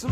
つ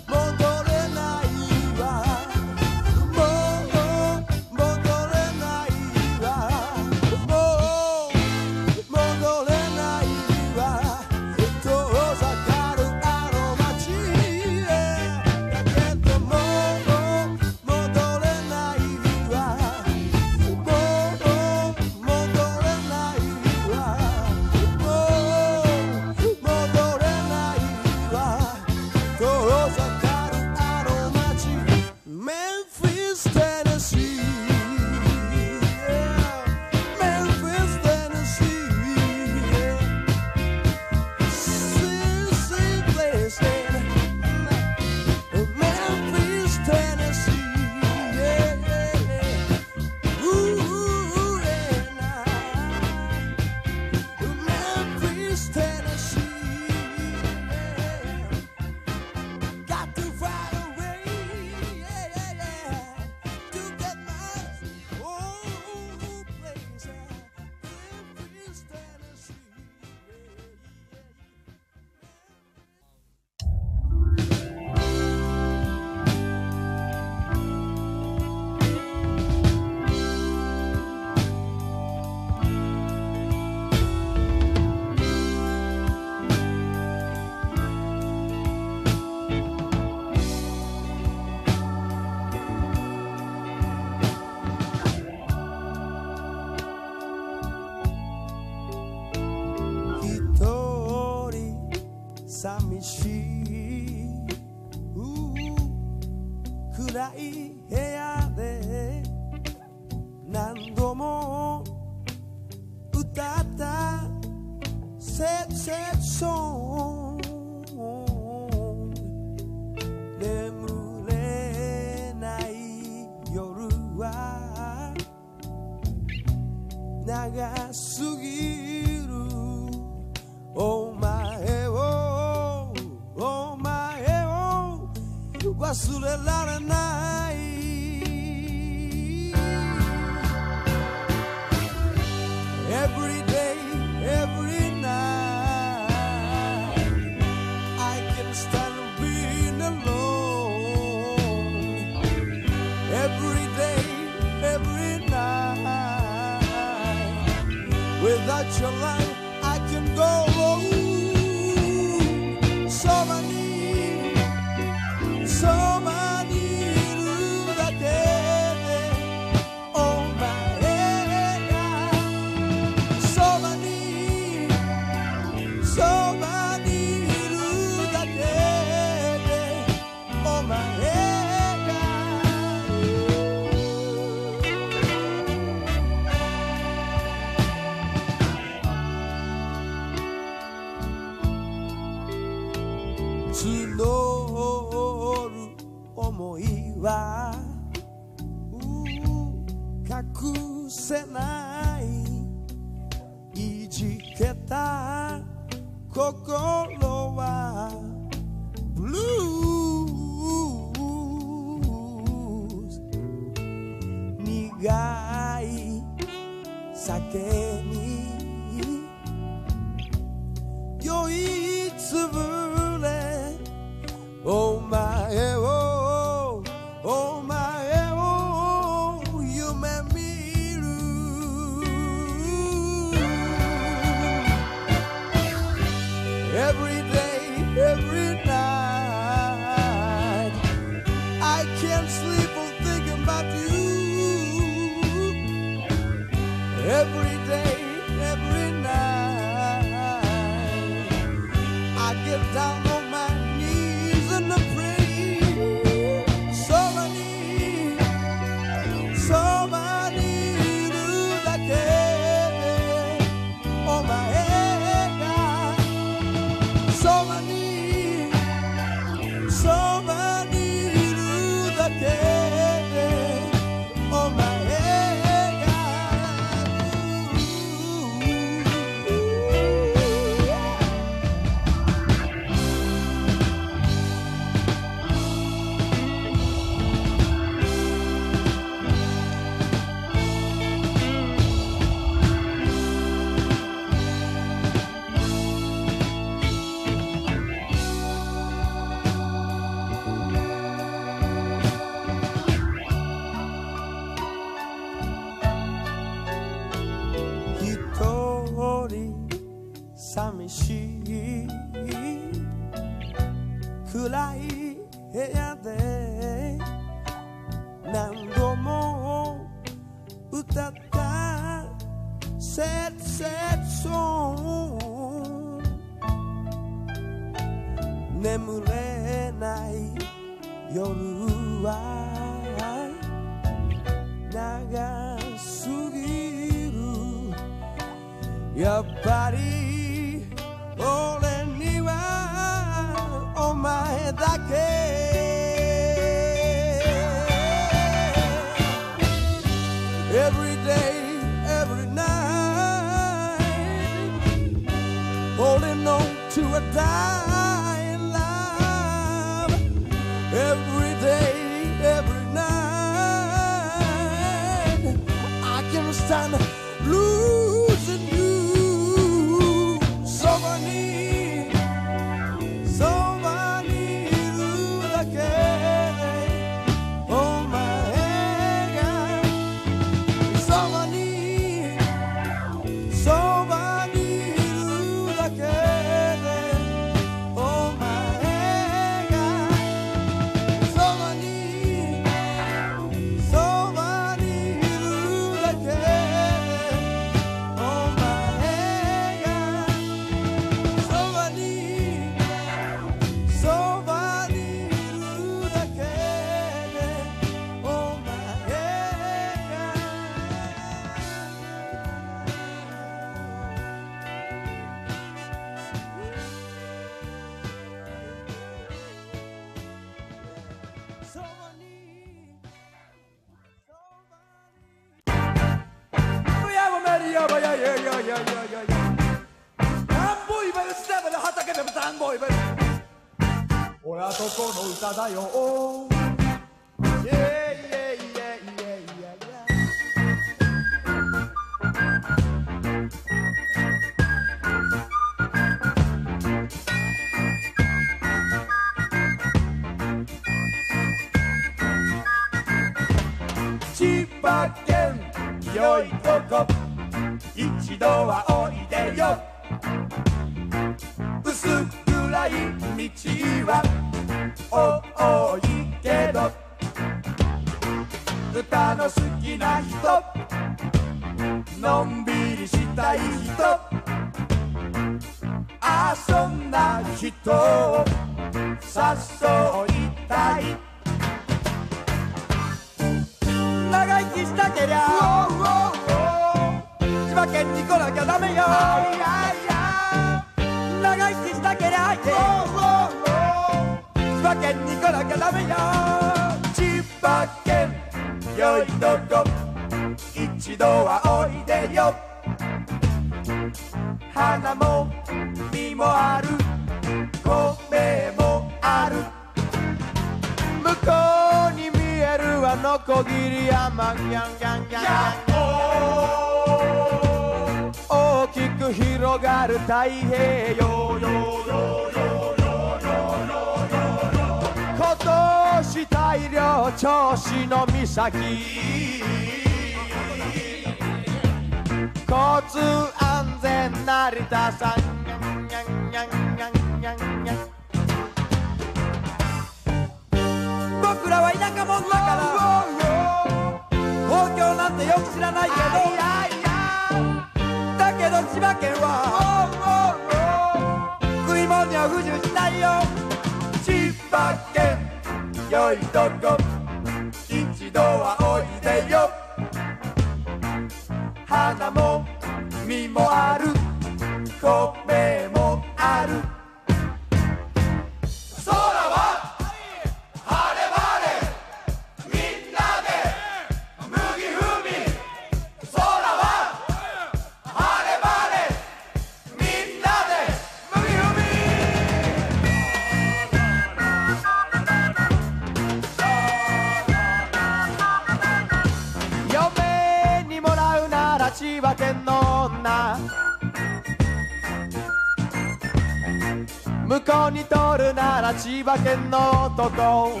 間の男。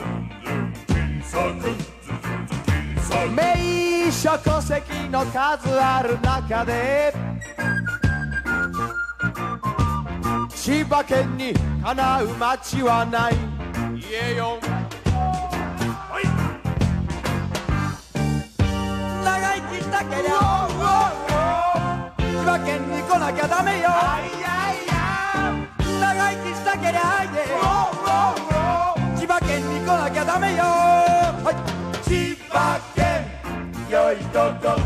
名所戸籍の数ある中で千葉県にかなう街はない。言えよ。やめよ、はい、千葉県よいとこ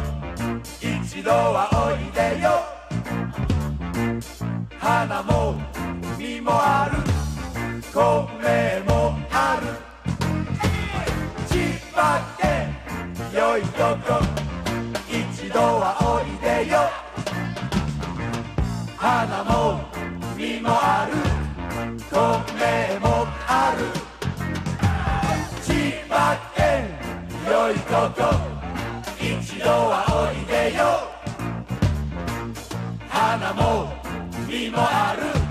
一度はおいでよ。花も実もある。米もある。千葉県よいとこいちど一度はおいでよ。花も実もある。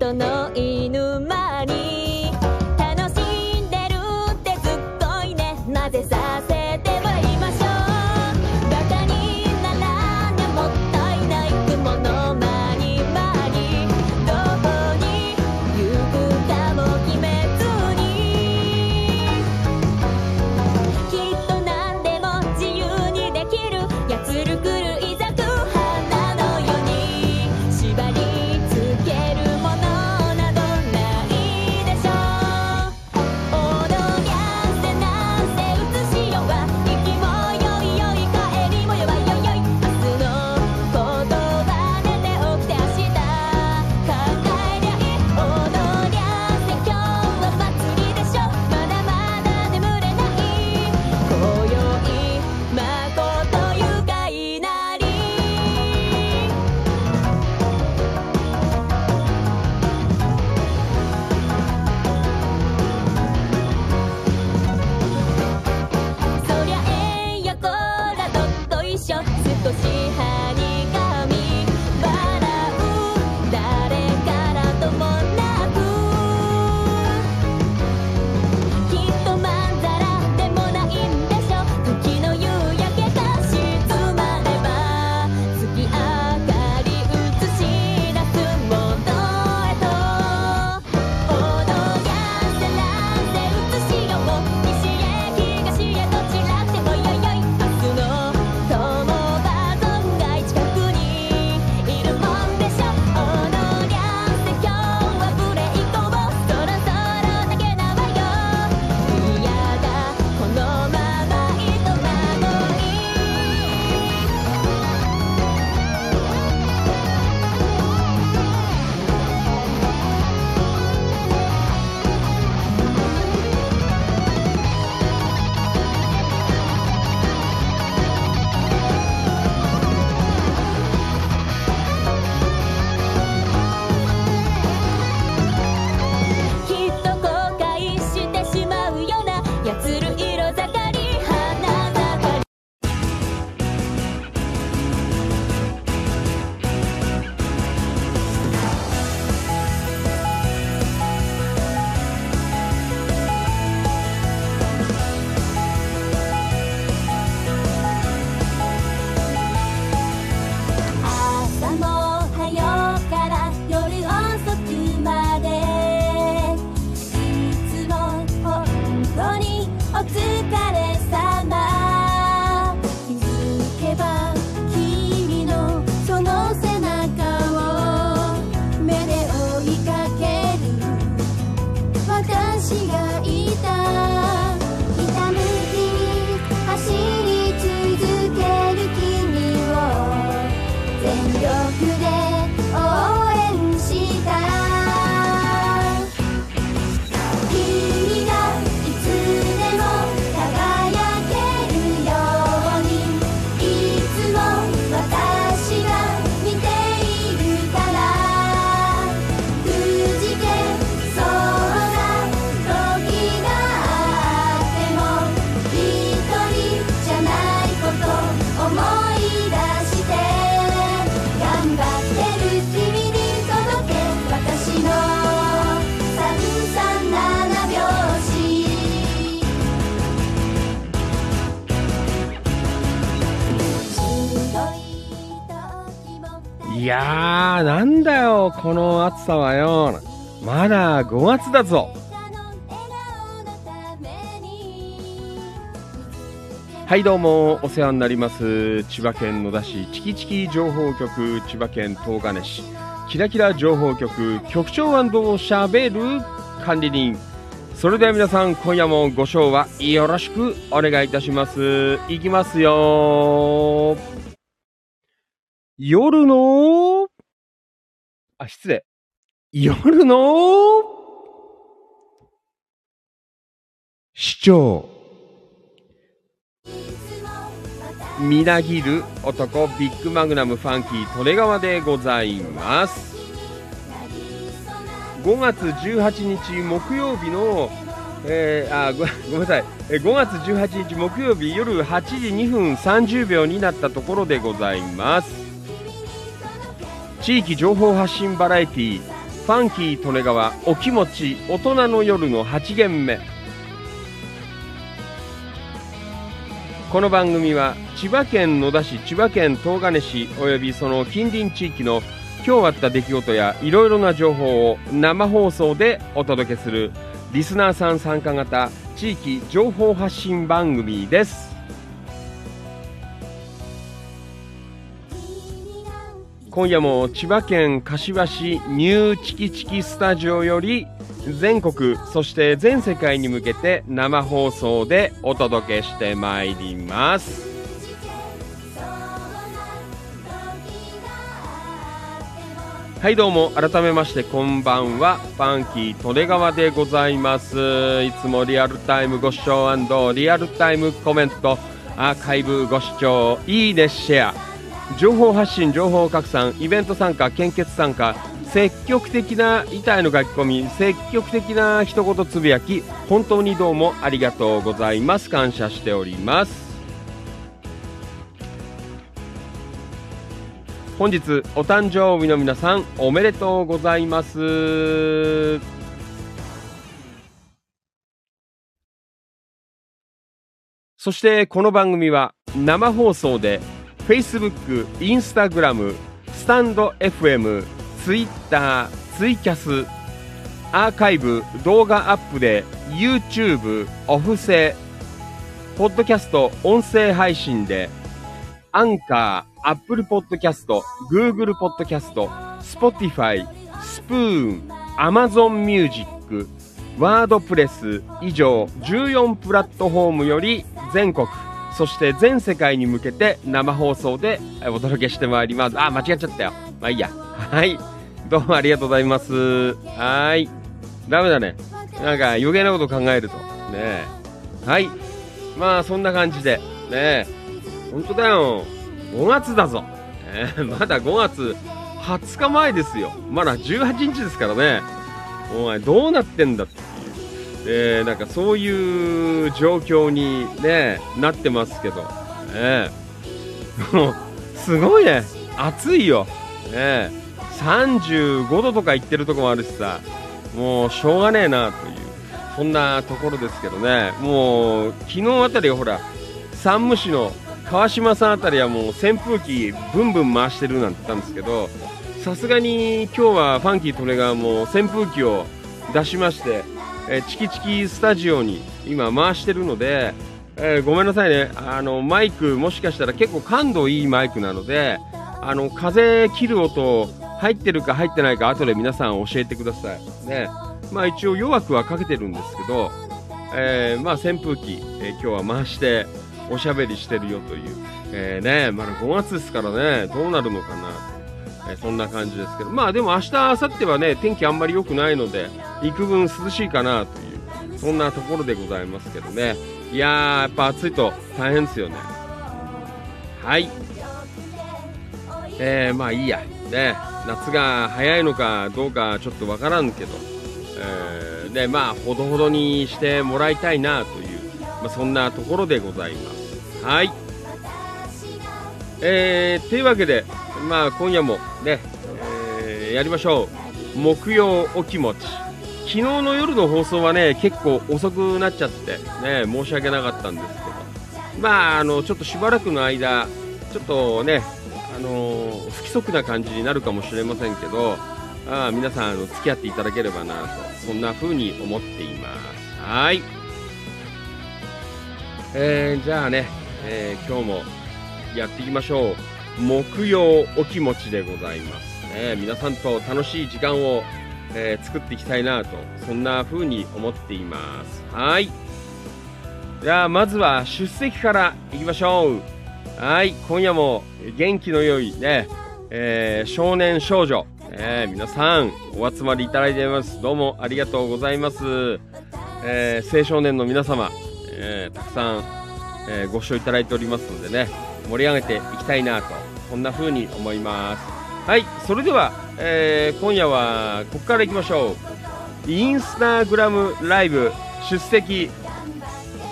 一緒人この暑さはよ。まだ5月だぞ。はいどうもお世話になります千葉県野田市チキチキ情報局千葉県東金市キラキラ情報局局長しゃべる管理人それでは皆さん今夜もご賞はよろしくお願いいたしますいきますよ夜のあ失礼。夜の市長。みなぎる男ビッグマグナムファンキー利根川でございます。5月18日木曜日の、えー、あごごめんなさい。5月18日木曜日夜8時2分30秒になったところでございます。地域情報発信バラエティファンキー利根川お気持ち大人の夜の8限目。この番組は千葉県野田市千葉県東金市およびその近隣地域の今日あった出来事やいろいろな情報を生放送でお届けするリスナーさん参加型地域情報発信番組です。今夜も千葉県柏市ニューチキチキスタジオより全国そして全世界に向けて生放送でお届けしてまいります。はいどうも改めましてこんばんは。ファンキー利根川でございます。いつもリアルタイムご視聴リアルタイムコメントアーカイブご視聴いいねシェア。情報発信情報拡散イベント参加献血参加積極的な痛いの書き込み積極的な一言つぶやき本当にどうもありがとうございます感謝しております。本日お誕生日の皆さんおめでとうございます。そしてこの番組は生放送で Facebook、Instagram、スタンド FM ツイッター、ツイキャス、アーカイブ、動画アップで YouTube、オフセ、ポッドキャスト、音声配信で、アンカー、アップルポッドキャスト、グーグルポッドキャスト、スポティファイ、スプーン、アマゾンミュージック、ワードプレス以上14プラットフォームより全国、そして全世界に向けて生放送でお届けしてまいります。あ、間違っちゃったよ。まあいいや。はい。どうもありがとうございます。はい。ダメだね。なんか余計なこと考えると。ねえはい。まあそんな感じで。ね本当だよ。5月だぞ。ね、まだ5月20日前ですよ。まだ18日ですからね。お前どうなってんだって。えー、なんかそういう状況にね、なってますけど。ねもう、すごいね。暑いよ。ね35度とか言ってるとこもあるしさ、もうしょうがねえなという、そんなところですけどね、もう昨日あたりほら、山武市の川島さんあたりはもう扇風機ブンブン回してるなんて言ったんですけど、さすがに今日はファンキートレガーも扇風機を出しまして、えチキチキスタジオに今回してるので、えー、ごめんなさいね、あのマイクもしかしたら結構感度いいマイクなので、あの風切る音入ってるか入ってないか後で皆さん教えてください。ね。まあ一応弱くはかけてるんですけど、えー、まあ扇風機、えー、今日は回しておしゃべりしてるよという、えー、ね、まだ5月ですからね、どうなるのかな、えそんな感じですけど、まあでも明日、明後日はね、天気あんまり良くないので、幾分涼しいかなという、そんなところでございますけどね。いやー、やっぱ暑いと大変ですよね。はい。えー、まあいいや。ね。夏が早いのかどうかちょっとわからんけど、えー、でまあほどほどにしてもらいたいなという、まあ、そんなところでございますはいえー、というわけでまあ今夜もね、えー、やりましょう木曜お気持ち昨日の夜の放送はね結構遅くなっちゃってね申し訳なかったんですけどまああのちょっとしばらくの間ちょっとねあのー不規則な感じになるかもしれませんけど、あ皆さんあの付き合っていただければなと、そんな風に思っています。はい。えー、じゃあね、えー今日もやっていきましょう。木曜お気持ちでございます。ね、皆さんと楽しい時間を、えー作っていきたいなと、そんな風に思っています。はい。じゃあ、まずは出席からいきましょう。はい、今夜も元気の良いね、えー少年少女、えー皆さんお集まりいただいています。どうもありがとうございます。えー青少年の皆様、えーたくさん、えーご視聴いただいておりますのでね、盛り上げていきたいなと、そんな風に思います。はい、それでは、えー今夜はここからいきましょう。インスタグラムライブ出席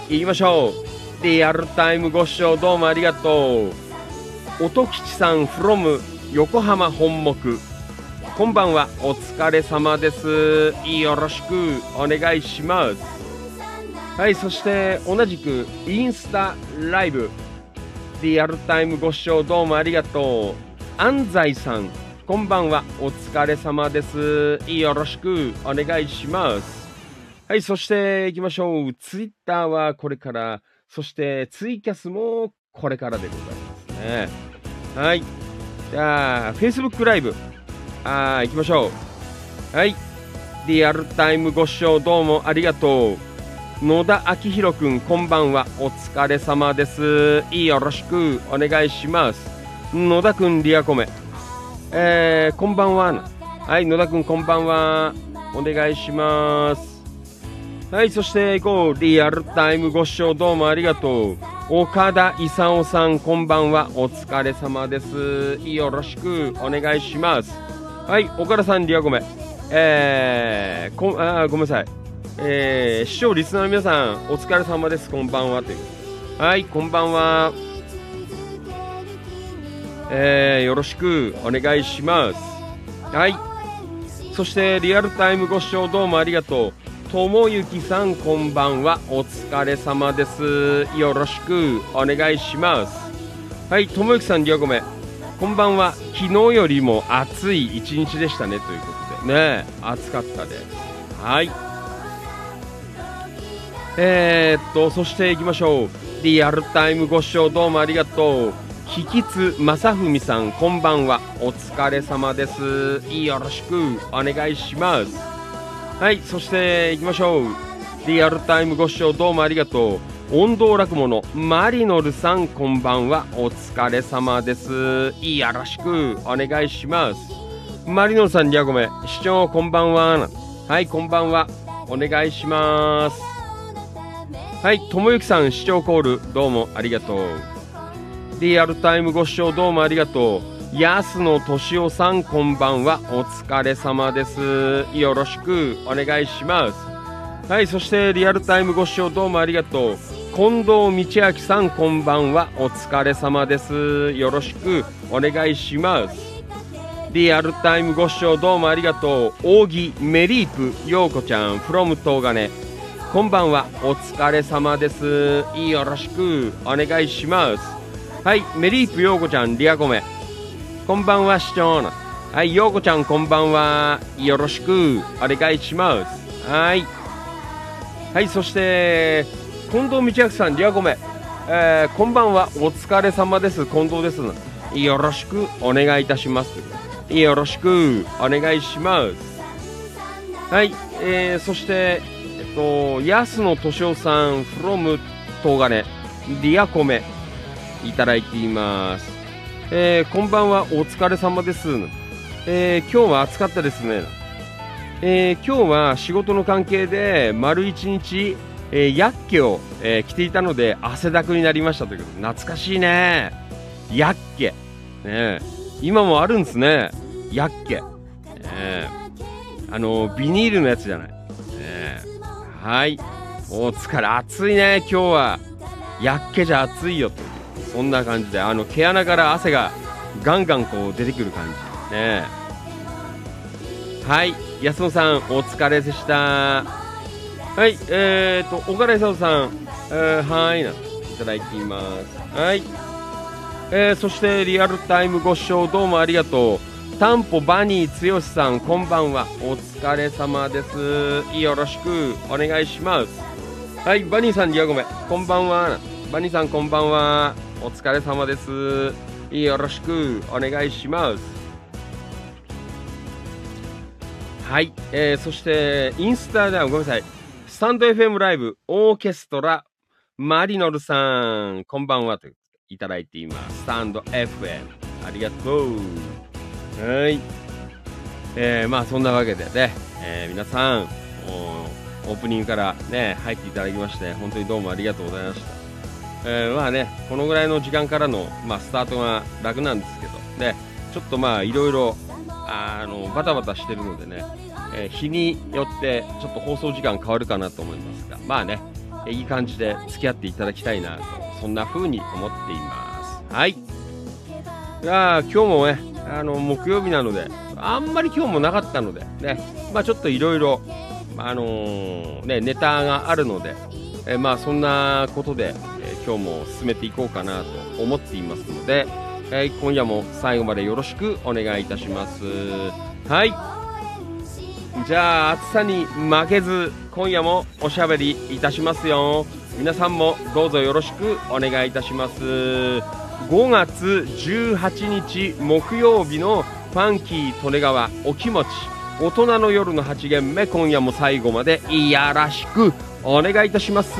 いきましょう。リアルタイムご視聴どうもありがとう。音吉さん from 横浜本木。こんばんは、お疲れ様です。よろしくお願いします。はい、そして同じくインスタライブ。リアルタイムご視聴どうもありがとう。安西さん、こんばんは、お疲れ様です。よろしくお願いします。はい、そして行きましょう。ツイッターはこれから、そしてツイキャスもこれからでございますね。はい。じゃあ、Facebook ライブ、あー行きましょう。はい。リアルタイムご視聴どうもありがとう。野田明宏くん、こんばんは。お疲れ様です。よろしくお願いします。野田くん、リアコメ。えー、こんばんは。はい、野田くん、こんばんは。お願いします。はい、そして行こう。リアルタイムご視聴どうもありがとう。岡田勲さん、こんばんは。お疲れ様です。よろしくお願いします。はい、岡田さん、リアコメ。えー、こんあごめんなさい。えー、視聴リスナーの皆さん、お疲れ様です。こんばんは。というはい、こんばんは。えー、よろしくお願いします。はい。そして、リアルタイムご視聴どうもありがとう。ともゆきさん、こんばんは。お疲れ様です。よろしくお願いします。はい、ともゆきさん、リアコメ。こんばんは。昨日よりも暑い一日でしたね。ということで。ね暑かったです。はい。えー、っと、そして行きましょう。リアルタイムご視聴どうもありがとう。引きつ正文さん、こんばんは。お疲れ様です。よろしくお願いします。はい、そして行きましょう。リアルタイムご視聴どうもありがとう。音頭落語のマリノルさん、こんばんは。お疲れ様です。よろしくお願いします。マリノルさん、リアゴメ。視聴こんばんは。はい、こんばんは。お願いします。はい、ともゆきさん、視聴コール、どうもありがとう。リアルタイムご視聴どうもありがとう。安野敏夫さん、こんばんは。お疲れ様です。よろしくお願いします。はい、そしてリアルタイムご視聴どうもありがとう。近藤道明さん、こんばんは。お疲れ様です。よろしくお願いします。リアルタイムご視聴どうもありがとう。扇メリープ、ようこちゃん、from 東金。こんばんは。お疲れ様です。よろしくお願いします。はい、メリープ、ようこちゃん、リアコメ。こんばんは、市長の。はい、ようこちゃん、こんばんは。よろしくお願いします。はい。はい、そして、近藤道明さん、リアコメ。えー、こんばんは、お疲れ様です。近藤です。よろしくお願いいたします。よろしくお願いします。はい、えー、そして、と、安野敏夫さん、from 東金、リアコメ、いただいています。えー、こんばんは、お疲れ様です。えー、今日は暑かったですね。えー、今日は仕事の関係で丸一日、えー、ヤッケを、えー着ていたので汗だくになりましたということ懐かしいね。ヤッケ。ね今もあるんですね。ヤッケ。ねあの、ビニールのやつじゃない。はい。お疲れ、暑いね、今日は。ヤッケじゃ暑いよという。そんな感じで、あの、毛穴から汗がガンガンこう出てくる感じ。ねはい。安野さん、お疲れでした。はい。えーと、岡田勲さん、えー、はーいな。いただいています。はい。えーそしてリアルタイムご視聴どうもありがとうタンポバニー剛さんこんばんは。お疲れ様です。よろしく。お願いします。はいバニーさんリアゴメこんばんは。バニーさんこんばんは。お疲れ様です。よろしく。お願いします。はい、えーそしてインスタではごめんなさい。スタンド FM ライブオーケストラマリノルさんこんばんはといただいています。スタンド FM ありがとう。はい。えー、まあそんなわけでね、えー皆さん、オープニングからね、入っていただきまして、本当にどうもありがとうございました。えーまあね、このぐらいの時間からの、まあ、スタートが楽なんですけど、ね、ちょっとまあいろいろ、あの、バタバタしてるのでね、え日によってちょっと放送時間変わるかなと思いますが、まあね、いい感じで付き合っていただきたいなと、そんな風に思っています。はい。いや今日もね、あの木曜日なので、あんまり今日もなかったので、ね、まあちょっといろいろ、あのーね、ネタがあるので、えまあそんなことで、えー今日も進めていこうかなと思っていますので、え今夜も最後までよろしくお願いいたします。はい。じゃあ暑さに負けず今夜もおしゃべりいたしますよ皆さんもどうぞよろしくお願いいたします5月18日木曜日のファンキー利根川お気持ち大人の夜の8限目今夜も最後までいやらしくお願いいたします。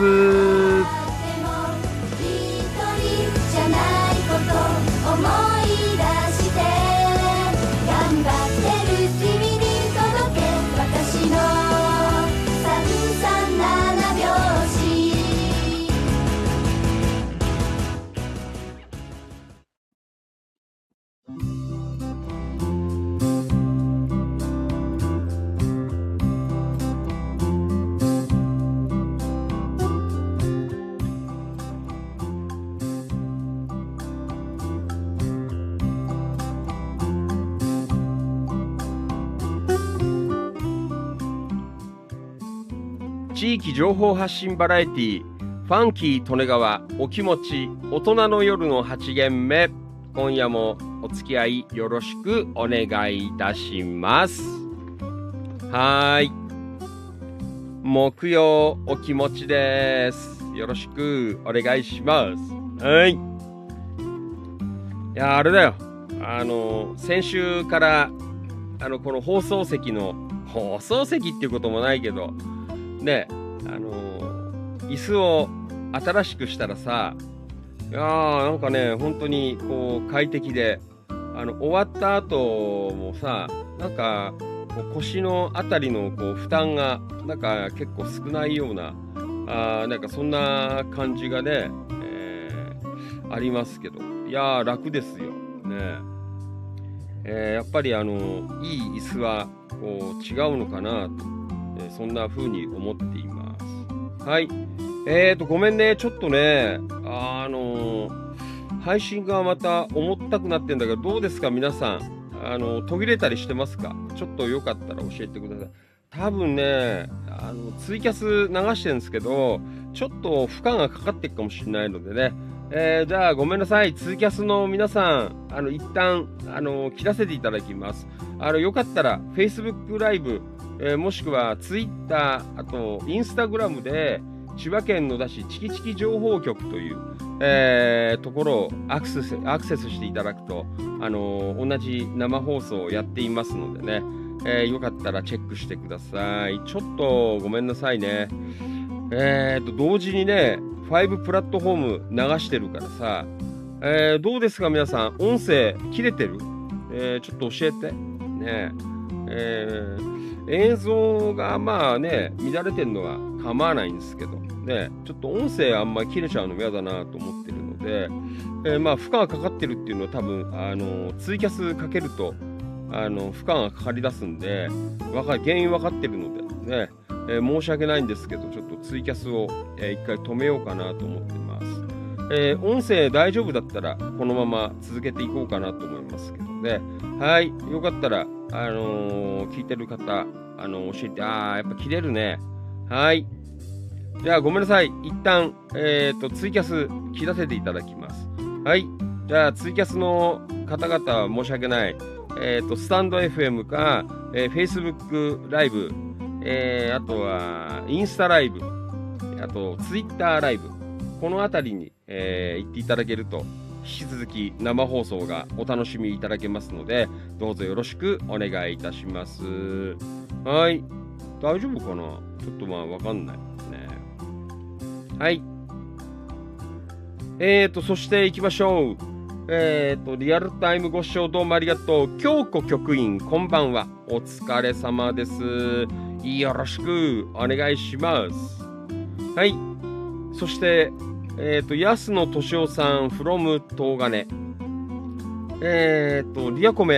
地域情報発信バラエティファンキー利根川お気持ち大人の夜の8限目。今夜もお付き合いよろしくお願いいたします。はーい。木曜お気持ちです。よろしくお願いします。はい。いやあれだよ。あの先週からあのこの放送席の放送席っていうこともないけどねあの椅子を新しくしたらさいやーなんかね本当にこう快適であの終わった後もさなんかこう腰のあたりのこう負担がなんか結構少ないようなあなんかそんな感じがね、えーありますけど。いや楽ですよ。ね。えーやっぱりあのいい椅子はこう違うのかなと。そんな風に思っています。はい。えーと、ごめんね。ちょっとね、あのー配信がまた重たくなってんだけど、どうですか？皆さん。あの途切れたりしてますか？ちょっとよかったら教えてください。多分ね、あの、ツイキャス流してるんですけど、ちょっと負荷がかかっていくかもしれないのでね。えーじゃあごめんなさい。ツイキャスの皆さん、あの、一旦、あの、切らせていただきます。あの、よかったら、Facebook ライブ、えーもしくは Twitter、あと Instagram で千葉県野田市チキチキ情報局という、えーところをアクセスアクセスしていただくと、あのー同じ生放送をやっていますのでね、えーよかったらチェックしてください。ちょっとごめんなさいね。えーと、同時にね、5プラットフォーム流してるからさ、えーどうですか皆さん、音声切れてる？えーちょっと教えて。ねえー映像がまあね、乱れてるのは構わないんですけど、ね、ちょっと音声あんまり切れちゃうのも嫌だなと思ってるので、えーまあ負荷がかかってるっていうのは多分、あのツイキャスかけると、あの負荷がかかり出すんで、わか原因分かってるのでね、えー申し訳ないんですけど、ちょっとツイキャスを、えー一回止めようかなと思ってます。えー音声大丈夫だったら、このまま続けていこうかなと思いますけどね。はい、よかったら、あのー聞いてる方、あの教えて、あー、やっぱ切れるね。はい。じゃあ、ごめんなさい。一旦、えっ、と、ツイキャス切らせていただきます。はい。じゃあ、ツイキャスの方々は申し訳ない。えっ、と、スタンド FM か、えー、Facebook ライブ、えーあとは、インスタライブ、あと、ツイッターライブ、このあたりに、えー行っていただけると、引き続き生放送がお楽しみいただけますので、どうぞよろしくお願いいたします。はい。大丈夫かな？ちょっとまあわかんない。ね。はい。えーと、そして行きましょう。えーと、リアルタイムご視聴どうもありがとう。京子局員、こんばんは。お疲れ様です。よろしくお願いします。はい。そして、えーと、安野敏夫さん、from 東金。えーと、リアコメ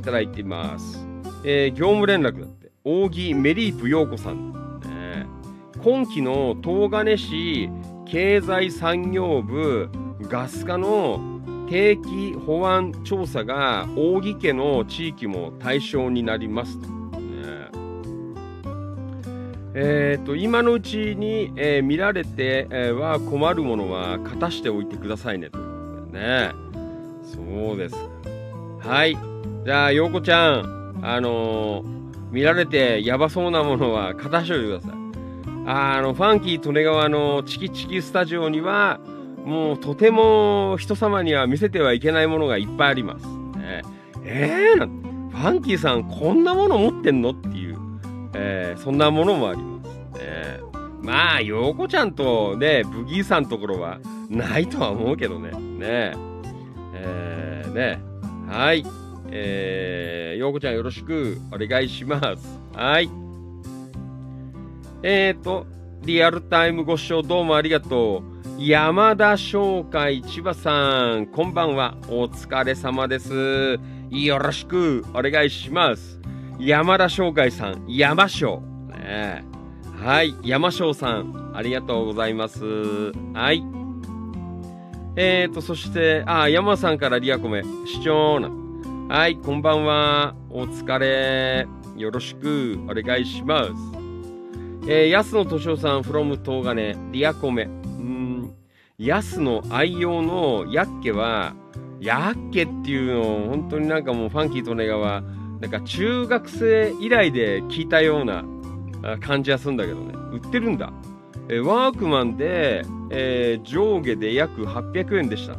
いただいています。えー業務連絡だって。扇メリープ陽子さん。ね今期の東金市経済産業部ガス課の定期保安調査が扇家の地域も対象になりますと。えーと今のうちに、えー見られて、は困るものは片しておいてくださいねということでね。そうです。はい。じゃあ、陽子ちゃん、あのー見られてやばそうなものは片しておいてください。あの、ファンキー利根川のチキチキスタジオには、もうとても人様には見せてはいけないものがいっぱいあります。ねえー、ファンキーさんこんなもの持ってんの？っていう、えーそんなものもあります。ねまあ、陽子ちゃんとね、ブギーさんのところはないとは思うけどね。ねえーねはい。えー、陽子ちゃんよろしくお願いします。はい。えーと、リアルタイムご視聴どうもありがとう。山田商会千葉さん、こんばんは。お疲れ様です。よろしくお願いします。山田商会さん、山商。ねはい、山商さん、ありがとうございます。はい。えーと、そして、あ、山さんからリアコメ、視聴な。はい、こんばんは。お疲れ。よろしくお願いします。えー、安野敏夫さん from 東金リアコメうーん安野愛用のヤッケはヤッケっていうの本当になんかもうファンキー利根川なんか中学生以来で聞いたような感じはするんだけどね。売ってるんだ、えワークマンで、えー上下で約800円でした。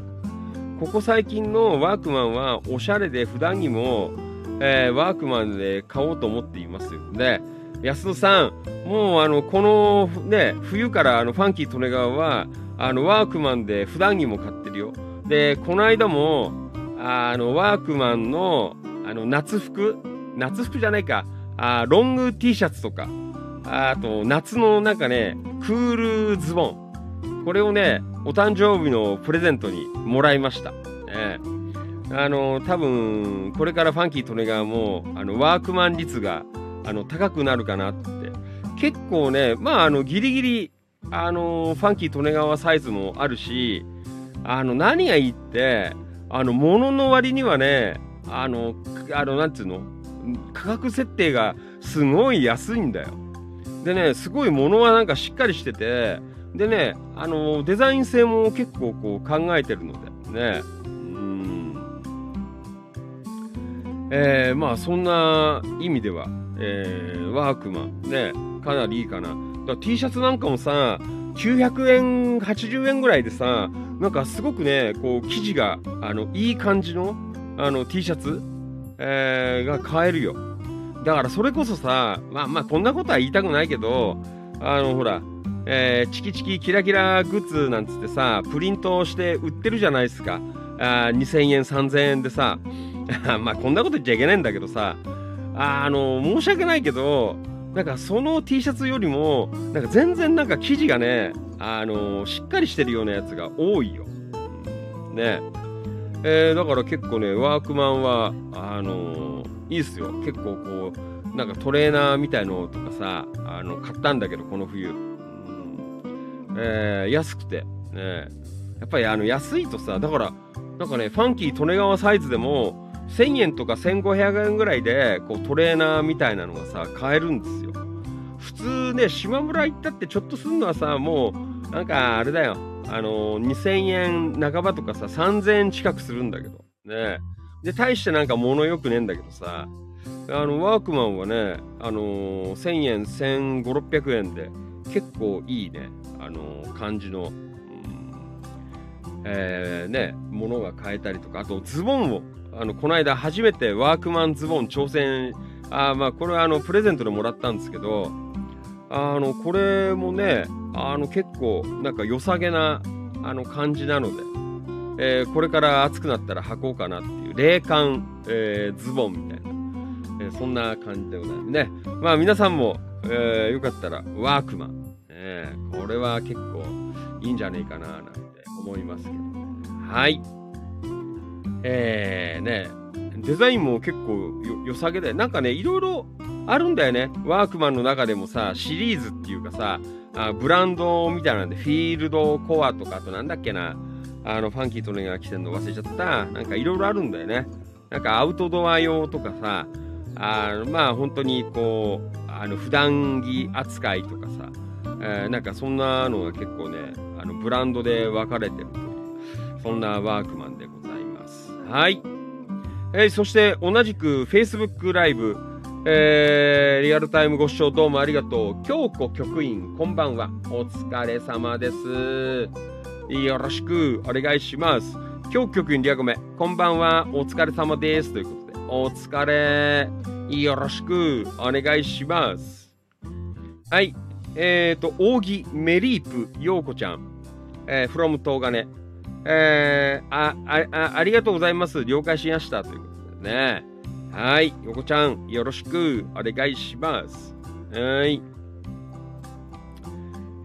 ここ最近のワークマンはおしゃれで普段着も、えーワークマンで買おうと思っていますよ。で安野さんもうあのこのね冬からあのファンキー利根川はあのワークマンで普段着も買ってるよ。でこの間もあのワークマンのあの夏服？夏服じゃないか。あロング T シャツとか。あと夏のなんかねクールズボン。これをねお誕生日のプレゼントにもらいました、ねあの多分これからファンキー利根川もあのワークマン率があの高くなるかなって。結構ねまああのギリギリあのファンキー利根川サイズもあるしあの何がいいってあの物の割にはねあのあのなんつうの？価格設定がすごい安いんだよ。でねすごい物はなんかしっかりしててでねあのデザイン性も結構こう考えてるのでね。えー、まあそんな意味では、えーワークマンねかなりいいかな。だか T シャツなんかもさ900円80円ぐらいでさなんかすごくねこう生地があのいい感じのあの T シャツ、えーが買えるよ。だからそれこそさまあまあこんなことは言いたくないけどあのほらえーチキチキキラキラグッズなんつってさプリントして売ってるじゃないですか。あ2000円3000円でさ。まあこんなこと言っちゃいけないんだけどさ。あの申し訳ないけどなんかその T シャツよりもなんか全然なんか生地がねあのしっかりしてるようなやつが多いよ。ね。えーだから結構ねワークマンはあのいいっすよ。結構こうなんかトレーナーみたいのとかさあの買ったんだけどこの冬、うん。えー安くて。ね。やっぱりあの安いとさだからなんかねファンキー利根川サイズでも1000円とか1500円ぐらいでこうトレーナーみたいなのがさ買えるんですよ。普通ね島村行ったってちょっとすんのはさもうなんかあれだよ。あのー2000円半ばとかさ、3000円近くするんだけど。ね。で、大してなんか物よくねえんだけどさ、あの、ワークマンはね、あのー1000円、1500、600円で、結構いいね、あのー感じの、うん。えーね、物が買えたりとか、あとズボンを、あの、この間初めてワークマンズボン挑戦、あまあ、これはあの、プレゼントでもらったんですけど、あの、これもね、あの、結構、なんか良さげな、あの、感じなので、えーこれから暑くなったら履こうかなっていう、冷感、えーズボンみたいな、えーそんな感じでございますね。まあ、皆さんも、えーよかったら、ワークマン、えこれは結構いいんじゃねえかな、なんて思いますけど。ねはい。えー、ね、デザインも結構よ良さげで、なんかね、いろいろあるんだよね。ワークマンの中でもさ、シリーズっていうかさ、あブランドみたいなんで、フィールドコアとか、あとなんだっけな、あの、ファンキートレーが来てんの忘れちゃった。なんかいろいろあるんだよね。なんかアウトドア用とかさ、あまあ本当にこう、あの、普段着扱いとかさ、えーなんかそんなのが結構ね、あの、ブランドで分かれてるという、そんなワークマンでございます。はい。えーそして同じく Facebook ライブ、えーリアルタイムご視聴どうもありがとう。京子局員、こんばんは。お疲れ様です。よろしくお願いします。京子局員リアゴメ、こんばんは。お疲れ様です。ということで、お疲れ。よろしくお願いします。はい。えーと、扇メリープ、ようこちゃん、えー、from 東金、えー、あ、あ、あ、りがとうございます。了解しました。ということでね。はい。よこちゃん、よろしくお願いします。はい。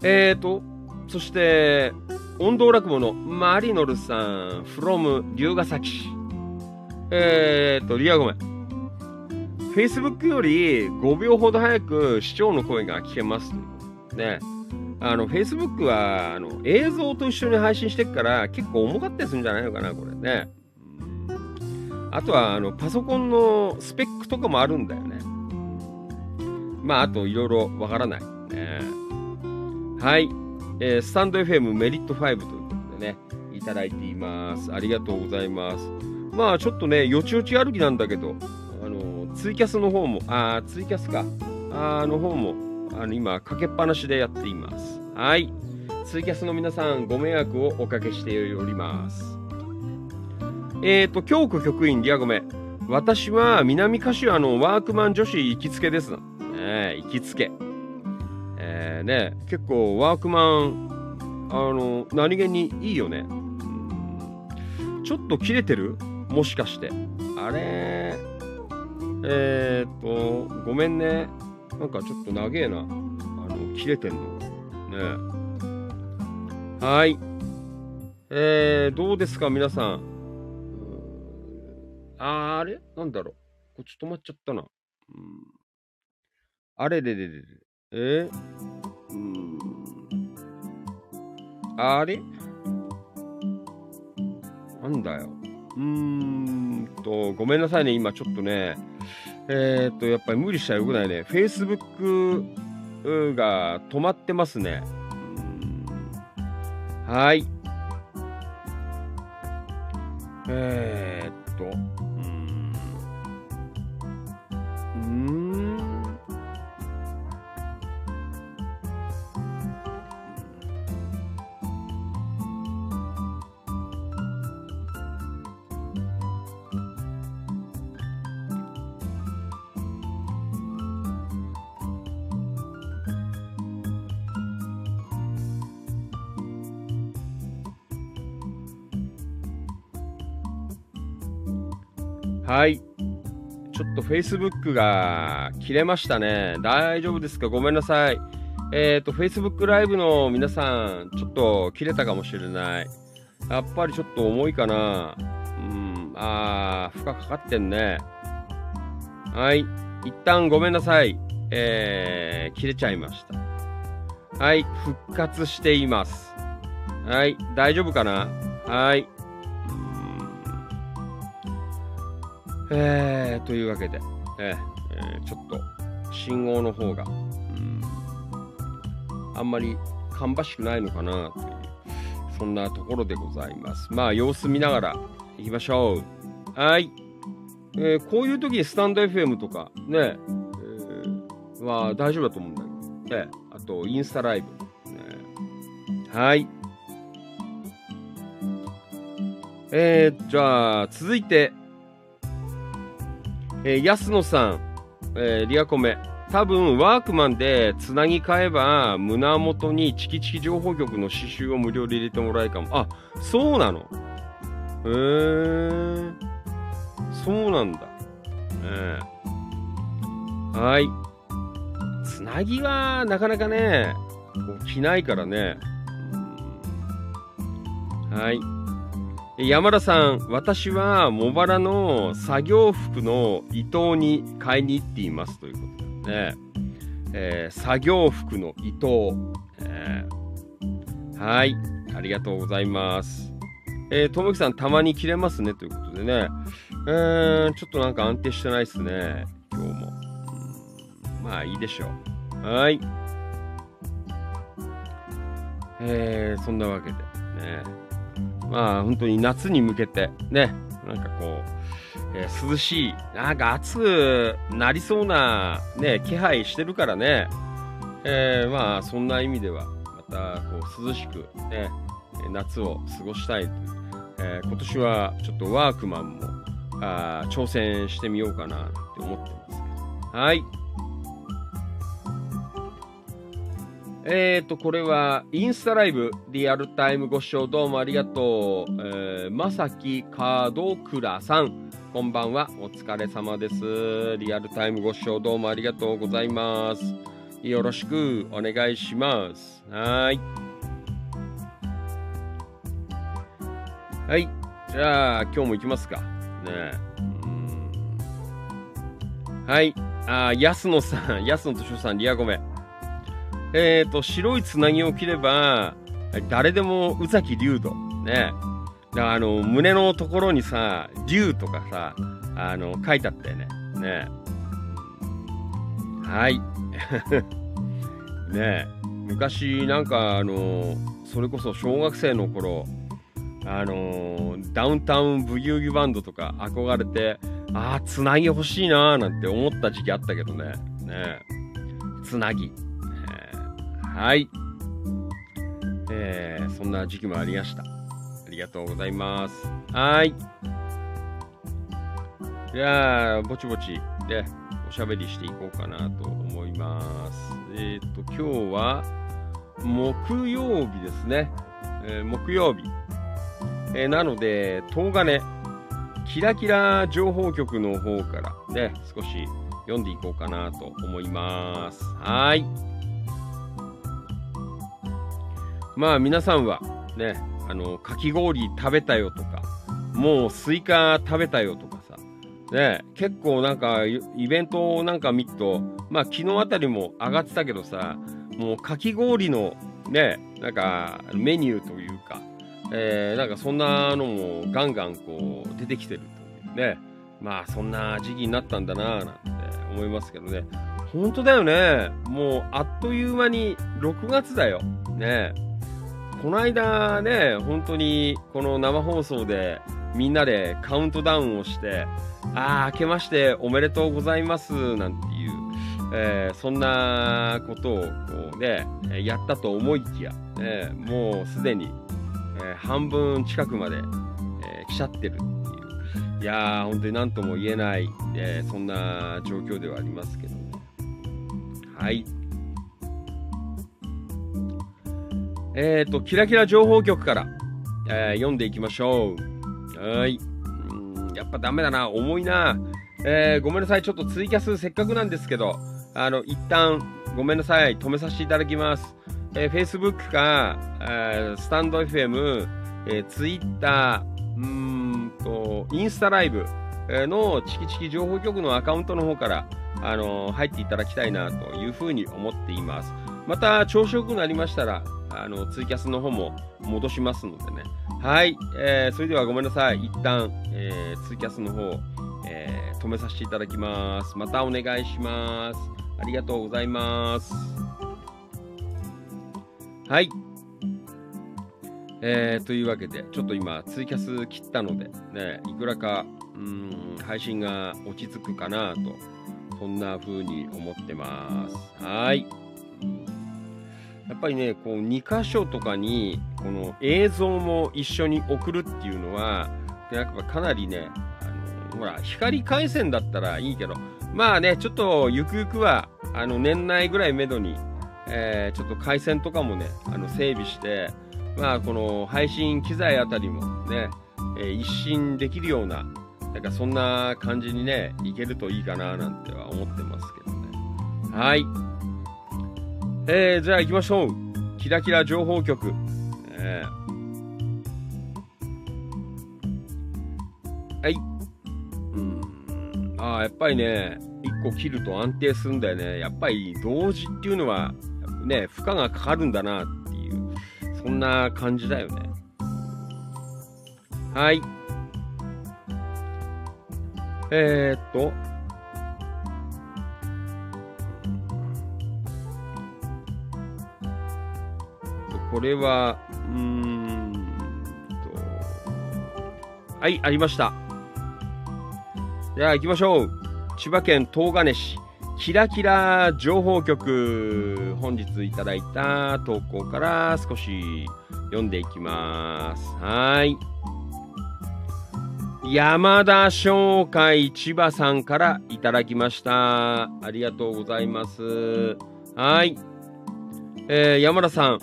えーと、そして、音頭落語のマリノルさん、from 龍ヶ崎市。えーと、リアゴメ。Facebook より5秒ほど早く市長の声が聞けます。ね。あの、Facebook は、あの、映像と一緒に配信してっから、結構重かったりするんじゃないのかな、これね。あとは、あの、パソコンのスペックとかもあるんだよね。まあ、あと、いろいろわからない。ね。はい。えースタンド FM メリット5ということでね、いただいています。ありがとうございます。まあ、ちょっとね、よちよち歩きなんだけど、あの、ツイキャスの方も、あーツイキャスか。あーの方も、あの、今、かけっぱなしでやっています。はい。ツイキャスの皆さん、ご迷惑をおかけしております。えーと、京子局員、リアゴメ。私は南柏のワークマン女子行きつけですな。ねえ行きつけ。えー、ね結構ワークマン、あの、何気にいいよね。うんちょっと切れてる？もしかして。あれえーと、ごめんね。なんかちょっと長えな。あの、切れてんのが。ねはい。えー、どうですか、皆さん。うーんあれ？なんだろう。こっち止まっちゃったな。うん、あれ？れれれれ。え？ー、うん。あれ？なんだよ。うーんと、ごめんなさいね。今ちょっとね、えー、っと、やっぱり無理しちゃよくないね。Facebook が止まってますね。はい。えー、っと、うん。うーん。はい。ちょっと Facebook が切れましたね。大丈夫ですか？ごめんなさい。えっ、と、Facebook ライブの皆さん、ちょっと切れたかもしれない。やっぱりちょっと重いかな。うん、あー、負荷かかってんね。はい。一旦ごめんなさい。えー、切れちゃいました。はい。復活しています。はい。大丈夫かな？はい。えー、というわけで、えーえーちょっと信号の方が、うん、あんまり芳しくないのかなという、そんなところでございます。まあ、様子見ながら行きましょう。はい。えーこういう時にスタンド FM とかね、えーは大丈夫だと思うんだけど、ね、あとインスタライブ。ね、はい。えー、じゃあ、続いて、えー安野さん、えーリアコメ。多分、ワークマンでつなぎ買えば、胸元にチキチキ情報局の刺繍を無料で入れてもらえるかも。あ、そうなの？へえー。そうなんだ。ねえはい。つなぎは、なかなかね、着ないからね。はい。山田さん、私は茂原の作業服の伊藤に買いに行っていますということでね。えー作業服の伊藤、えーはい、ありがとうございます。えー、ともきさん、たまに着れますねということでね。えー、ちょっとなんか安定してないですね、今日も。まあいいでしょう。はい。えー、そんなわけでね。まあ本当に夏に向けてね、なんかこう、えー涼しい、なんか暑くなりそうなね、気配してるからね。えー、まあそんな意味では、またこう涼しくね、夏を過ごしたいとい。えー今年はちょっとワークマンもあ挑戦してみようかなって思ってますけど。はい。えーと、これは、インスタライブ、リアルタイムご視聴どうもありがとう。えー、まさきかどくらさん、こんばんは、お疲れ様です。リアルタイムご視聴どうもありがとうございます。よろしくお願いします。はい。はい。じゃあ、今日も行きますか。ね。はい。あ、安野さん、安野としょさん、リアゴメ。えーと、白いつなぎを着れば、誰でも宇崎竜斗。ね。だあの、胸のところにさ、竜とかさ、あの、書いてあったよね。ね。はい。ね昔、なんかあの、それこそ小学生の頃、あのダウンタウンブギウギバンドとか憧れて、ああ、つなぎ欲しいなーなんて思った時期あったけどね。ねつなぎ。はい。えーそんな時期もありました。ありがとうございます。はい。じゃあ、ぼちぼちでおしゃべりしていこうかなと思います。えっ、と、今日は木曜日ですね。えー木曜日。えーなので、東金、キラキラ情報局の方からね、少し読んでいこうかなと思います。はい。まあ皆さんはね、あの、かき氷食べたよとか、もうスイカ食べたよとかさ、ね、結構なんかイベントなんか見ると、まあ昨日あたりも上がってたけどさ、もうかき氷のね、なんかメニューというか、えーなんかそんなのもガンガンこう出てきてるというね、まあそんな時期になったんだなぁなんて思いますけどね、本当だよね、もうあっという間に6月だよ。ね。この間ね、本当にこの生放送でみんなでカウントダウンをして、ああ、明けましておめでとうございますなんていう、えーそんなことをこうね、やったと思いきや、ねもうすでに、えー半分近くまで、え来ちゃってるっていう、いやー、本当に何とも言えない、えそんな状況ではありますけどね。はい。えっ、と、キラキラ情報局から、えー読んでいきましょう。はい。やっぱダメだな、重いな。えーごめんなさい、ちょっとツイキャスせっかくなんですけど、あの、一旦ごめんなさい、止めさせていただきます。えー、Facebook か、えースタンド FM、えー、Twitter、うーんと、インスタライブのチキチキ情報局のアカウントの方から、あのー入っていただきたいなというふうに思っています。また、調子よくなりましたら、あの、ツイキャスの方も戻しますのでね。はい、えーそれではごめんなさい。一旦、えーツイキャスの方、えー止めさせていただきます。またお願いします。ありがとうございます。はい。えー、というわけで、ちょっと今、ツイキャス切ったので、ね、いくらか、うん、配信が落ち着くかなと、そんな風に思ってます。はい。やっぱりね、こう、2箇所とかに、この映像も一緒に送るっていうのは、やっぱかなりね、あの、ほら、光回線だったらいいけど、まあね、ちょっとゆくゆくは、あの、年内ぐらいめどに、えーちょっと回線とかもね、あの、整備して、まあ、この配信機材あたりもね、えー一新できるような、なんかそんな感じにね、いけるといいかななんては思ってますけどね。はい。えー、じゃあ行きましょう。キラキラ情報局。えーはい。うん。ああ、やっぱりね、一個切ると安定するんだよね。やっぱり同時っていうのは、ね、負荷がかかるんだなっていう、そんな感じだよね。はい。えー、っと。これは、うーんと。はい、ありました。じゃあ行きましょう。千葉県東金市、キラキラ情報局。本日いただいた投稿から少し読んでいきます。はい。山田商会千葉さんからいただきました。ありがとうございます。はい。えー山田さん。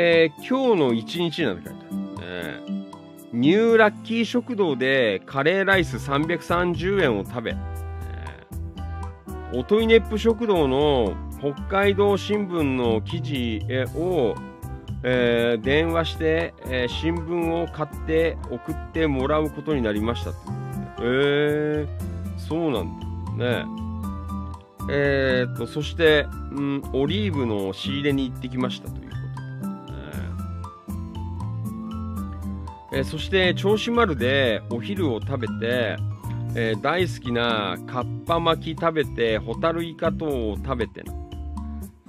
えー今日の一日なんて書いてある。えニューラッキー食堂でカレーライス330円を食べ、えー、おといねっぷ食堂の北海道新聞の記事を、えー電話して、えー新聞を買って送ってもらうことになりました。ってえー、そうなんだ。ね。えー、とそして、うん、オリーブの仕入れに行ってきましたという。えーそして銚子丸でお昼を食べて、えー大好きなかっぱ巻き食べてホタルイカ等を食べて、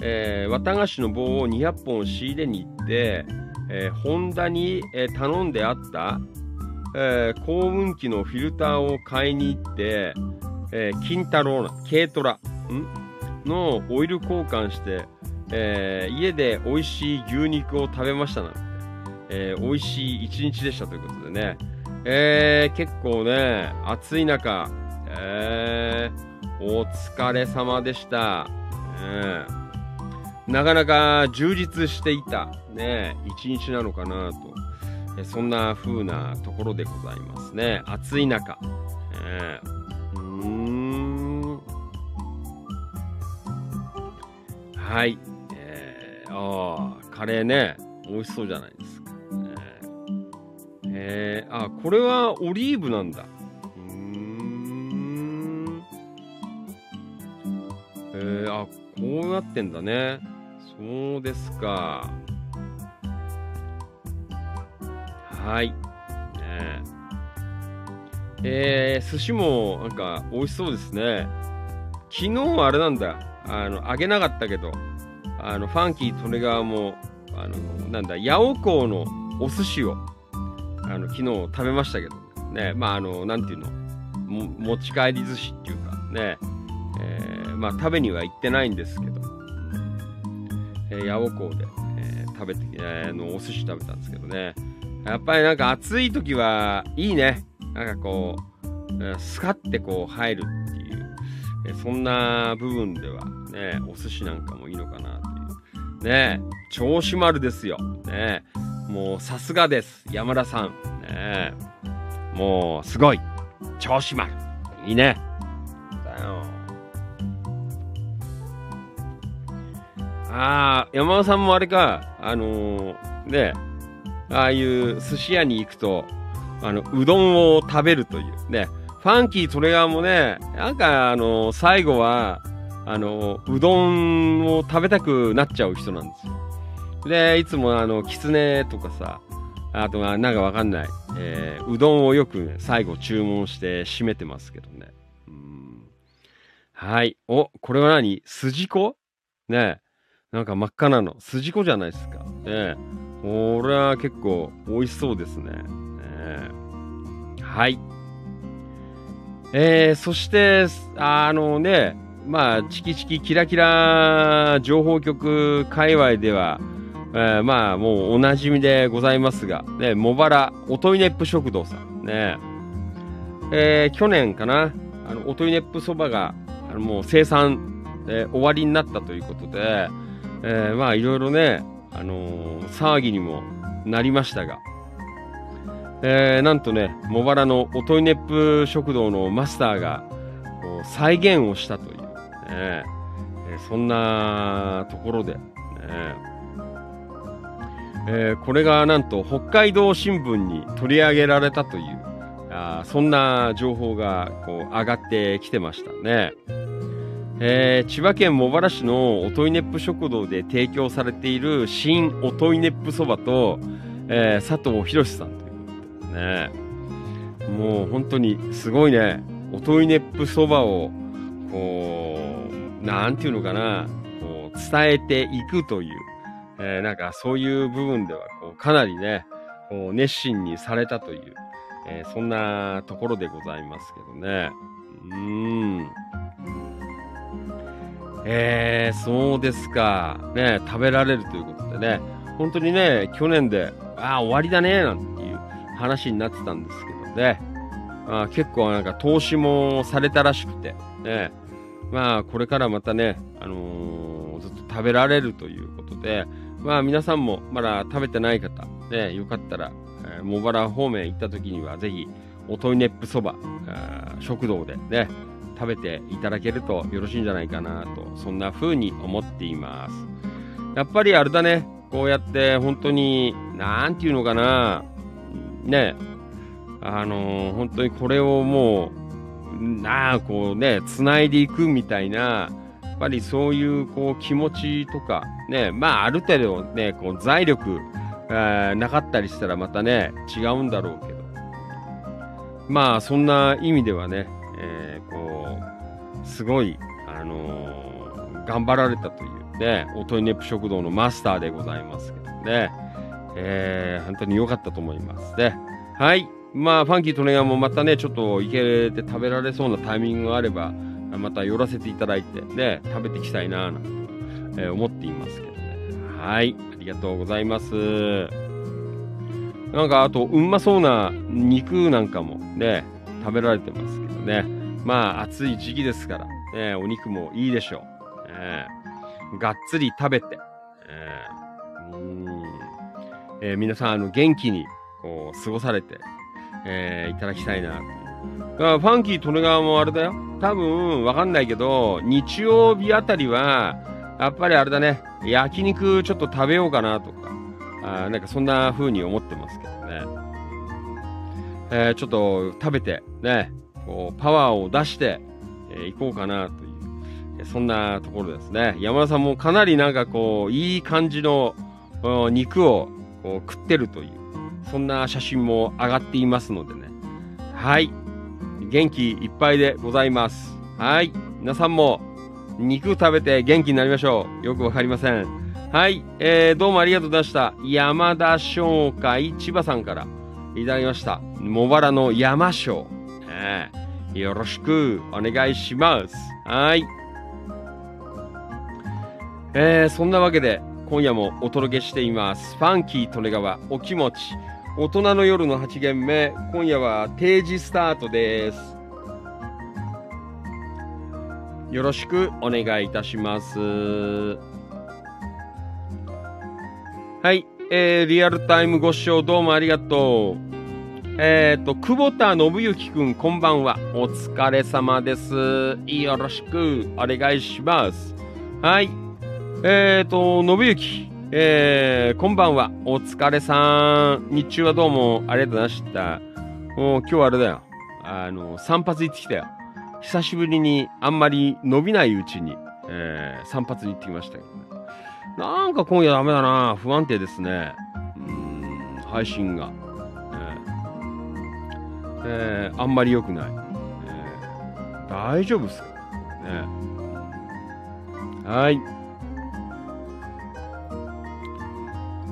えー綿菓子の棒を200本仕入れに行って、えーホンダに、え頼んであった、え幸運機のフィルターを買いに行って、え金太郎な軽トラのオイル交換して、え家で美味しい牛肉を食べましたな、えー美味しい一日でしたということでね、えー結構ね、暑い中、えーお疲れ様でした。ねなかなか充実していた、ね、一日なのかなと、えそんな風なところでございますね。暑い中。えーうんはい。えー、ああ、カレーね、美味しそうじゃないですか。えー、あ、これはオリーブなんだ。うーん。えー、あ、こうなってんだね。そうですか。はい。ねえー、寿司もなんか美味しそうですね。昨日はあれなんだ。あの、あげなかったけど、あの、ファンキー・トレガーも、あの、なんだ、八尾港のお寿司を、あの、昨日食べましたけど、ね、まあ、あの、なんていうの、持ち帰り寿司っていうか、ね、えーまあ、食べには行ってないんですけど、えー八尾港で、えー食べて、えーのお寿司食べたんですけどね、やっぱりなんか暑い時はいいね。なんかこう、スカってこう入るっていう、えそんな部分ではね、お寿司なんかもいいのかなという。ね、銚子丸ですよ。ね、もうさすがです。山田さん。ね、もうすごい。銚子丸。いいね。だよ。ああ、山田さんもあれか、あのーね、ああいう寿司屋に行くと、あの、うどんを食べるという。ね。ファンキートレガーもね、なんか、あの、最後は、あの、うどんを食べたくなっちゃう人なんですよ。で、いつもあの、きつねとかさ、あとはなんかわかんない、えーうどんをよくね、最後注文して締めてますけどね。はい。お、これは何？筋子？ねなんか真っ赤なの。筋子じゃないですか。ね、これは結構美味しそうですね。ねはい。えー、そして、あのね、まあ、チキチキキラキラ情報局界隈では、えーまあ、もうおなじみでございますが、ね、茂原おといねっぷ食堂さん、ね、えー去年かな、あの、おといねっぷそばが、あの、もう生産、えー終わりになったということで、えーまあ、いろいろね、あのー騒ぎにもなりましたが、えーなんとね、茂原のおといねっぷ食堂のマスターが、こう再現をしたという、ね。えーそんなところで、ね。えーこれがなんと北海道新聞に取り上げられたという、あそんな情報がこう上がってきてましたね。えー千葉県茂原市のおといねっぷ食堂で提供されている新おといねっぷそばと、えー佐藤博さんということでね。もう本当にすごいね。おといねっぷそばを、こう、なんていうのかな、こう、伝えていくという、えーなんかそういう部分では、こう、かなりね、こう、熱心にされたという、えーそんなところでございますけどね。うん。えー、そうですか。ね、食べられるということでね、本当にね、去年で、ああ、終わりだね、なんていう話になってたんですけどね、あ結構なんか投資もされたらしくて、ね、まあ、これからまたね、あのーずっと食べられるということで、まあ、皆さんもまだ食べてない方、ね、よかったら、えー茂原方面行った時には、ぜひ、おといねっぷそば、食堂でね、食べていただけるとよろしいんじゃないかなと、そんな風に思っています。やっぱりあれだね、こうやって本当に、なんていうのかな、ね、あのー本当にこれをもう、なあ、こうね、繋いでいくみたいな、ぱりそういうこう気持ちとか、ね、まあある程度ね、こう財力、えーなかったりしたらまたね、違うんだろうけど、まあそんな意味ではね、えーこう、すごい、あのー頑張られたというね、おといねぷ食堂のマスターでございますけどね、えー本当に良かったと思いますね。はい。まあ、ファンキートネガーもまたね、ちょっと行けて食べられそうなタイミングがあれば、また寄らせていただいて、ね、食べていきたいな、なんて、えー思っていますけどね。はい。ありがとうございます。なんか、あと、うんまそうな肉なんかもね、食べられてますけどね。まあ、暑い時期ですから、ね、お肉もいいでしょう。ね、がっつり食べて、えうんえー皆さん、あの、元気に、こう、過ごされて、えーいただきたいなと。だからファンキー・利根川もあれだよ。多分、わかんないけど、日曜日あたりは、やっぱりあれだね、焼肉ちょっと食べようかなとか、あなんかそんな風に思ってますけどね。えーちょっと食べて、ね、こう、パワーを出して、えー行こうかなという、そんなところですね。山田さんもかなりなんかこう、いい感じの肉をこう食ってるという、そんな写真も上がっていますのでね。はい。元気いっぱいでございます。はい。皆さんも肉食べて元気になりましょう。よくわかりません。はい。えー、どうもありがとうございました。山田商会千葉さんからいただきました。茂原の山椒。えーよろしくお願いします。はい。えー、そんなわけで、今夜もお届けしています。ファンキー利根川お気持ち。大人の夜の8限目。今夜は定時スタートです。よろしくお願いいたします。はい。えー、リアルタイムご視聴どうもありがとう。えっ、と、久保田信之くん、こんばんは。お疲れ様です。よろしくお願いします。はい。えっ、と、信之、えー、こんばんは。お疲れさん。日中はどうもありがとうございました。もう今日はあれだよ。あの、散髪行ってきたよ。久しぶりにあんまり伸びないうちに、えー、散髪に行ってきましたけどね。なんか今夜ダメだな。不安定ですね。配信が。えーえーあんまり良くない。えー大丈夫っすか？ね。はい。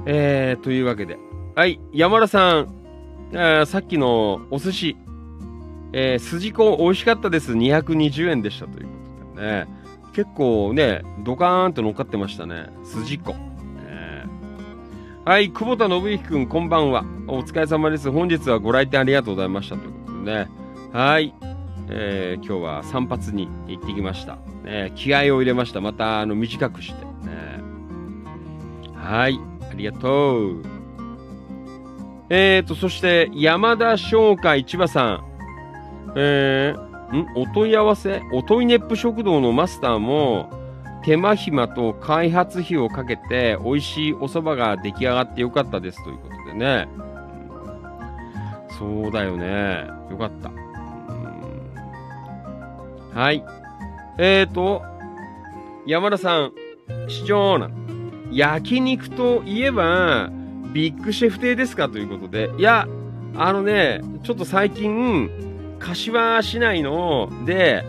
えー、というわけで。はい、山田さん、えさっきのお寿司、えー、筋子美味しかったです。220円でしたということでね。結構ね、ドカーンと乗っかってましたね。筋子。えーはい、久保田信之くん、こんばんは。お疲れ様です。本日はご来店ありがとうございましたということでね。はい。えー今日は散髪に行ってきました。ね、気合を入れました。また、あの、短くして。ね、はい。ありがとう。えーと、そして、山田商会千葉さん。えー、ん？お問い合わせ？お問いネップ食堂のマスターも、手間暇と開発費をかけて、美味しいお蕎麦が出来上がってよかったですということでね。そうだよね。よかった。はい。えーと、山田さん、市長な焼肉といえば、ビッグシェフ亭ですかということで。いや、あのね、ちょっと最近、柏市内の、で、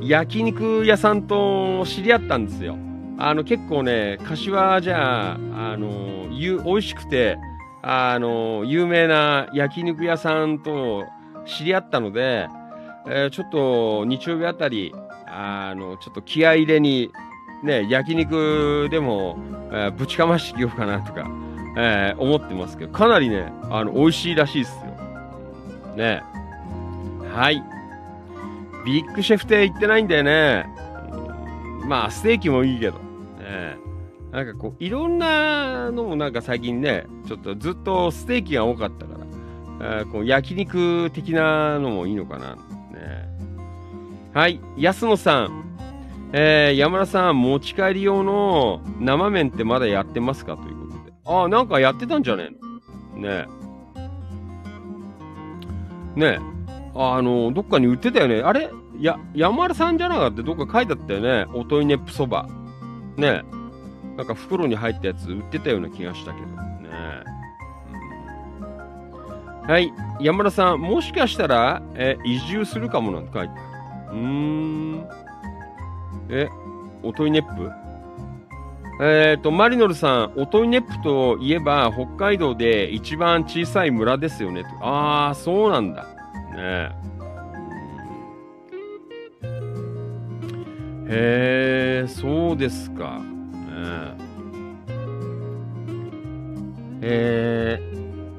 焼肉屋さんと知り合ったんですよ。あの、結構ね、柏じゃあ、あの、ゆ美味しくて、あの、有名な焼肉屋さんと知り合ったので、えーちょっと日曜日あたり、あの、ちょっと気合入れに、ね、焼肉でも、えーぶちかましてきようかなとか、えー思ってますけど、かなりね、あの、美味しいらしいですよ。ね。はい。ビッグシェフ亭行ってないんだよね。まあ、ステーキもいいけど。ね、なんかこう、いろんなのもなんか最近ね、ちょっとずっとステーキが多かったから、えーこう焼肉的なのもいいのかな。ね、はい。安野さん。えー、山田さん、持ち帰り用の生麺ってまだやってますか？ということで。ああ、なんかやってたんじゃね？えのねえ。ねえ。あの、どっかに売ってたよね。あれ？や、山田さんじゃなかった？どっか書いてあったよね。おといねっぷそば。ねえ。なんか袋に入ったやつ売ってたような気がしたけど。ねえ。うんはい。山田さん、もしかしたら、え、移住するかもなんて書いてある。うーん。え、おといねっぷ？えっ、と、マリノルさん、おといねっぷといえば、北海道で一番小さい村ですよね。ああ、そうなんだ。ねえ。へえ、そうですか。ねええ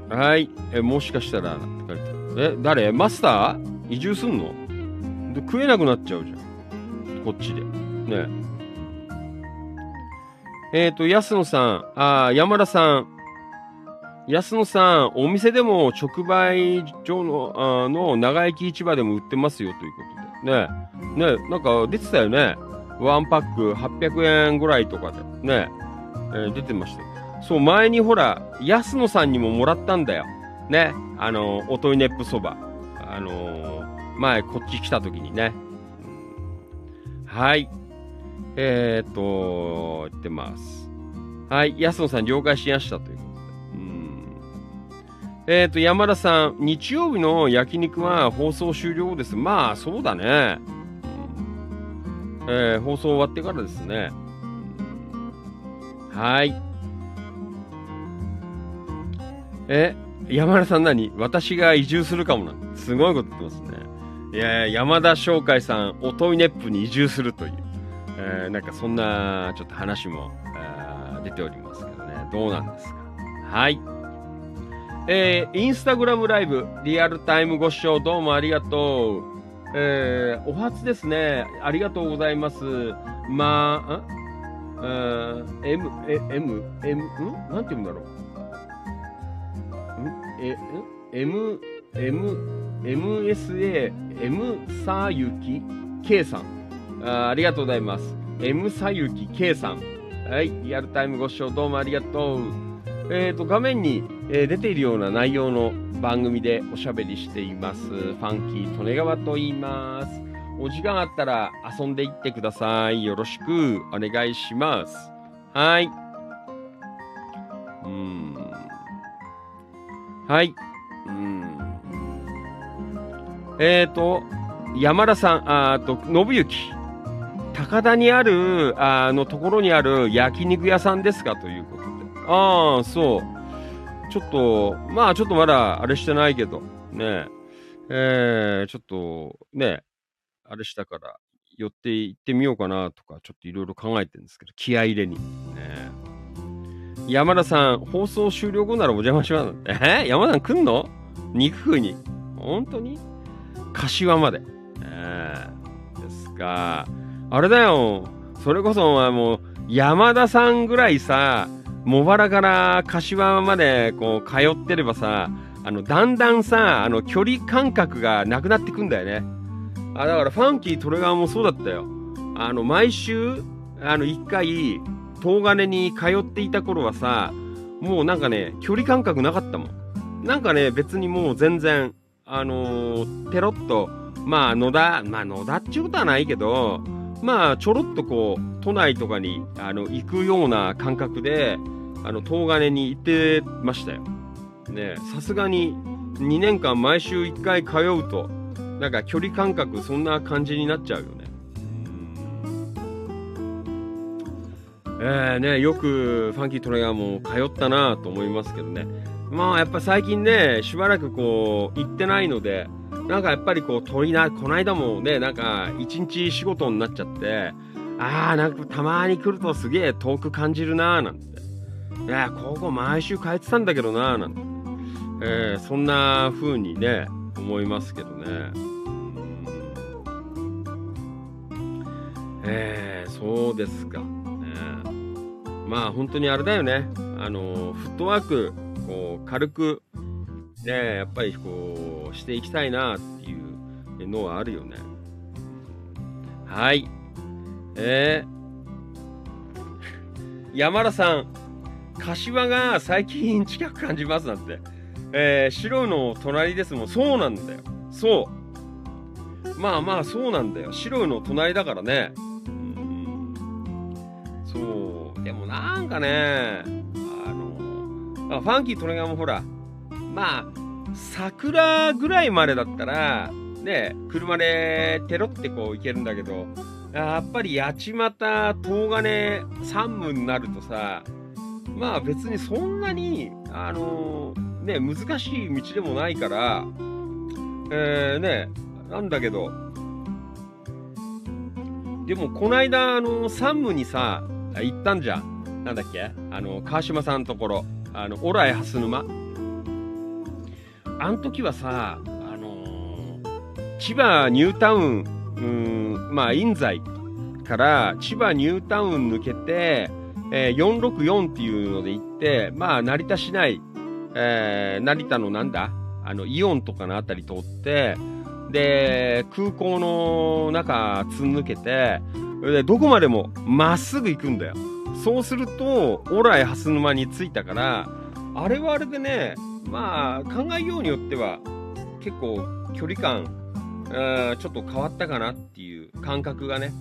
ー、はい。え、もしかしたら、なんて書いて。え、誰？マスター？移住すんの？食えなくなっちゃうじゃん。こっちで。ねえ。えっ、と、安野さん、あ山田さん。安野さん、お店でも直売所の、あの長生き市場でも売ってますよということで。ね。ね、なんか出てたよね。ワンパック800円ぐらいとかで。ねえ。ー出てました。そう、前にほら、安野さんにももらったんだよ。ね。あの、おといねっぷそば。あのー前こっち来た時にね。はい。えー、っと、言ってます。はい。安野さん了解しましたということで。うん。えー、っと、山田さん、日曜日の焼肉は放送終了です。まあ、そうだね。うんえー放送終わってからですね。はい。え、山田さん何？私が移住するかもな。すごいこと言ってますね。いや山田商会さん、おといネップに移住するという、えーなんかそんなちょっと話も、えー出ておりますけどね。どうなんですか？はい。えーインスタグラムライブ、リアルタイムご視聴どうもありがとう。えーお初ですね。ありがとうございます。まあ、んえー M、え M、M、ん？なんて言うんだろう。ん？え、ん ?M、M、MSA、M さゆき K さん。あありがとうございます。M さゆき K さん。はい。リアルタイムご視聴どうもありがとう。えっ、と、画面に、えー出ているような内容の番組でおしゃべりしています。ファンキー利根川と言います。お時間あったら遊んでいってください。よろしくお願いします。はい。うん。はい。うん。えっ、と、山田さん、あーと、信行。高田にある、あのところにある焼肉屋さんですかということで。ああ、そう。ちょっと、まあちょっとまだあれしてないけど、ねええー、ちょっと、ねあれしたから、寄って行ってみようかなとか、ちょっといろいろ考えてるんですけど、気合入れに。ね山田さん、放送終了後ならお邪魔します。えー？山田さん来んの？肉食いに。本当に？柏まで。えーですか。あれだよ。それこそお前もう、山田さんぐらいさ、茂原から柏までこう通ってればさ、あの、だんだんさ、あの、距離感覚がなくなってくんだよね。あ、だからファンキートレガーもそうだったよ。あの、毎週、あの、一回、東金に通っていた頃はさ、もうなんかね、距離感覚なかったもん。なんかね、別にもう全然、あのー、テロッと、まあ、野田、まあ、野田っちゅうことはないけど、まあ、ちょろっとこう、都内とかに、あの、行くような感覚で、あの、東金に行ってましたよ。ねさすがに、2年間毎週1回通うと、なんか距離感覚そんな感じになっちゃうよね。えー、ね、よくファンキートレガーも通ったなと思いますけどね。まあやっぱ最近ね、しばらくこう行ってないので、なんかやっぱりこう遠いな、この間もね、なんか一日仕事になっちゃって、あーなんかたまに来るとすげえ遠く感じるなーなんて。いや、ここ毎週通ってたんだけどなーなんて。えー、そんな風にね、思いますけどね。えー、そうですか。ね、まあ本当にあれだよね。あの、フットワーク、こう、軽く、ね、やっぱりこう、していきたいなっていうのはあるよね。はい。えー、山田さん、柏が最近近く感じますなんて。えー、白の隣ですもん。そうなんだよ。そう。まあまあ、そうなんだよ。白の隣だからね。うんそう。でもなんかね、あの、あファンキートレガーもほら、まあ、桜ぐらいまでだったら、ね、車でテロってこう行けるんだけど、やっぱり八幡、東金、三部になるとさ、まあ別にそんなに、あのね、難しい道でもないから、えー、ね、なんだけど、でもこないだ、あの、山武にさ、行ったんじゃん。なんだっけ？あの、川島さんのところ、あの、オライハス沼。あん時はさ、あのー千葉ニュータウン、うん、まあ、印西から千葉ニュータウン抜けて、えー464っていうので行って、まあ、成田市内、えー成田のなんだあの、イオンとかのあたり通って、で、空港の中突ん抜けて、で、どこまでもまっすぐ行くんだよ。そうすると、オライハス沼に着いたから、あれはあれでね、まあ、考えようによっては、結構距離感、ちょっと変わったかなっていう感覚がね。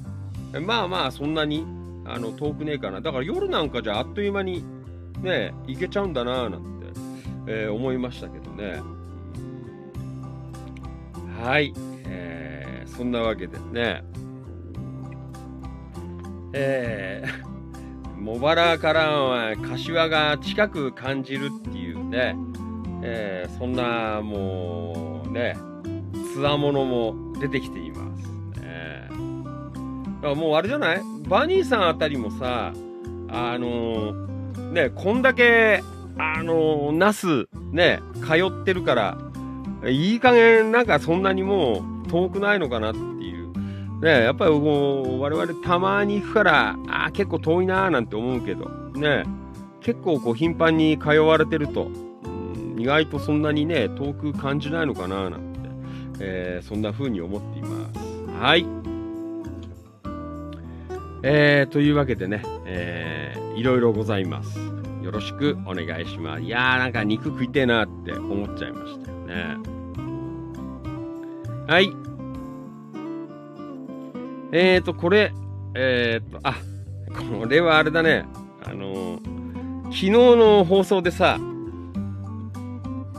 まあまあ、そんなに、あの、遠くねえかな。だから夜なんかじゃあっという間に、ね、行けちゃうんだななんて、えー思いましたけどね。はい。えーそんなわけでね。えー、茂原からは柏が近く感じるっていうね、えーそんなもうね、つわものも出てきています。ね、だからもうあれじゃない？バニーさんあたりもさ、あのーね、こんだけ、あのーナス、ね、通ってるから、いい加減なんかそんなにもう遠くないのかなっていう。ね、やっぱりこう、我々たまに行くから、あ結構遠いなーなんて思うけど、ね、結構こう頻繁に通われてると、意外とそんなにね、遠く感じないのかななんて、えーそんな風に思っています。はい。えー、というわけでね、えー、いろいろございます。よろしくお願いします。いやー、なんか肉食いてえなって思っちゃいましたよね。はい。えーと、これ、えーと、あ、これはあれだね。あのー昨日の放送でさ、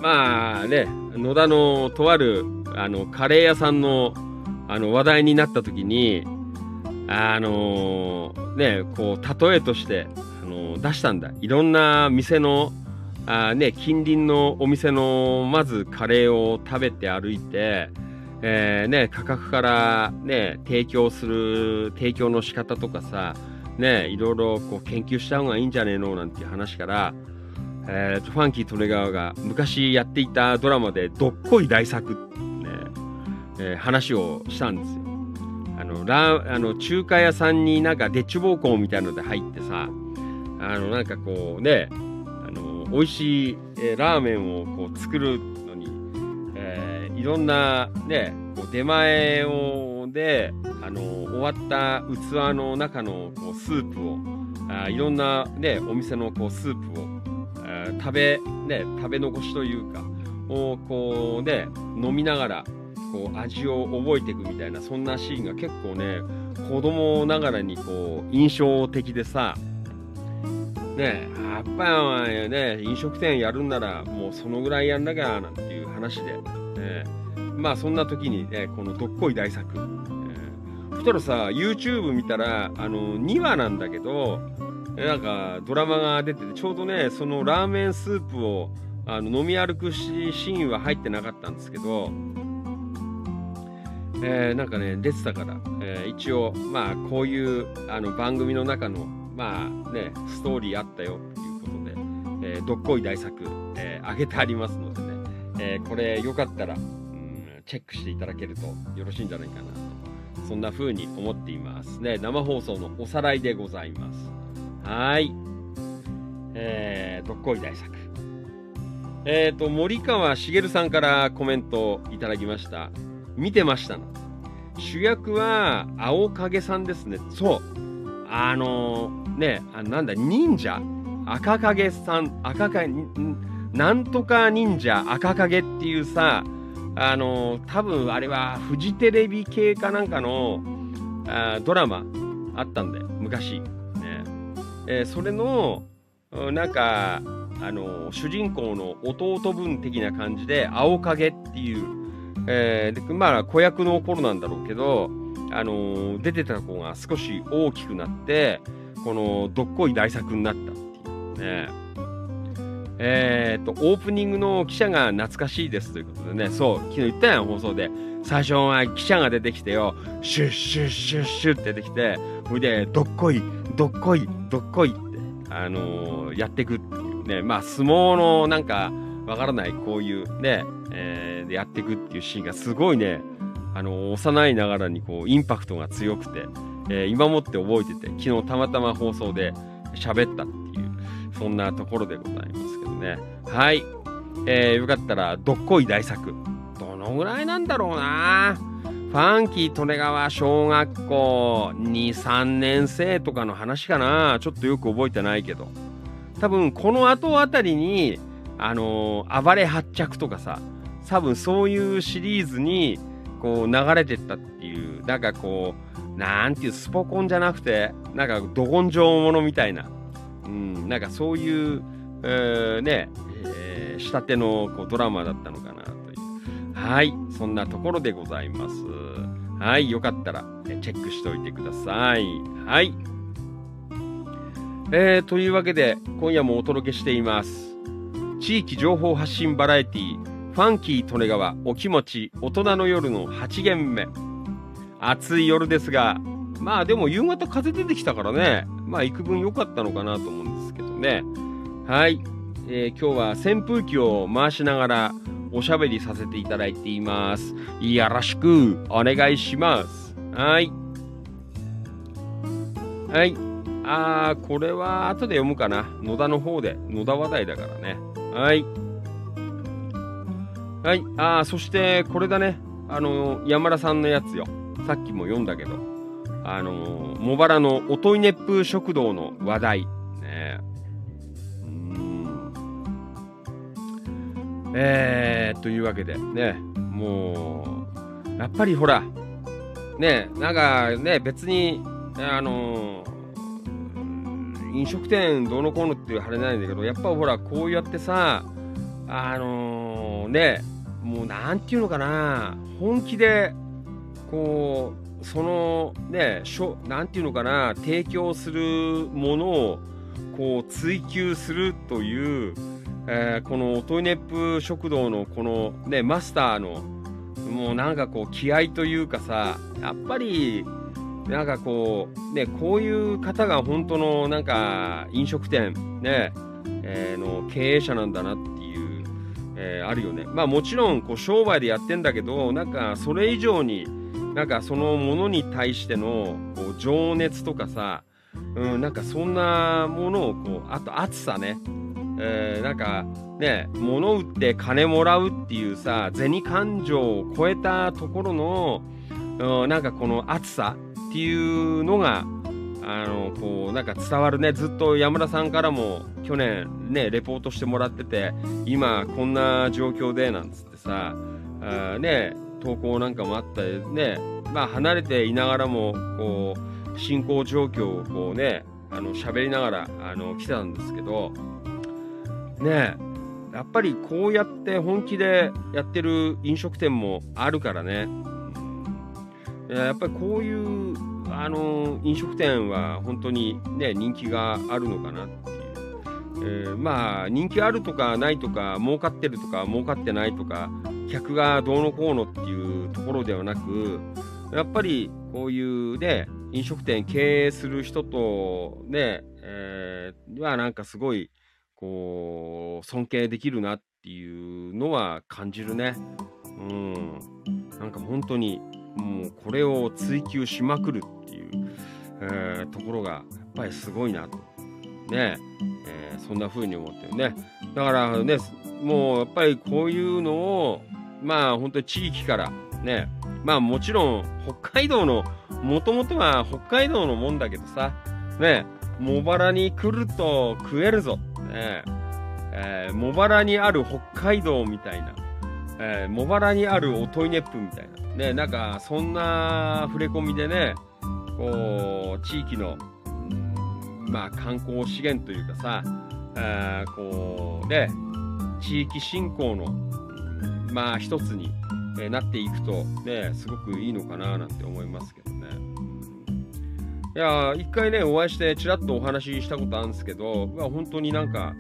まあね、野田のとある、あの、カレー屋さんの、あの、話題になった時に、あのーね、こう、例えとして、あのー出したんだ。いろんな店の、あね、近隣のお店の、まずカレーを食べて歩いて、えーね、価格からね、提供する、提供の仕方とかさ、ね、いろいろこう研究した方がいいんじゃねえの？なんていう話から、えーとファンキー・トレガーが昔やっていたドラマで、どっこい大作ってね、えー話をしたんですよ。あの、ラあの中華屋さんになんかデッチ暴行みたいので入ってさ、あの、なんかこうね、あの、美味しい、えーラーメンをこう作るのに、えーいろんなね、こう出前をで、あの、終わった器の中のこうスープを、あーいろんなね、お店のこうスープを、食べ、ね、食べ残しというか、をこうね、飲みながら、こう味を覚えていくみたいな、そんなシーンが結構ね、子供ながらにこう、印象的でさ、ねやっぱね、飲食店やるんなら、もうそのぐらいやんなきゃなんていう話で、ねまあそんな時にね、このどっこい大作、えー、そしたらさ、YouTube 見たら、あの、2話なんだけど、えなんかドラマが出てて、ちょうどね、そのラーメンスープをあの飲み歩くシーンは入ってなかったんですけど、えーなんかね、出てたから、えー一応、まあ、こういうあの番組の中の、まあね、ストーリーあったよっていうことで、えーどっこい大作、えー上げてありますのでね、えーこれよかったら、うん、チェックしていただけるとよろしいんじゃないかなと、そんな風に思っていますね。生放送のおさらいでございます。はーい。えー、どっこい大作。えっ、と、森川茂さんからコメントいただきました。見てましたの。主役は青影さんですね。そう。あのーね、あなんだ、忍者赤影さん、赤影、なんとか忍者赤影っていうさ、あのー多分あれはフジテレビ系かなんかのあードラマあったんだよ、昔。えーそれの、なんか、あの主人公の弟分的な感じで、青影っていう、えーでまあ、子役の頃なんだろうけど、あの出てた子が少し大きくなって、このどっこい大作になったっていうね。えー、と、オープニングの記者が懐かしいですということでね、そう、昨日言ったやん、放送で。最初は記者が出てきてよ、シュッシュッシュッシュッって出てきて、ほいで、どっこい、どっこい、どっこいって、あのーやっていくっていうね、まあ、相撲のなんか、わからない、こういうね、えーやっていくっていうシーンがすごいね、あの幼いながらにこう、インパクトが強くて、えー今もって覚えてて、昨日たまたま放送で喋ったっていう、そんなところでございますけどね。はい。えーよかったら、どっこい大作。どのぐらいなんだろうなファンキー利根川小学校2、3年生とかの話かなちょっとよく覚えてないけど。多分、この後あたりに、あのー暴れ発着とかさ、多分そういうシリーズに、こう流れてったっていう、なんかこう、なんていう、スポコンじゃなくて、なんかど根性ものみたいな、うん、なんかそういう、えーね、えー仕立てのこうドラマだったのかな。はい、そんなところでございます。はい、よかったらえチェックしておいてください。はい。えー、というわけで、今夜もお届けしています。地域情報発信バラエティファンキー利根川お気持ち大人の夜の8限目。暑い夜ですが、まあでも夕方風出てきたからね、まあ幾分良かったのかなと思うんですけどね。はい。えー今日は扇風機を回しながらおしゃべりさせていただいています。よろしくお願いします。はい。はい。あー、これは後で読むかな。野田の方で。野田話題だからね。はい。はい。あー、そしてこれだね。あの、山田さんのやつよ。さっきも読んだけど。あの、茂原のおとい熱風食堂の話題。えー、というわけでね、もう、やっぱりほら、ね、なんかね、別に、あの飲食店どうのこうのっていうあれないんだけど、やっぱほら、こうやってさ、あのね、もうなんていうのかな、本気で、こう、そのねしょなんていうのかな提供するものをこう追求するという、えーこの音イネップ食堂のこのねマスターのもうなんかこう気合というかさやっぱりなんかこうねこういう方が本当のなんか飲食店ね、えーの経営者なんだなっていう、えーあるよね。まあもちろんこう商売でやってんだけどなんかそれ以上になんかそのものに対してのこう情熱とかさ、うん、なんかそんなものをこうあと熱さね、えーなんかね物売って金もらうっていうさ銭感情を超えたところの、うん、なんかこの熱さっていうのがあのこうなんか伝わるね。ずっと山田さんからも去年ねレポートしてもらってて今こんな状況でなんつってさあね投稿なんかもあったりね。まあ離れていながらもこう進行状況をこうねあの喋りながらあの来てたんですけどねやっぱりこうやって本気でやってる飲食店もあるからね。やっぱりこういうあの飲食店は本当にね人気があるのかなっていう、えーまあ人気あるとかないとか儲かってるとか儲かってないとか客がどうのこうのっていうところではなくやっぱりこういうね飲食店経営する人とね、えーはなんかすごいこう尊敬できるなっていうのは感じるね。うん。なんか本当にもうこれを追求しまくるっていう、えーところがやっぱりすごいなと。ね、えーそんな風に思ってるね。だからねもうやっぱりこういうのをまあ本当に地域からね。まあもちろん北海道のもともとは北海道のもんだけどさ。ね。茂原に来ると食えるぞ。ねえー茂原にある北海道みたいな、えー茂原にあるおトイネップみたいな。ねなんかそんな触れ込みでねこう地域のまあ観光資源というかさ、あーこうね地域振興のまあ一つに、えなっていくとねすごくいいのかななんて思いますけど。いや一回ねお会いしてちらっとお話ししたことあるんですけど、まあ、本当になんか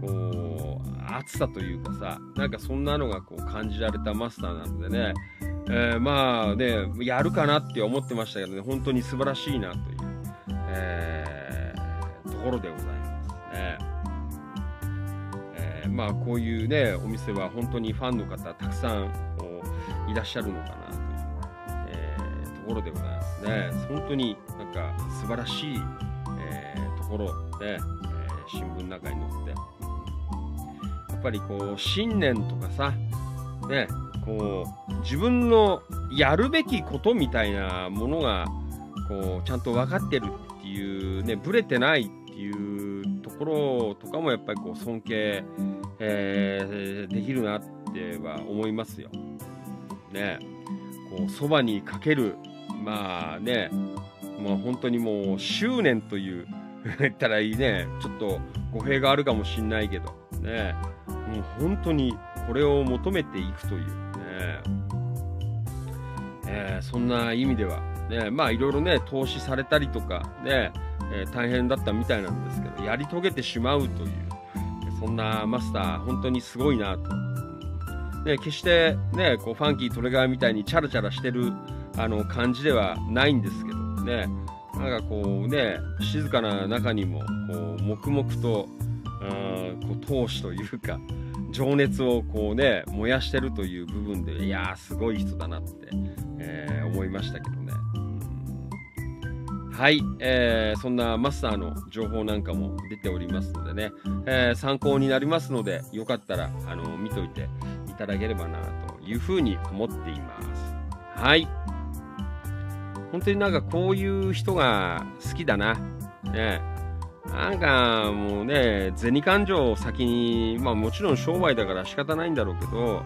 こう暑さというかさなんかそんなのがこう感じられたマスターなのでね、えーまあねやるかなって思ってましたけどね本当に素晴らしいなという、えーところでございます。ね。えーまあこういうねお店は本当にファンの方たくさんいらっしゃるのかな、ころでございますね。本当になんか素晴らしい、えーところで、えー新聞の中に載ってやっぱりこう信念とかさねこう自分のやるべきことみたいなものがこうちゃんと分かってるっていうねブレてないっていうところとかもやっぱりこう尊敬、えーできるなっては思いますよ。ねこうそばにかけるまあねまあ本当にもう執念という 言ったらいいねちょっと語弊があるかもしんないけどねもう本当にこれを求めていくというね、えーそんな意味ではねまあいろいろね投資されたりとかね、えー大変だったみたいなんですけどやり遂げてしまうというそんなマスター本当にすごいなと、ね、決してねこうファンキートレガーみたいにチャラチャラしてるあの感じではないんですけどねなんかこうね静かな中にもこう黙々とあーこう闘志というか情熱をこうね燃やしてるという部分でいやーすごい人だなって、えー思いましたけどね。はい、えーそんなマスターの情報なんかも出ておりますのでね、えー参考になりますのでよかったらあの見といていただければなというふうに思っています。はい。本当になんかこういう人が好きだな。ね。なんかもうね、銭感情を先に、まあもちろん商売だから仕方ないんだろうけど、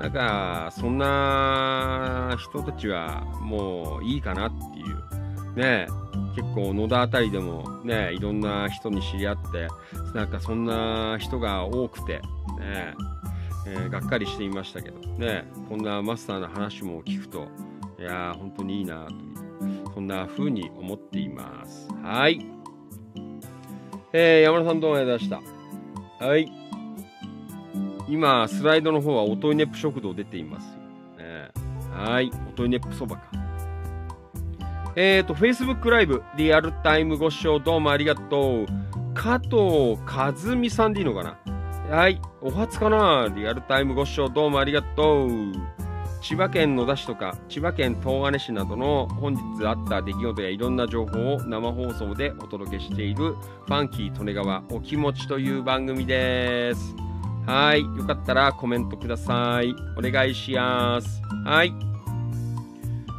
なんかそんな人たちはもういいかなっていう。ね結構野田あたりでもね、いろんな人に知り合って、なんかそんな人が多くて、ねえーがっかりしていましたけど、ねこんなマスターの話も聞くと、いやー、本当にいいなというこんな風に思っています。はい。えー、山田さんどうもありがとうございました。はい。今、スライドの方はおといねっぷ食堂出ていますよ。ね、はい。おといねっぷそばか。えーと、Facebook ライブ、リアルタイムご視聴どうもありがとう。加藤和美さんでいいのかなはい。お初かなリアルタイムご視聴どうもありがとう。千葉県野田市とか千葉県東金市などの本日あった出来事やいろんな情報を生放送でお届けしているファンキー利根川お気持ちという番組です。はい。よかったらコメントください。お願いします。はい。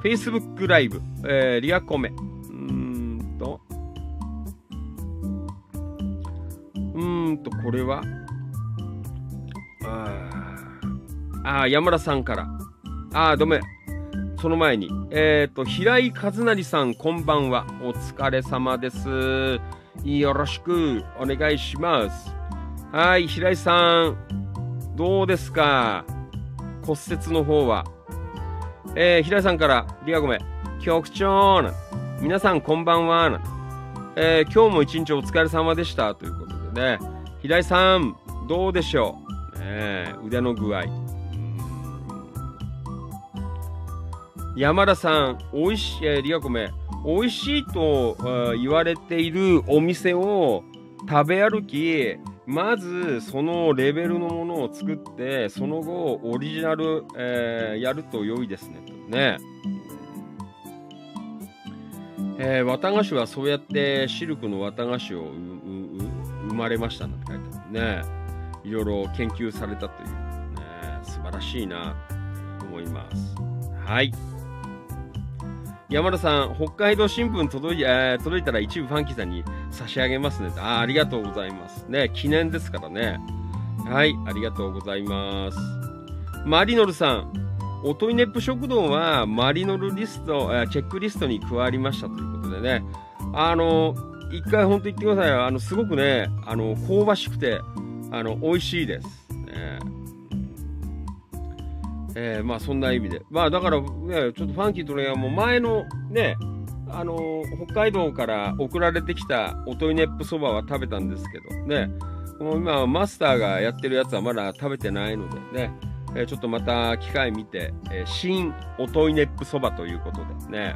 Facebook ライブ、えーリアコメ。うーんと。うーんと、これは？ああ、山田さんから。あー、ごめん。その前に、えっ、と、平井和成さん、こんばんは。お疲れ様です。よろしくお願いします。はい、平井さん、どうですか？骨折の方は。えー、平井さんから、リアゴメ、局長な皆さんこんばんはなえー、今日も一日お疲れ様でしたということでね、平井さん、どうでしょう、ねえ、腕の具合。山田さん、おいしい、えーリアコメ、美味しいと言われているお店を食べ歩き、まずそのレベルのものを作って、その後オリジナル、えーやると良いですね。とね。えー、綿菓子はそうやってシルクの綿菓子をううう生まれましたなんて書いてあるね。いろいろ研究されたという、ね、素晴らしいなと思います。はい。山田さん、北海道新聞届い,、えー届いたら一部ファンキーさんに差し上げますね。あありがとうございます。ね、記念ですからね。はい、ありがとうございます。マリノルさん、おといねっぷ食堂はマリノルリスト、えーチェックリストに加わりましたということでね。あの、一回本当言ってくださいよ。あの、すごくね、あの、香ばしくて、あの、美味しいです。ねえーまあそんな意味で。まあだから、ね、ちょっとファンキーとね、もう前のね、あのー北海道から送られてきたおといねっぷそばは食べたんですけど、ね、もう今マスターがやってるやつはまだ食べてないのでね、えーちょっとまた機会見て、えー新おといねっぷそばということでね、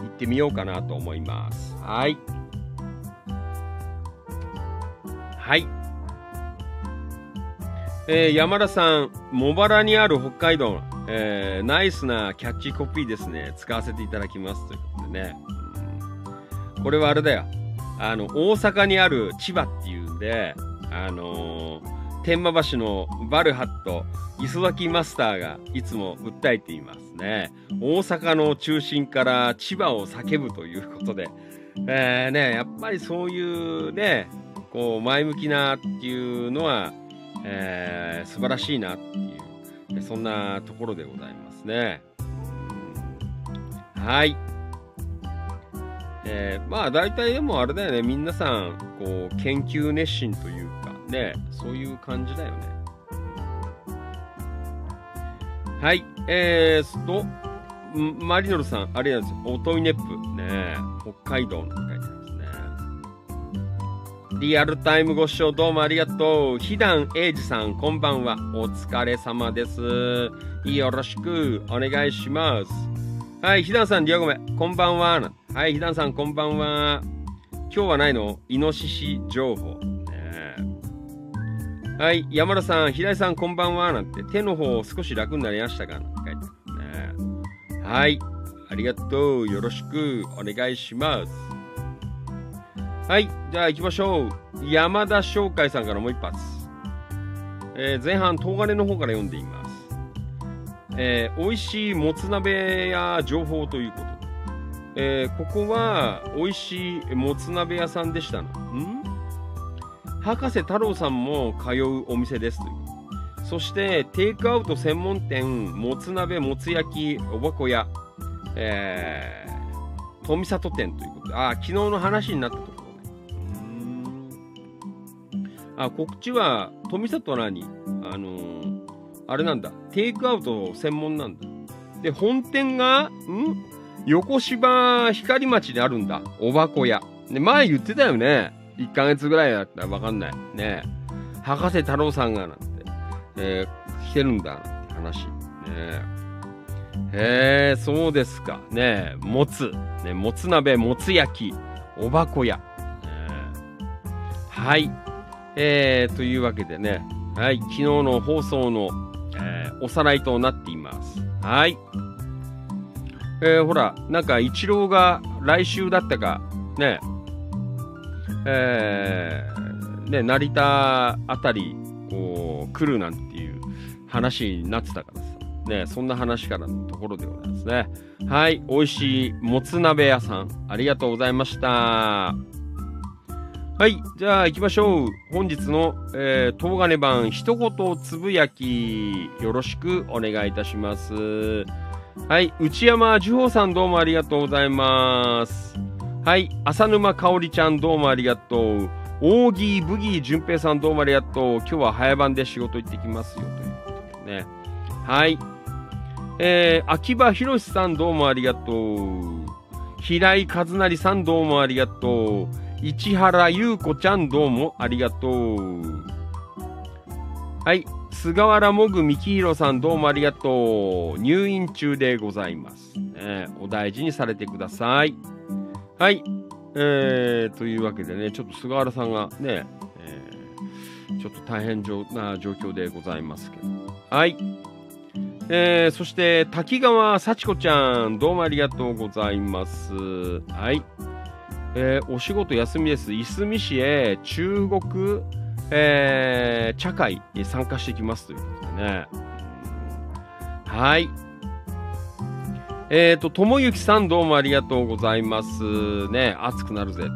行ってみようかなと思います。はい。はい。えー山田さん、茂原にある北海道、えーナイスなキャッチコピーですね。使わせていただきますということでね。うんこれはあれだよ。あの、大阪にある千葉っていうんで、あのー天満橋のバルハット、磯崎マスターがいつも訴えていますね。大阪の中心から千葉を叫ぶということで、えーね、やっぱりそういうね、こう、前向きなっていうのは、えー素晴らしいなっていう、そんなところでございますね。はい。えーまあ大体でもあれだよね、皆さん、こう、研究熱心というか、ね、そういう感じだよね。はい。えーと、マリノルさん、ありがとうございます。おといねっぷ、ね、北海道の書いて。リアルタイムご視聴どうもありがとう。ひだんえいじさん、こんばんは。お疲れ様です。よろしくお願いします。はい、ひだんさん、リアゴメ、こんばんは。はい、ひだんさん、こんばんは。今日はないの？イノシシ情報。ねはい、山田さん、平井さん、こんばんは。なんて、手の方少し楽になりましたか？なんて書いてね。はい、ありがとう。よろしくお願いします。はい、じゃあ行きましょう。山田商会さんからもう一発。えー前半、東金の方から読んでいます。えー美味しいもつ鍋や情報ということ、えーここは美味しいもつ鍋屋さんでしたな。ん？博士太郎さんも通うお店ですという。そして、テイクアウト専門店、もつ鍋、もつ焼き、おばこ屋、えー、富里店ということで、あ、昨日の話になったところ。あ、こっちは、富里は何あのーあれなんだ、テイクアウト専門なんだ。で、本店が、ん？横芝光町にあるんだ。おばこ屋。ね、前言ってたよね。1ヶ月ぐらいだったらわかんない。ね博士太郎さんがなんて、えー、来てるんだ、なんて話。ねへえ、そうですか。ねもつ。ね、もつ鍋、もつ焼き、おばこ屋。ねはい。えー、というわけでね、はい、昨日の放送の、えーおさらいとなっています。はい。えーほら、なんか、一郎が来週だったか、ね、えーね、成田あたり、こう、来るなんていう話になってたからさ、ね、そんな話からのところでございますね。はい、美味しいもつ鍋屋さん、ありがとうございました。はい、じゃあ行きましょう。本日の、えー、東金版一言つぶやき、よろしくお願いいたします。はい、内山樹宝さんどうもありがとうございます。はい、浅沼かおりちゃんどうもありがとう。オーギーブギー淳平さんどうもありがとう。今日は早番で仕事行ってきますよということでね。はい。えー、秋葉博さんどうもありがとう。平井和成さんどうもありがとう。市原優子ちゃんどうもありがとう。はい。菅原もぐみきひろさんどうもありがとう。入院中でございます。ね、お大事にされてください。はい。えー、というわけでね、ちょっと菅原さんがね、えーちょっと大変な状況でございますけど。はい。えー、そして、滝川幸子ちゃん、どうもありがとうございます。はい。えーお仕事休みです。いすみ市へ中国、えー茶会に参加してきますということでね。はい。えっ、と、ともゆきさんどうもありがとうございます。ね、暑くなるぜっていう、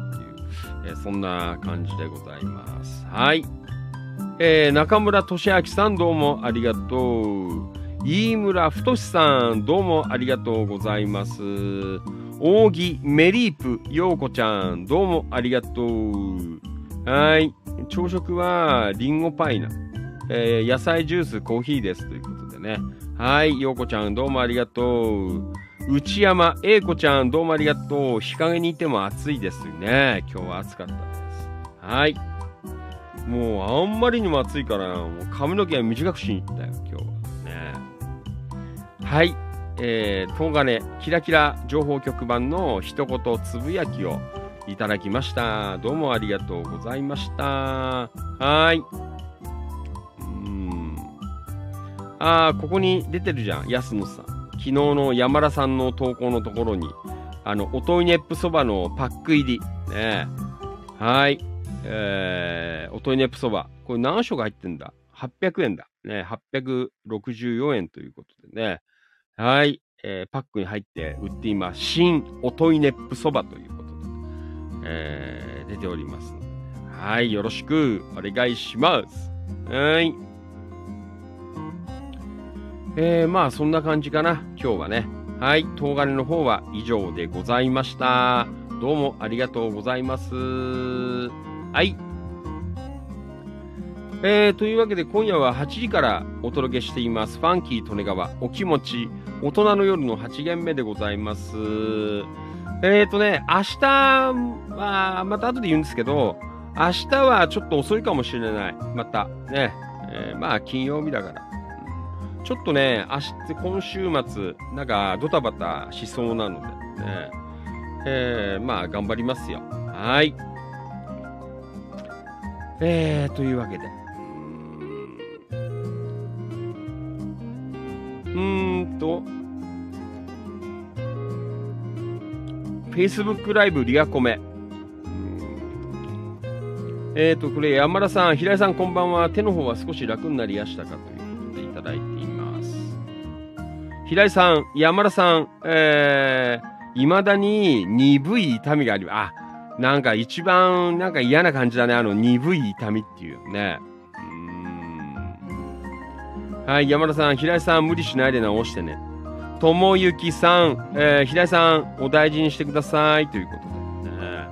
えーそんな感じでございます。はい。えー中村俊明さんどうもありがとう。飯村太さんどうもありがとうございます。扇メリープようこちゃんどうもありがとう。はい。朝食はリンゴパイな、えー野菜ジュースコーヒーですということでね。はい。ようこちゃんどうもありがとう。内山英子ちゃんどうもありがとう。日陰にいても暑いですね。今日は暑かったです。はい。もうあんまりにも暑いから、もう髪の毛は短くしに行ったよ、今日は。ね。はい。えー、東金キラキラ情報局版の一言つぶやきをいただきました。どうもありがとうございました。はーい。うーん。あー、ここに出てるじゃん、安野さん。昨日の山田さんの投稿のところに、あの、おといねっぷそばのパック入り。ねはい。えー、おといねっぷそば。これ何食入ってんだ ?800 円だ。ね、864円ということでね。はい。えーパックに入って売っています。新おといねっぷそばということで、えー出ております。はい。よろしくお願いします。はい。えー、まあそんな感じかな。今日はね。はい。東金の方は以上でございました。どうもありがとうございます。はい。えー、というわけで今夜は8時からお届けしています。ファンキー利根川お気持ち大人の夜の8限目でございます。えーとね、明日は、また後で言うんですけど、明日はちょっと遅いかもしれない。また。ね。えーまあ金曜日だから。ちょっとね、明日、今週末、なんかドタバタしそうなのでね。えーまあ頑張りますよ。はい。えー、というわけで。うーんと、Facebook ライブリアコメ。えーと、これ山田さん、平井さんこんばんは。手の方は少し楽になりやしたかということでいただいています。平井さん、山田さん、えー、未だに鈍い痛みがあります。あ、なんか一番なんか嫌な感じだね。あの鈍い痛みっていうね。はい、山田さん、平井さん、無理しないで直してね。ともゆきさん、えー平井さん、お大事にしてください。ということで、ね。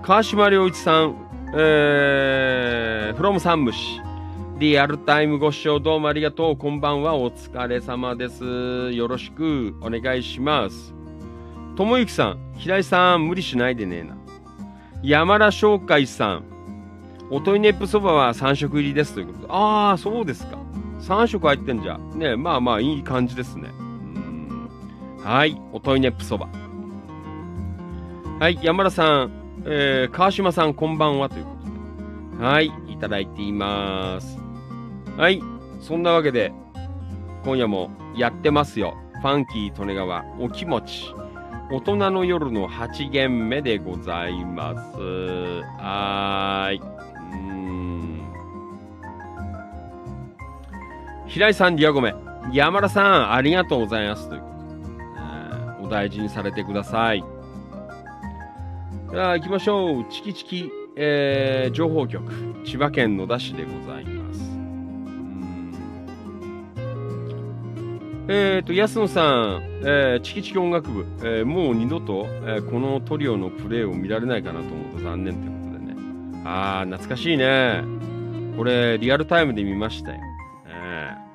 川島良一さん、えー、from 山武市。リアルタイムご視聴どうもありがとう。こんばんは。お疲れ様です。よろしくお願いします。ともゆきさん、平井さん、無理しないでねえな。山田商会さん、おといねっぷそばは3食入りですということで。ああ、そうですか。3食入ってんじゃ。ねまあまあいい感じですね。うんはい、おといねっぷそば。はい、山田さん、えー、川島さんこんばんはということで。はい、いただいています。はい、そんなわけで、今夜もやってますよ。ファンキー利根川お気持ち。大人の夜の8限目でございます。はーい。うん。平井さん、リアゴメ。山田さん、ありがとうございます。ということで、お大事にされてください。じゃあ、行きましょう。チキチキ、えー、情報局。千葉県野田市でございます。うんえーと、安野さん、えーチキチキ音楽部、えーもう二度と、えーこのトリオのプレーを見られないかなと思うと残念ということでね。あー、懐かしいね。これ、リアルタイムで見ましたよ。えー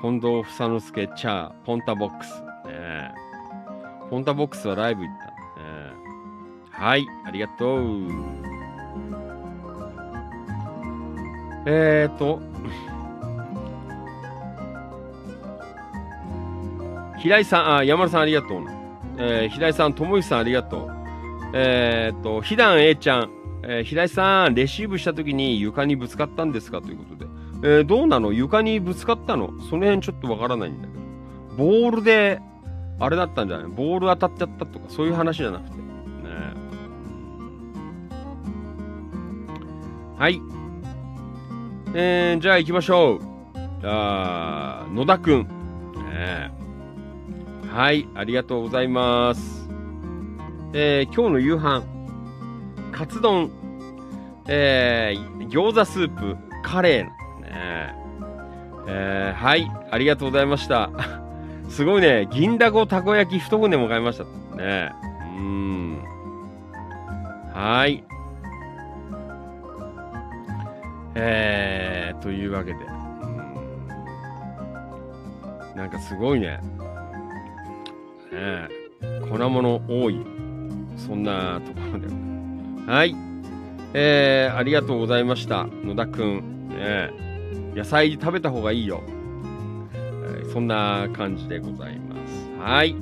近藤房之助、チャー、ポンタボックス。えーポンタボックスはライブ行った。えーはい、ありがとう。えーと、平井さん、あ、山田さんありがとう。えー平井さん、友之さんありがとう。えーと、ひだん A ちゃん、えー平井さん、レシーブした時に床にぶつかったんですか？ということで。えーどうなの？床にぶつかったの？その辺ちょっとわからないんだけど。ボールで、あれだったんじゃない？ボール当たっちゃったとか、そういう話じゃなくて。ねはい。えー、じゃあ行きましょう。じゃあ、野田くん。ねはい、ありがとうございます。えー、今日の夕飯、カツ丼、えー、餃子スープ、カレー、ねえー、はい、ありがとうございました。すごいね、銀だこたこ焼き一舟も買いました。ねうん。はい。えー、というわけで。うんなんかすごいね。ねえ粉物多い。そんなところで。はい。えー、ありがとうございました。野田くん。ねえ野菜食べた方がいいよ。そんな感じでございます。はい。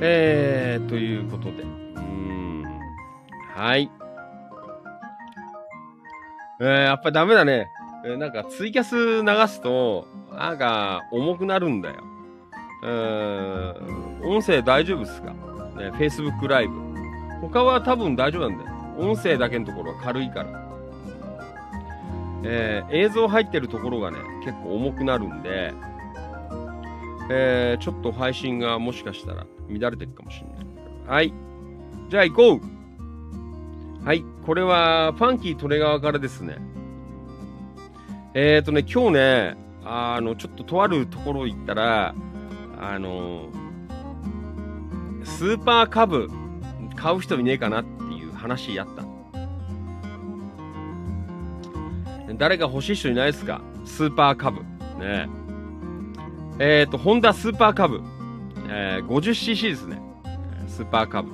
えー、ということで。うん。はい。えー、やっぱダメだね。えーなんかツイキャス流すと、なんか重くなるんだよ。えー、音声大丈夫ですか？ね、Facebook ライブ。他は多分大丈夫なんだよ。音声だけのところは軽いから。えー映像入ってるところがね、結構重くなるんで、えーちょっと配信がもしかしたら乱れてるかもしれない。はい。じゃあ行こうはい。これは、ファンキートレ側からですね。えーとね、今日ね、あの、ちょっととあるところ行ったら、あの、スーパーカブ買う人いねえかなっていう話やった。誰か欲しい人いないですか？スーパーカブ。ねえ。えっ、と、ホンダスーパーカブ。えー、50cc ですね。スーパーカブ。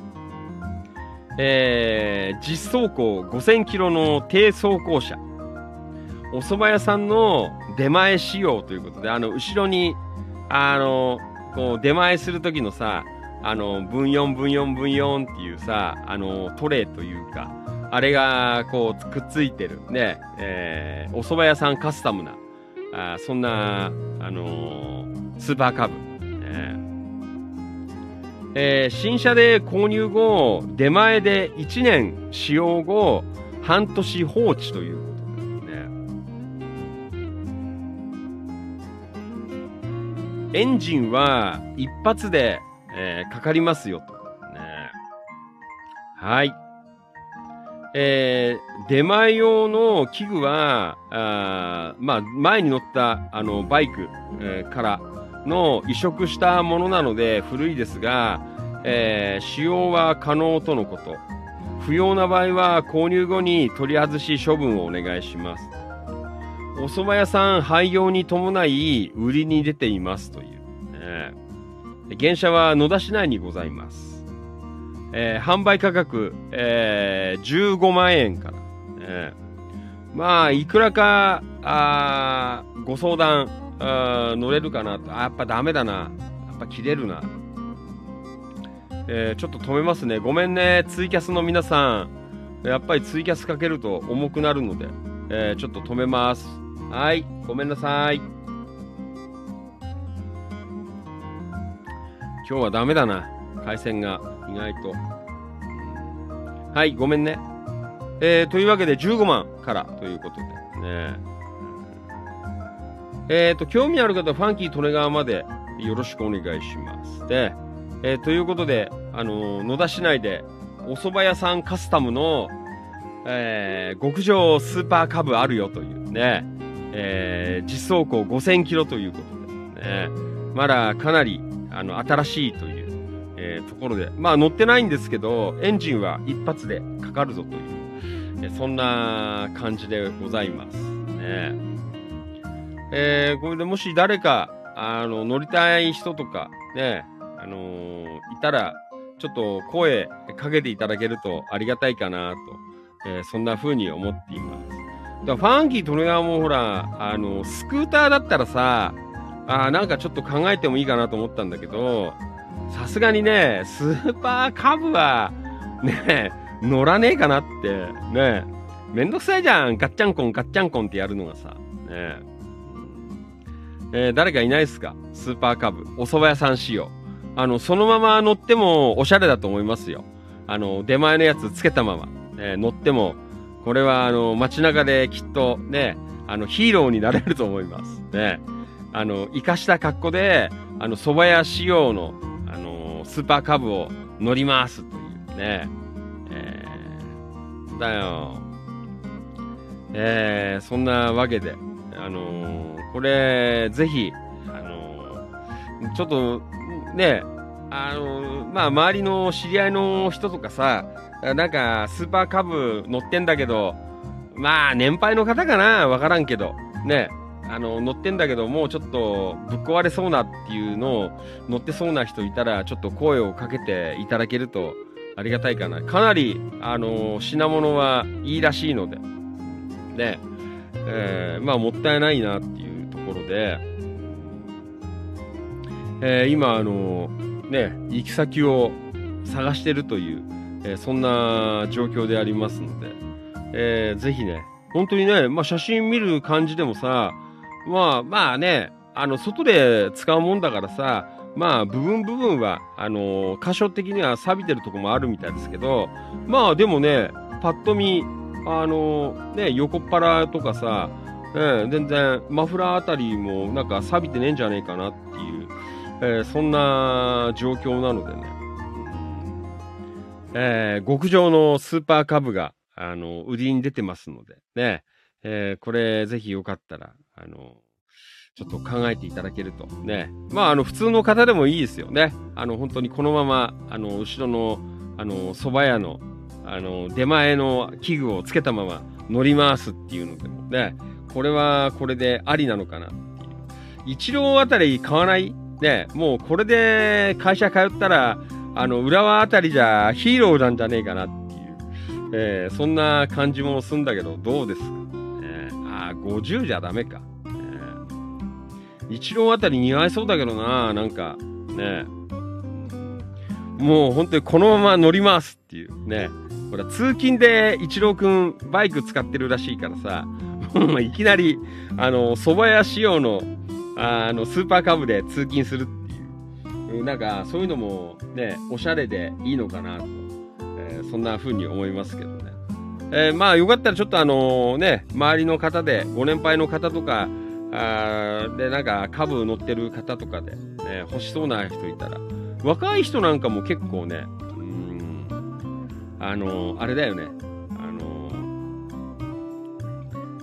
えー、実走行5000キロの低走行車。お蕎麦屋さんの出前仕様ということで、あの、後ろに、あの、こう、出前するときのさ、あの、分4分4分4っていうさ、あの、トレーというか、あれが、こう、くっついてる。ね、えー、お蕎麦屋さんカスタムな、あそんな、あのースーパーカブ。えーえー新車で購入後、出前で1年使用後、半年放置ということ。エンジンは一発で、えーかかりますよと。ね、はい。えー出前用の器具は、あまあ、前に乗った、あの、バイク、えーからの移植したものなので古いですが、えー使用は可能とのこと。不要な場合は購入後に取り外し処分をお願いします。お蕎麦屋さん廃業に伴い売りに出ていますという。ね現車は野田市内にございます。えー販売価格、えー15万円から。えーまあ、いくらか、あご相談、あ乗れるかなと。あ、やっぱダメだな。やっぱ切れるな。えーちょっと止めますね。ごめんね。ツイキャスの皆さん。やっぱりツイキャスかけると重くなるので、えーちょっと止めます。はい。ごめんなさい。今日はダメだな。回線が意外と。はい、ごめんね。えー、というわけで15万からということでね。えーと、興味ある方ファンキー利根川までよろしくお願いします。で、えーということで、あの野田市内でお蕎麦屋さんカスタムの、えー極上スーパーカブあるよというね、えー実走行5000キロということで、ね、まだかなりあの新しいという、えーところで、まあ乗ってないんですけど、エンジンは一発でかかるぞという、えーそんな感じでございます。ねえーこれでもし誰か、あの、乗りたい人とか、ね、あのいたら、ちょっと声かけていただけるとありがたいかなと、えそんな風に思っています。だファンキー・トレガーもほら、あの、スクーターだったらさ、あなんかちょっと考えてもいいかなと思ったんだけど、さすがにね、スーパーカブは、ね、乗らねえかなって、ね、めんどくさいじゃん。ガッチャンコン、ガッチャンコンってやるのがさ、ね。えー誰かいないですか？スーパーカブ。お蕎麦屋さん仕様。あの、そのまま乗ってもおしゃれだと思いますよ。あの、出前のやつつけたまま、え乗っても、これはあの、街中できっとね、あの、ヒーローになれると思います。ね。あの、生かした格好で、あの、蕎麦屋仕様、の、スーパーカブを乗りますというね。えー、だよ。えー、そんなわけで、あのーこれ、ぜひ、あのーちょっと、ね、あのーまあ、周りの知り合いの人とかさ、なんか、スーパーカブ乗ってんだけど、まあ、年配の方かな？わからんけど、ね、あの、乗ってんだけど、もうちょっとぶっ壊れそうなっていうのを乗ってそうな人いたら、ちょっと声をかけていただけるとありがたいかな。かなり、あの、品物はいいらしいので、ね、えーまあ、もったいないなっていうところで、えー今、あの、ね、行き先を探してるという、えーそんな状況でありますので、えーぜひね、本当にね、まあ、写真見る感じでもさ、まあ、まあね、あの、外で使うもんだからさ、まあ、部分部分は、あの箇所的には錆びてるとこもあるみたいですけど、まあ、でもね、パッと見、あのね、横っ腹とかさ、ええ全然、マフラーあたりもなんか錆びてねえんじゃねえかなっていう、えーそんな状況なのでね、えー極上のスーパーカブが、あの、売りに出てますので、ね、えーこれぜひよかったら、あの、ちょっと考えていただけると。ね。まあ、あの、普通の方でもいいですよね。あの、本当にこのまま、あの、後ろの、あの、蕎麦屋の、あの、出前の器具をつけたまま乗り回すっていうのでもね、これはこれでありなのかなっていう。一郎あたり買わない？ね、もうこれで会社通ったら、あの、浦和あたりじゃヒーローなんじゃねえかなっていう、えーそんな感じもするんだけど、どうですか、あ、50じゃダメか。えー一郎あたり似合いそうだけどな、なんか、ね。もう本当にこのまま乗りますっていうね。ほら、通勤で一郎くんバイク使ってるらしいからさ、いきなり、あの、蕎麦屋仕様の、あの、スーパーカブで通勤するっていう。なんか、そういうのもね、おしゃれでいいのかなと、えーそんな風に思いますけど。えーまあ、よかったらちょっとあのね、周りの方で、ご年配の方とか、あーで、なんか、株乗ってる方とかで、ね、欲しそうな人いたら、若い人なんかも結構ね、うん、あのあれだよね、あの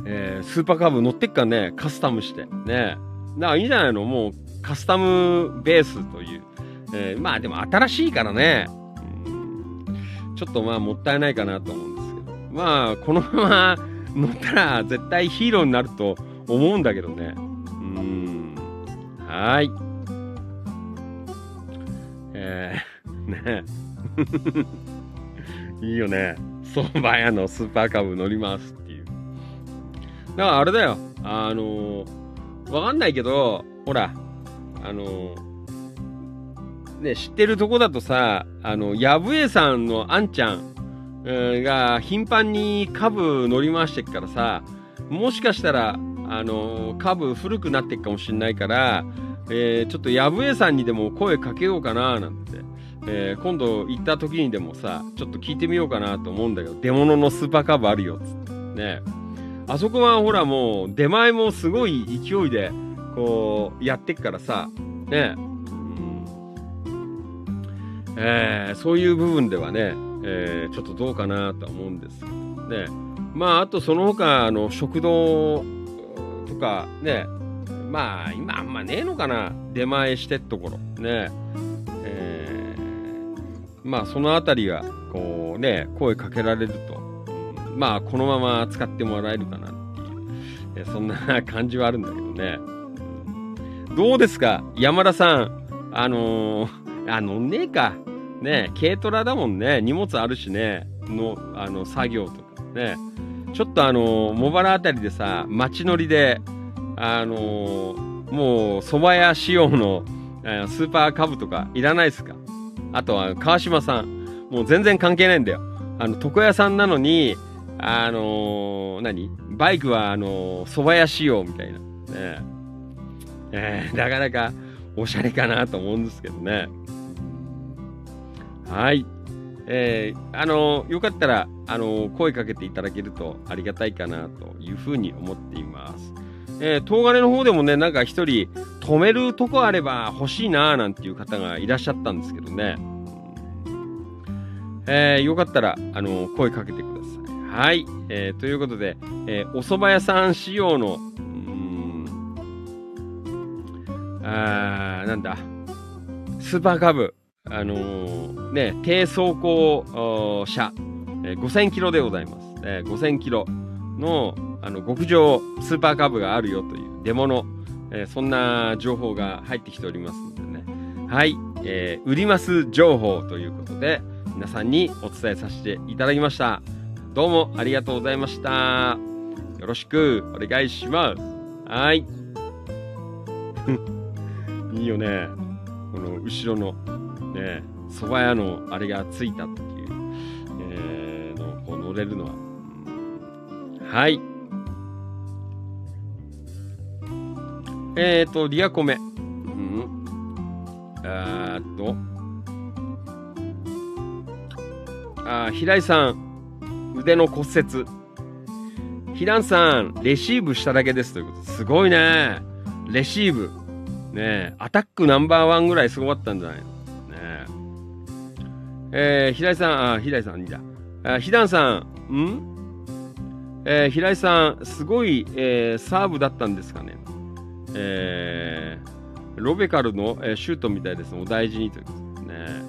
えースーパーカブ乗ってっかね、カスタムして。ね。な、いいんじゃないのもう、カスタムベースという。えーまあでも新しいからね、うんちょっとまあもったいないかなと思う。まあ、このまま乗ったら絶対ヒーローになると思うんだけどね。うん。はい。えー、ね いいよね。蕎麦屋のスーパーカブ乗りますっていう。だからあれだよ。あのー、わかんないけど、ほら、あのー、ね、知ってるとこだとさ、あの、やぶえさんのあんちゃん、うんが頻繁に株乗り回してっからさ、もしかしたら、あの、株古くなってっかもしんないから、えーちょっとやぶえさんにでも声かけようかななんて、えー今度行った時にでもさ、ちょっと聞いてみようかなと思うんだけど、出物のスーパーカブあるよっつって。ね。あそこはほらもう出前もすごい勢いで、こう、やってっからさ、ね。うんえーそういう部分ではね、えーちょっとどうかなとは思うんですけどね。まあ、あとその他、あの、食堂とかね、まあ、今あんまねえのかな、出前してっところ。ね。えーまあ、そのあたりが、こうね、声かけられると、まあ、このまま使ってもらえるかなっていう、えそんな感じはあるんだけどね。どうですか？山田さん。あのーあ、乗んねえか。ね軽トラだもんね。荷物あるしね。の、あの、作業とかね。ちょっとあの茂原あたりでさ、街乗りで、あのもう、蕎麦屋仕様の、スーパーカブとかいらないですか？あとは、川島さん。もう全然関係ないんだよ。あの、床屋さんなのに、あの何？バイクは、あの蕎麦屋仕様みたいな。ねえーなかなかおしゃれかなと思うんですけどね。はい。えーあのよかったら、あの声かけていただけるとありがたいかなというふうに思っています。えー、東金の方でもね、なんか一人、止めるとこあれば欲しいなーなんていう方がいらっしゃったんですけどね。えーよかったら、あの声かけてください。はい。えーということで、えーお蕎麦屋さん仕様の、うーん、あーなんだ、スーパーカブ、あのーね、低走行車、えー5000キロでございます。えー5000キロの、あの、極上スーパーカブがあるよという出物、えーそんな情報が入ってきておりますのでね。はい、えー売ります情報ということで、皆さんにお伝えさせていただきました。どうもありがとうございました。よろしくお願いします。はい。いいよね。この後ろのね、蕎麦屋のあれがついたっていう、えー、のこう乗れるのは。はい。えーと、リアコメ。うん。あっと。あ平井さん、腕の骨折。平井さん、レシーブしただけですということ。すごいね。レシーブ。ね、アタックナンバーワンぐらいすごかったんじゃないの？え。ー、平井さん、あ、平井さん、いいんだ。あ、ひだんさん、ん？えー、平井さん、すごい、えーサーブだったんですかね。えー、ロベカルの、えーシュートみたいです。お大事にということですね。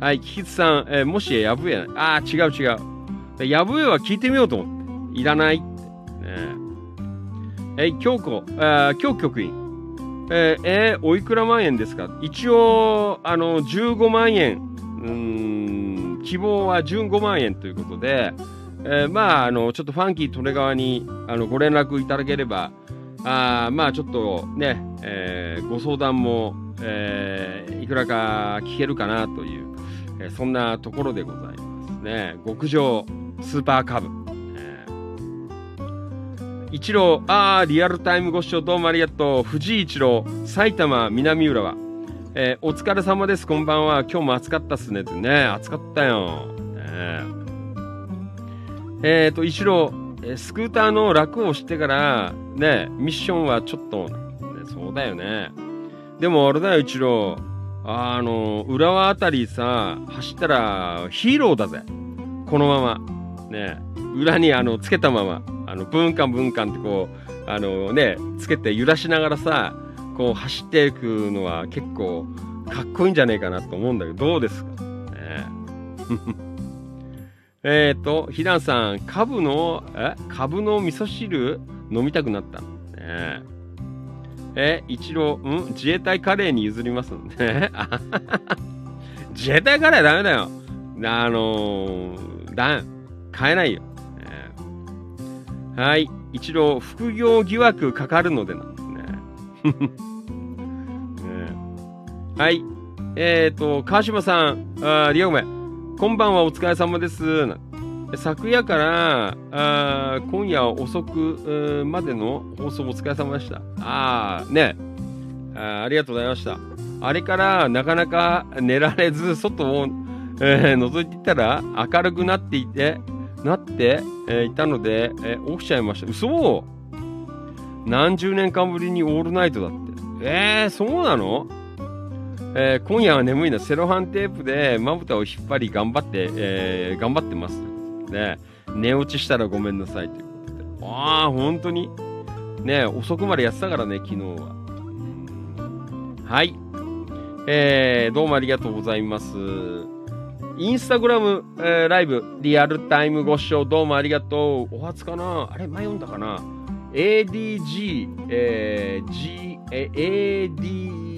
はい、キキツさん、えーもしやぶえ、あー、違う違う。やぶえは聞いてみようと思って。いらない。ねえー、京子、あ京局員。えーえーおいくら万円ですか？一応、あの、15万円。うん、希望は15万円ということで、えーまあ、あの、ちょっとファンキートレ側に、あの、ご連絡いただければ、あまあ、ちょっとね、えーご相談も、えーいくらか聞けるかなという、えーそんなところでございますね。極上スーパーカブ。えー一郎、あー、リアルタイムご視聴どうもありがとう。藤井一郎、埼玉南浦和。えーお疲れ様です、こんばんは。今日も暑かったっすね。ってね、暑かったよ。ねえーと、一郎、えースクーターの楽を知ってから、ね、ミッションはちょっと、ねそうだよね。でもあれだよ、一郎。あの、浦和あたりさ、走ったらヒーローだぜ。このまま。ね、裏にあの、つけたまま、あの、ブンカンブンカンってこう、あのね、つけて揺らしながらさ、こう走っていくのは結構かっこいいんじゃねえかなと思うんだけど、どうですか？ねえっ と、ひらんさん、カブの、え？カブの味噌汁飲みたくなったねえ、一郎、ん？自衛隊カレーに譲りますのね。自衛隊からはダメだよ。あのー、だ、買えないよ。はい。一度、副業疑惑かかるのでなんですね。はい。えっ、と、川島さん、あーリオメ、こんばんは、お疲れ様です。昨夜からあ今夜遅くまでの放送お疲れ様でした。ああ、ねあありがとうございました。あれからなかなか寝られず、外を、えー覗いていたら明るくなっていて、なって、えーいたので、えー起きちゃいました。嘘何十年間ぶりにオールナイトだって。えー、そうなの？えー今夜は眠いな。セロハンテープでまぶたを引っ張り頑張って、えー頑張ってます。ね、寝落ちしたらごめんなさいということで。ああ、本当に。ね、遅くまでやってたからね、昨日は。はい。えー、どうもありがとうございます。インスタグラム、えーライブ、リアルタイムご視聴どうもありがとう。お初かなあれ、前読んだかな ?ADG、えー G、え ADG、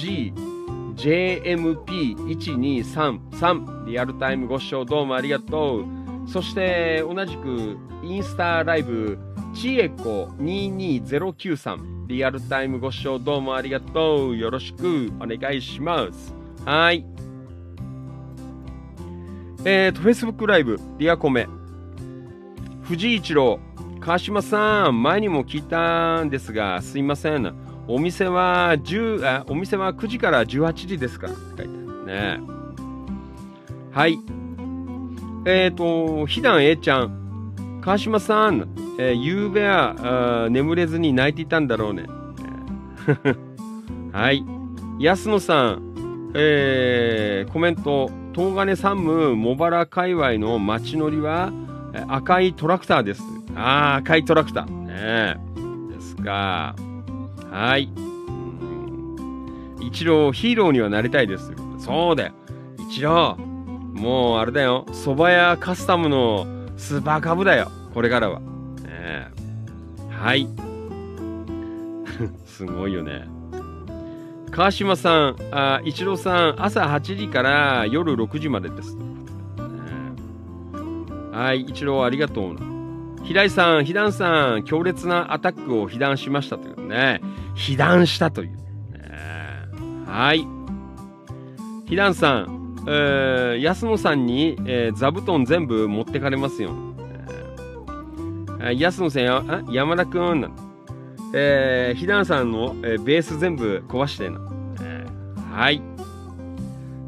GJMP1233 リアルタイムご視聴どうもありがとう。そして同じくインスタライブチエコ22093リアルタイムご視聴どうもありがとう。よろしくお願いします。はい。えーと、Facebook ライブリアコメ藤井一郎川島さん前にも聞いたんですがすいませんお店は10あお店は9時から18時ですからって書いてね。はい。えっ、ー、とひだん A ちゃん。川島さん、えー、ゆうべはあ眠れずに泣いていたんだろうね。はい。安野さん。えーコメント。東金山武茂原界隈の街乗りは赤いトラクターです。ああ赤いトラクター。ねですか。はい。一郎、ヒーローにはなりたいです。そうだよ。一郎、もうあれだよ。蕎麦屋カスタムのスーパーカブだよ。これからは。ねはい。すごいよね。川島さん、あ一郎さん、朝8時から夜6時までです。ねはい、一郎ありがとう。平井さん、被弾さん、強烈なアタックを被弾しましたというね。被弾したという。ねはい。被弾さん、えー安野さんに、えー座布団全部持ってかれますよ。えー安野さんや、あ山田くんなんえー、被弾さんの、えーベース全部壊してな。えーはい。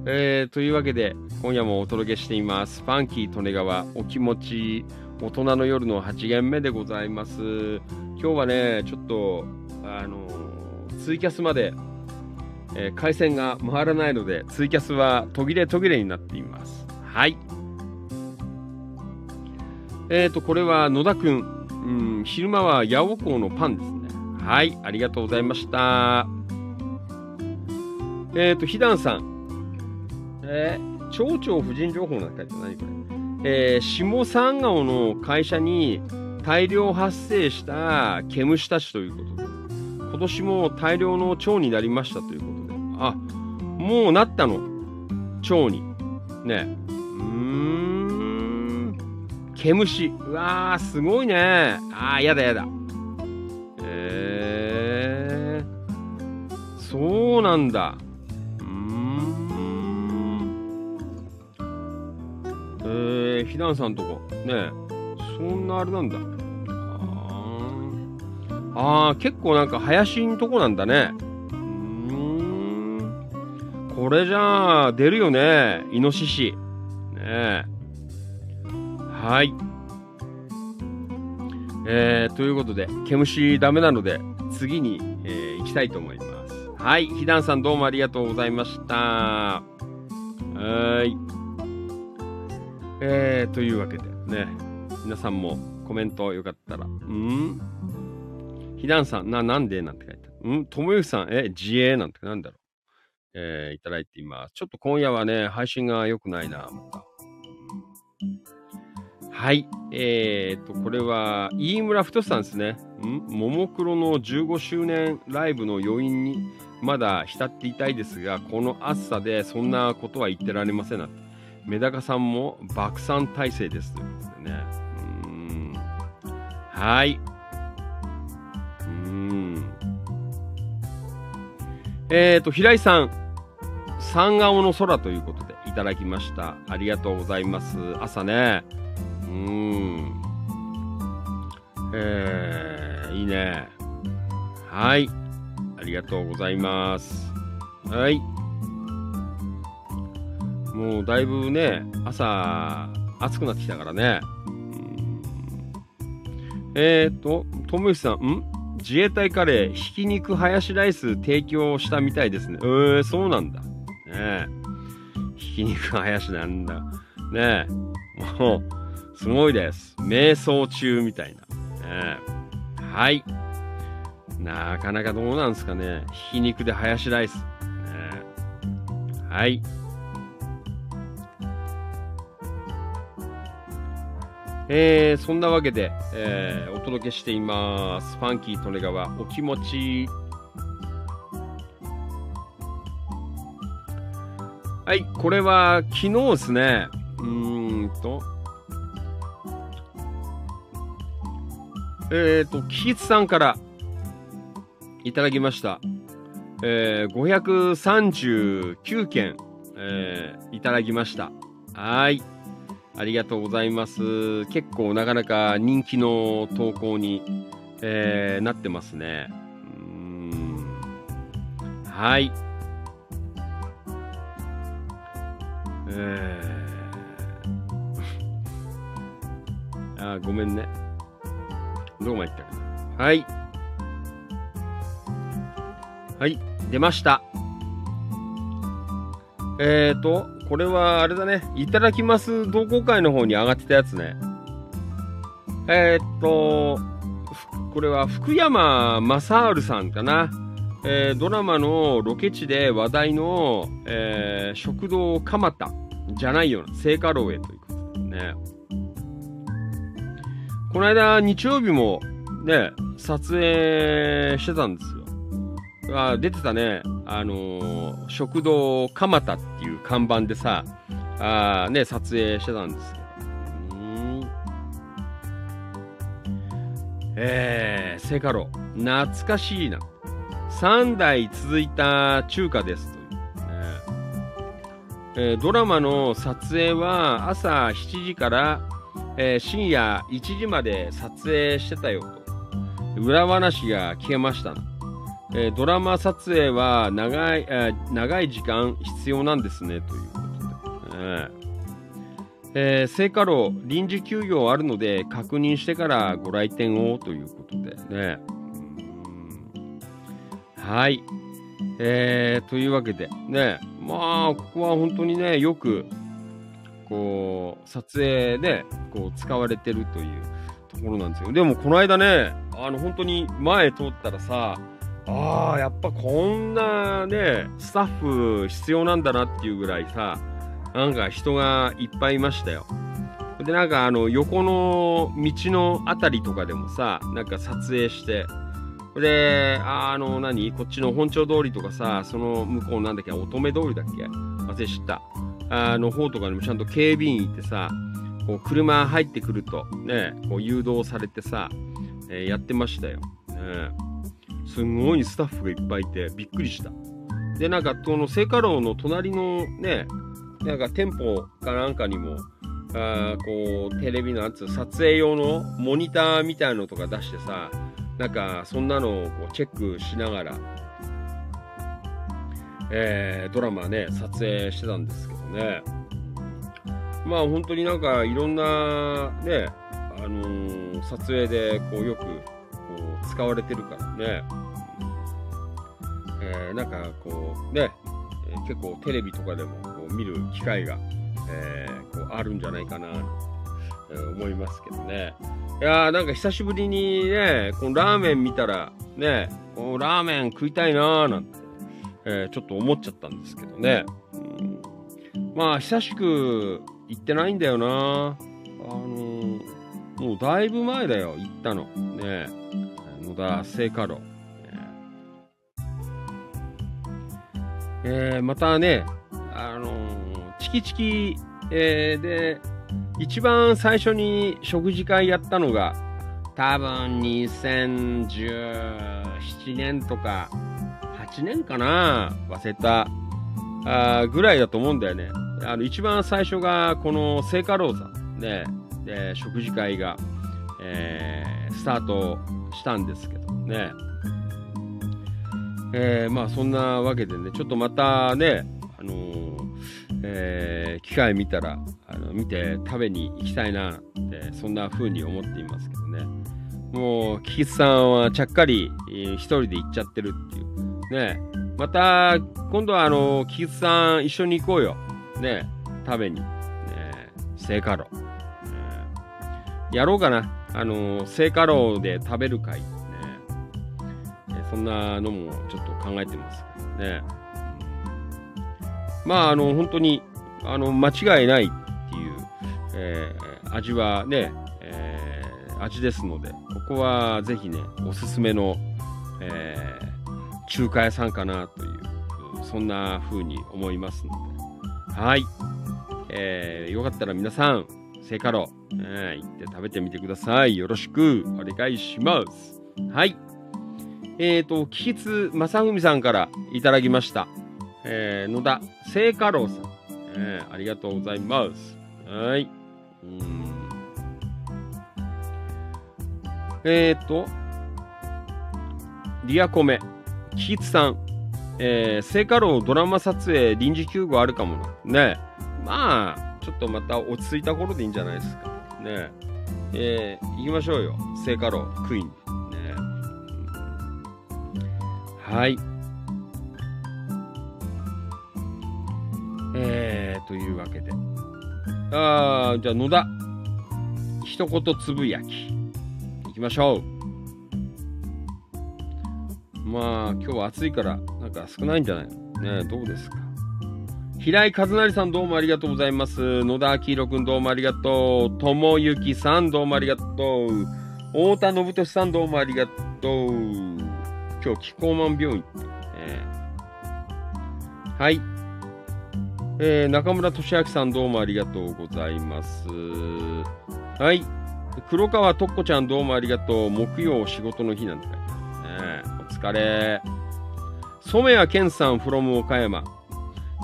えーというわけで、今夜もお届けしています。ファンキー利根川お気持ち大人の夜の8限目でございます。今日はね、ちょっと、あのツイキャスまで、えー回線が回らないので、ツイキャスは途切れ途切れになっています。はい。えーと、これは野田くん。うん、昼間は八尾港のパンですね。はい、ありがとうございました。えーと、ひだんさん。えー、町長婦人情報なんて書いて何これ。えー下三川の会社に大量発生した毛虫たちということで、今年も大量の蝶になりましたということで、あ、もうなったの、蝶に。ね。うーん、毛虫。うわー、すごいね。あー、やだやだ。えー、そうなんだ。えー、ひだんさんとこ。ねそんなあれなんだ。ああ、結構なんか林んとこなんだね。うん。これじゃあ、出るよね。イノシシ。ねはい。えー、ということで、毛虫ダメなので、次に、えー行きたいと思います。はい。ひだんさんどうもありがとうございました。はい。えー、というわけでね、皆さんもコメントよかったら、うん？ひだんさん、な、なんで？なんて書いてある。ん？ともゆきさん、え、自衛なんてなんだろう？えーいただいています。ちょっと今夜はね、配信が良くないな、また。はい。えー、と、これは、飯村太さんですね。ん？ももクロの15周年ライブの余韻にまだ浸っていたいですが、この暑さでそんなことは言ってられませんな。メダカさんも爆散体制ですということでね。うん。はい。うん。えーと、平井さん。三顔の空ということでいただきました。ありがとうございます。朝ね。うん。えー、いいね。はい。ありがとうございます。はい。もうだいぶね、朝、暑くなってきたからね。うんえーと、ともゆさん、ん？自衛隊カレー、ひき肉ハヤシライス提供したみたいですね。えー、そうなんだ。ねえ。ひき肉ハヤシなんだ。ねえ。もう、すごいです。瞑想中みたいな。ねえはい。なかなかどうなんですかね。ひき肉でハヤシライス。ねえはい。えー、そんなわけで、えーお届けしています。ファンキー利根川お気持ち。はい、これは昨日ですね。うーんと。えっ、ー、と、キーツさんからいただきました。えー、539件、えーいただきました。はい。ありがとうございます。結構なかなか人気の投稿に、えーなってますね。うんはい。えー、あ、ごめんね。どこまで行ったかな。はい。はい、出ました。えーと、これはあれだね。いただきます同好会の方に上がってたやつね。えーっと、これは福山雅治さんかな。えードラマのロケ地で話題の、えー食堂蒲田じゃないよな、聖火楼へということでね。この間、日曜日もね、撮影してたんですよ。あ出てたね、あのー食堂蒲田っていう看板でさ、あね、撮影してたんですけど。うーんえー、聖火楼、懐かしいな。3代続いた中華ですという、ねえードラマの撮影は朝7時から、えー深夜1時まで撮影してたよと。裏話が聞けましたな。えードラマ撮影は長い、えー長い時間必要なんですね、ということで。ねえー、聖火楼臨時休業あるので確認してからご来店をということでね。はい。えー、というわけでね、まあ、ここは本当にね、よく、こう、撮影で、こう、使われてるというところなんですよ。でも、この間ね、あの、本当に前通ったらさ、ああ、やっぱこんなね、スタッフ必要なんだなっていうぐらいさ、なんか人がいっぱいいましたよ。で、なんかあの、横の道のあたりとかでもさ、なんか撮影して、で、あの、何？こっちの本町通りとかさ、その向こうなんだっけ、乙女通りだっけ？忘れ知った。あの方とかにもちゃんと警備員いてさ、こう車入ってくると、ね、こう誘導されてさ、えーやってましたよ。ね、すごいスタッフがいっぱいいて、びっくりした。で、なんか、この聖火楼の隣のね、なんか店舗かなんかにも、あこう、テレビのやつ、撮影用のモニターみたいのとか出してさ、なんか、そんなのをこうチェックしながら、えードラマね、撮影してたんですけどね。まあ本当になんかいろんなね、あのー撮影でこうよく使われてるからね。えーなんかこうね、え結構テレビとかでもこう見る機会が、えこうあるんじゃないかな、えー思いますけどね。いやーなんか久しぶりにね、このラーメン見たらね、こうラーメン食いたいなーなんて、えちょっと思っちゃったんですけどね。うんまあ久しく行ってないんだよな。あのーもうだいぶ前だよ、行ったの。ね野田聖火楼。ねえーまたね、あのーチキチキ、えーで、一番最初に食事会やったのが、多分2017年とか、8年かな忘れた。あぐらいだと思うんだよね。あの、一番最初が、この聖火ローザで、で、食事会が、えースタートしたんですけどね。えーまあそんなわけでね、ちょっとまたね、あのーえー機会見たら、あの見て食べに行きたいなって、そんな風に思っていますけどね。もう、キキスさんはちゃっかり、えー一人で行っちゃってるっていう。ね。また、今度はあの、キキスさん一緒に行こうよ。ね。食べに。ね。聖火炉。ねやろうかな。あの、聖火炉で食べる会。ね。えそんなのもちょっと考えてますね。まあ、あの、本当に、あの、間違いないっていう、えー味はね、えー味ですので、ここはぜひね、おすすめの、えー中華屋さんかなという、そんな風に思いますので、はい。えーよかったら皆さん、聖火炉、えー行って食べてみてください。よろしくお願いします。はい。えっ、と、キキツ正文さんからいただきました。えー野田聖火楼さん、えーありがとうございます。はい。うんえっ、と、リアコメ、キキツさん、えー、聖火楼ドラマ撮影臨時休業あるかもな。ねまあ、ちょっとまた落ち着いた頃でいいんじゃないですか。ねえー行きましょうよ。聖火楼クイーン。ねはい。えー、というわけで。あー、じゃあ野田。一言つぶやき。行きましょう。まあ、今日は暑いから、なんか少ないんじゃない？のねどうですか？平井和成さんどうもありがとうございます。野田明宏くんどうもありがとう。ともゆきさんどうもありがとう。太田信俊さんどうもありがとう。今日、キコーマン病院。えーはい。えー中村俊明さんどうもありがとうございます。はい。黒川とっこちゃんどうもありがとう。木曜仕事の日なんて書いてあるね。お疲れ。染谷健さん from 岡山。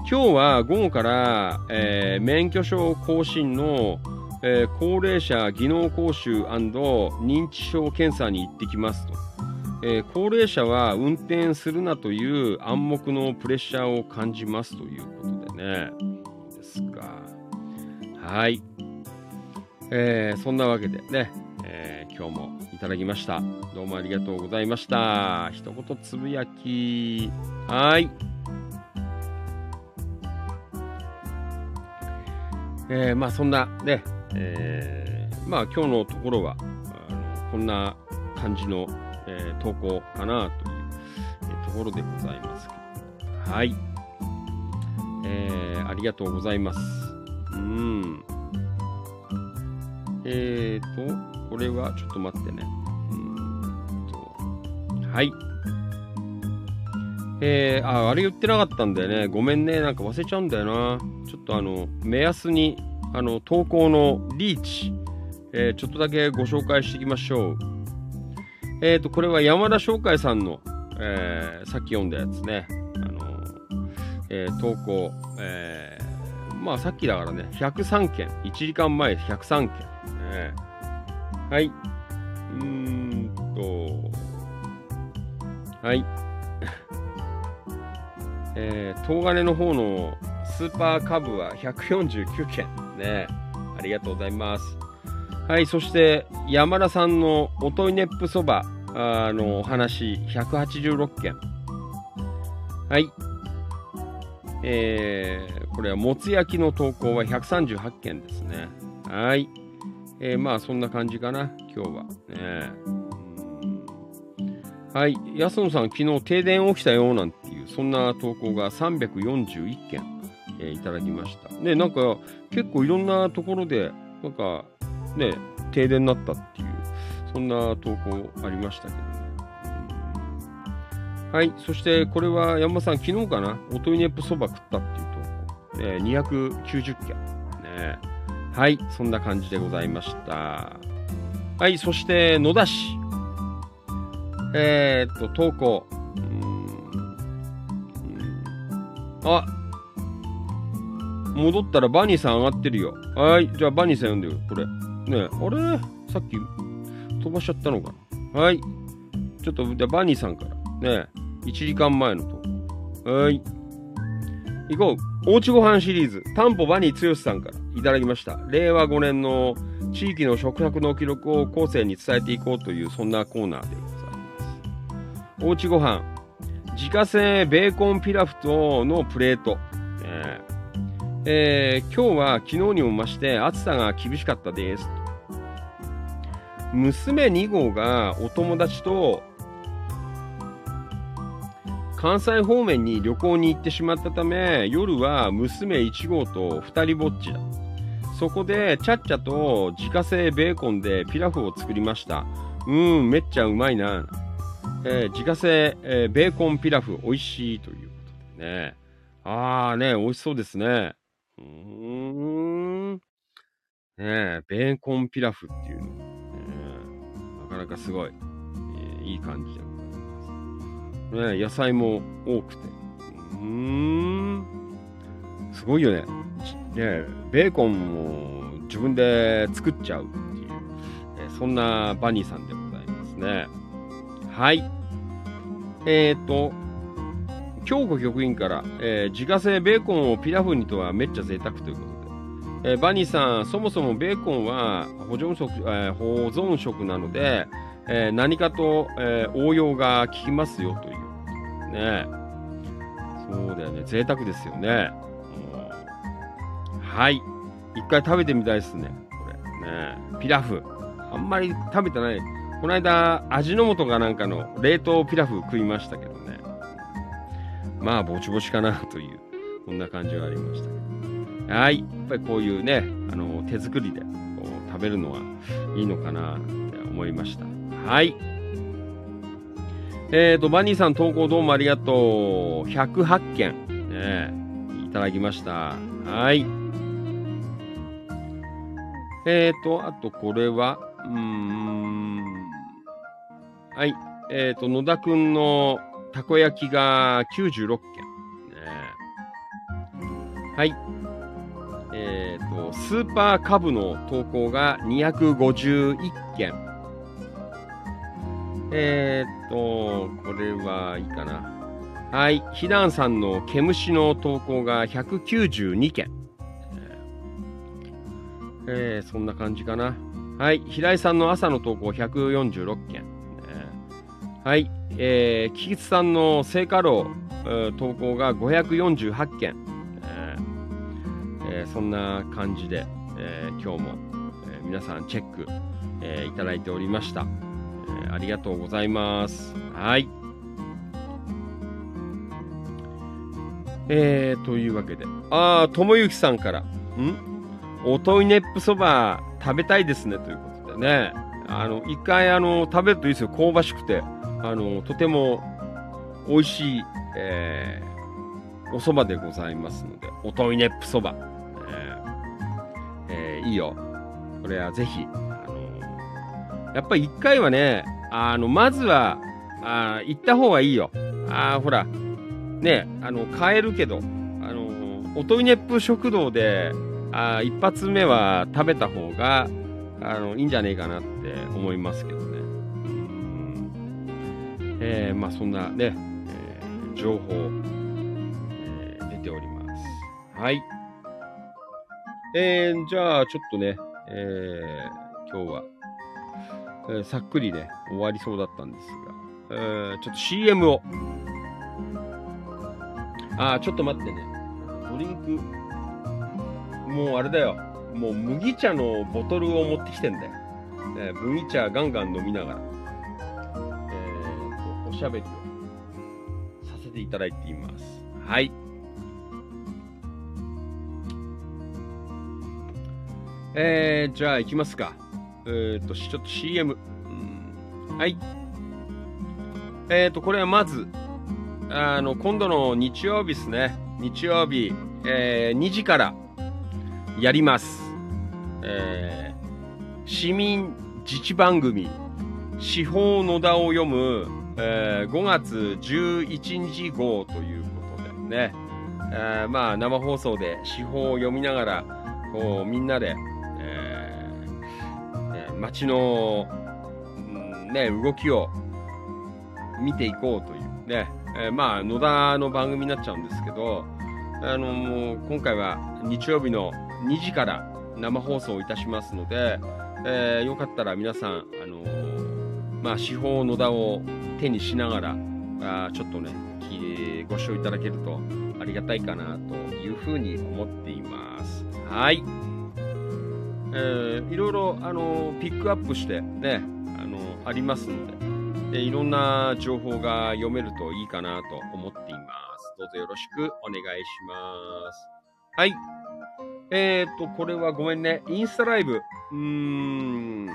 今日は午後から、えー免許証更新の、えー高齢者技能講習認知症検査に行ってきますと。えー高齢者は運転するなという暗黙のプレッシャーを感じますということでね。ですか。はい。えーそんなわけでね、えー今日もいただきました。どうもありがとうございました。一言つぶやき。はい。えーまあそんなね、えーまあ今日のところは、あのこんな感じの、えー投稿かなという、えところでございます。はい。えーありがとうございます。うん。えーと、これはちょっと待ってね。うーんとはい。えー、あ、あれ言ってなかったんだよね。ごめんね。なんか忘れちゃうんだよな。ちょっとあの、目安に、あの、投稿のリーチ、えーちょっとだけご紹介していきましょう。えーと、これは山田翔海さんの、えーさっき読んだやつね。あの、えー投稿、えーまあさっきだからね、103件。1時間前103件。えーはい。うーんと、はい。えー、東金の方のスーパーカブは149件。ね。ありがとうございます。はい。そして、山田さんのおといねっぷそばあのお話186件。はい。えー、これはもつ焼きの投稿は138件ですね。はい。えー、まあそんな感じかな、今日は。ねはい。安野さん、昨日停電起きたよなんていう、そんな投稿が341件、えーいただきました。ね、なんか結構いろんなところで、なんかね、停電になったっていう、そんな投稿ありましたけどね。はい。そして、これは山さん、昨日かな、おといねっぷそば食ったっていうと、えー、290件。ね。はい。そんな感じでございました。はい。そして、野田市。えー、っと、投稿。あ、戻ったらバニーさん上がってるよ。はい。じゃあ、バニーさん読んでよ。これ。ねあれ？さっき飛ばしちゃったのかな？はい。ちょっと、じゃあ、バニーさんから。ね1時間前の投稿。はい。行こう。おうちごはんシリーズ、担保バニー剛さんからいただきました。令和5年の地域の食卓の記録を後世に伝えていこうという、そんなコーナーでございます。おうちごはん、自家製ベーコンピラフとのプレート。えーえー今日は昨日にも増して暑さが厳しかったです。娘2号がお友達と関西方面に旅行に行ってしまったため夜は娘1号と2人ぼっちだ。そこでちゃっちゃと自家製ベーコンでピラフを作りました。うんめっちゃうまいな、えー自家製、えーベーコンピラフ美味しいということでね。あーね美味しそうですね。うーんねえベーコンピラフっていうの、ねなかなかすごい、えーいい感じでございますね、野菜も多くて。うーん。すごいよね。ちねベーコンも自分で作っちゃうっていう、えそんなバニーさんでございますね。はい。えっ、ー、と、京子局員から、えー自家製ベーコンをピラフにとはめっちゃ贅沢ということで、えーバニーさん、そもそもベーコンは保存食,、えー保存食なので、えー何かと、えー応用が効きますよということでね。そうだよね。贅沢ですよね。はい。一回食べてみたいですね。これ。ね。ピラフ。あんまり食べてない。この間、味の素かなんかの冷凍ピラフ食いましたけど。まあ、ぼちぼちかなという、こんな感じがありました。はい。やっぱりこういうね、あの、手作りでこう食べるのはいいのかなって思いました。はい。えーと、バニーさん投稿どうもありがとう。108件、ね、いただきました。はい。えーと、あとこれは、うーん。はい。えーと、野田くんのたこ焼きが96件。ね、はい。えーと、スーパーカブの投稿が251件。えーっと、これはいいかな。はい。ひだんさんの毛虫の投稿が192件。えーそんな感じかな。はい。平井さんの朝の投稿146件。はい。えー、キキツさんの聖火楼、えー投稿が548件。えーえそんな感じで、えー今日も、えー皆さんチェック、えーいただいておりました。えーありがとうございます。はい。えー、というわけで。あー、ともゆきさんから。ん？おといねっぷそば食べたいですね。ということでね。あの、一回、あの、食べるといいですよ。香ばしくて。あの、とても美味しい、えー、お蕎麦でございますので。おといねっぷそば。えーえーいいよ。これはぜひ、あのやっぱり一回はね、あの、まずは、あ行った方がいいよ。あ、ほら、ね、あの、買えるけど、あの、おといねっぷ食堂で、あ一発目は食べた方が、あの、いいんじゃねえかなって思いますけど。えーまあそんなね、えー情報、えー出ております。はい。えー、じゃあ、ちょっとね、えー今日は、えーさっくりね、終わりそうだったんですが、えーちょっと CM を。あー、ちょっと待ってね。ドリンク、もうあれだよ。もう麦茶のボトルを持ってきてんだよ。えー麦茶ガンガン飲みながら、おしゃべりをさせていただいています。はい。えー、じゃあ行きますか。えっ、と、ちょっと CM。うんはい。えっ、と、これはまず、あの、今度の日曜日ですね。日曜日、えー2時からやります。えー市民自治番組、司法野田を読む、えー5月11日号ということでね、えーまあ生放送で司法を読みながら、こうみんなで、えー街の、ね、動きを見ていこうというね、えーまあ野田の番組になっちゃうんですけど、あのもう今回は日曜日の2時から生放送いたしますので、えーよかったら皆さん、あのーまあ、司法野田を手にしながら、あちょっとね、ご視聴いただけるとありがたいかなというふうに思っています。はい。えーいろいろ、あのピックアップしてね、あのありますので、でいろんな情報が読めるといいかなと思っています。どうぞよろしくお願いします。はい。えー、と、これはごめんね。インスタライブ。うーん。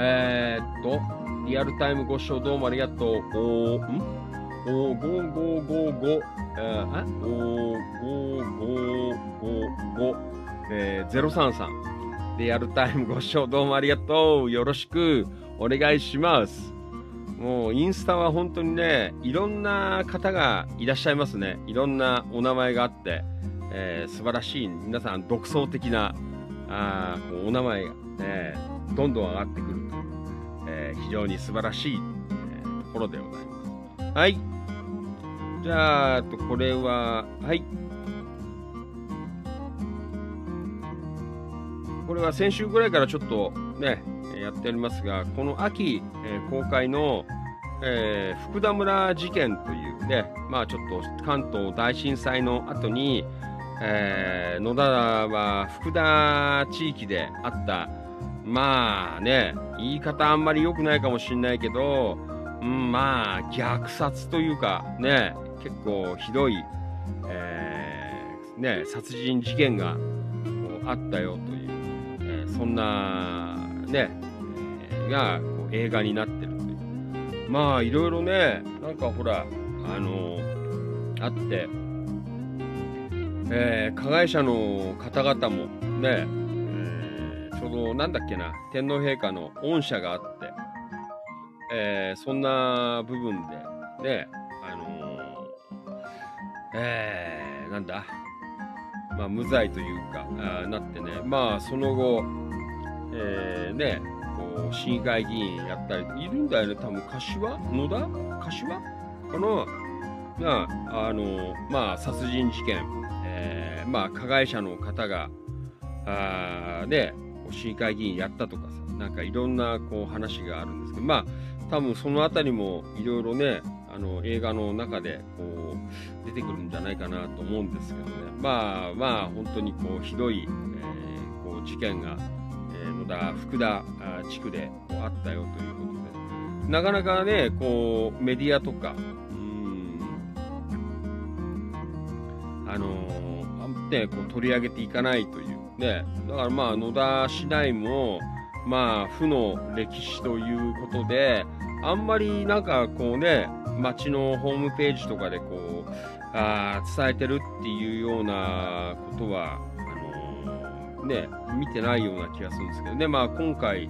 えー、っと、リアルタイムご視聴どうもありがとう。お、ん？おー、5555、えー、あおー、5555、えー、033。リアルタイムご視聴どうもありがとう。よろしくお願いします。もうインスタは本当にね、いろんな方がいらっしゃいますね。いろんなお名前があって、えー素晴らしい、皆さん独創的なあお名前が、ね、どんどん上がってくるという、えー非常に素晴らしい、えーところでございます。はい。じゃあ、とこれは、はい。これは先週ぐらいからちょっとね、やっておりますが、この秋、えー公開の、えー福田村事件というね、まあちょっと関東大震災の後に、えー野田は福田地域であった、まあね、言い方あんまり良くないかもしれないけど、うん、まあ虐殺というかね、結構ひどい、えーね、殺人事件があったよという、えーそんなね、えがこう映画になってるという。まあいろいろね、なんかほら、あのあって、えー加害者の方々もね、えーちょうどなんだっけな、天皇陛下の恩赦があって、えーそんな部分で、ね、あのーえーなんだ、まあ、無罪というか、あなってね、まあ、その後、えーね、こう、市議会議員やったり、いるんだよね、多分、柏？野田？柏？かなが、あの、まあ、殺人事件、えーまあ、加害者の方が、あーね、こう市議会議員やったとかさ、なんかいろんなこう話があるんですけど、まあ、多分そのあたりもいろいろね、あの映画の中でこう出てくるんじゃないかなと思うんですけどね、まあまあ、本当にこうひどい、えーこう事件が、えー野田、福田あ地区でこうあったよということで、なかなかね、こうメディアとか、うんあのーあんね、こう取り上げていかないという、ね、だからまあ野田市内も、まあ、負の歴史ということで、あんまりなんかこうね、町のホームページとかでこう、あ伝えてるっていうようなことは、あのーね、見てないような気がするんですけどね、まあ今回、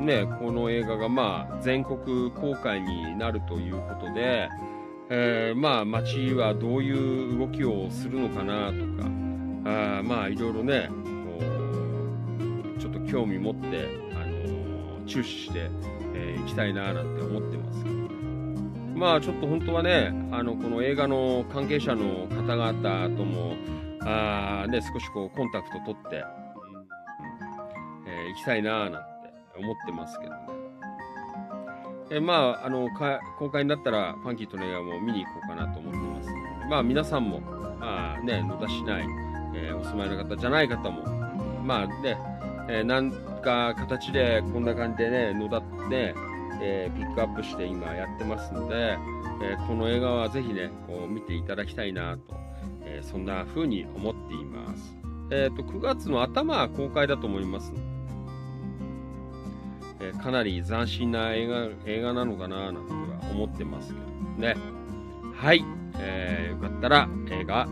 ね、この映画がまあ全国公開になるということで、えーまあ町はどういう動きをするのかなとか、あまあいろいろね、興味持って、あの注視して、えーいきたいななんて思ってます。まあちょっと本当はね、あの、この映画の関係者の方々とも、あね、少しこうコンタクト取って、えー行きたいななんて思ってますけどね。えまあ、あの、公開になったら、ファンキーとの映画も見に行こうかなと思ってます、まあ皆さんも、まあね、野田市内、えーお住まいの方じゃない方も、まあね、えーなんか形でこんな感じでね、野田って、えーピックアップして今やってますので、えーこの映画はぜひね、こう見ていただきたいなと、えそんな風に思っています。えっ、と、9月の頭公開だと思います。えーかなり斬新な映画映画なのかななんては思ってますけどね。はい。えー、よかったら映画、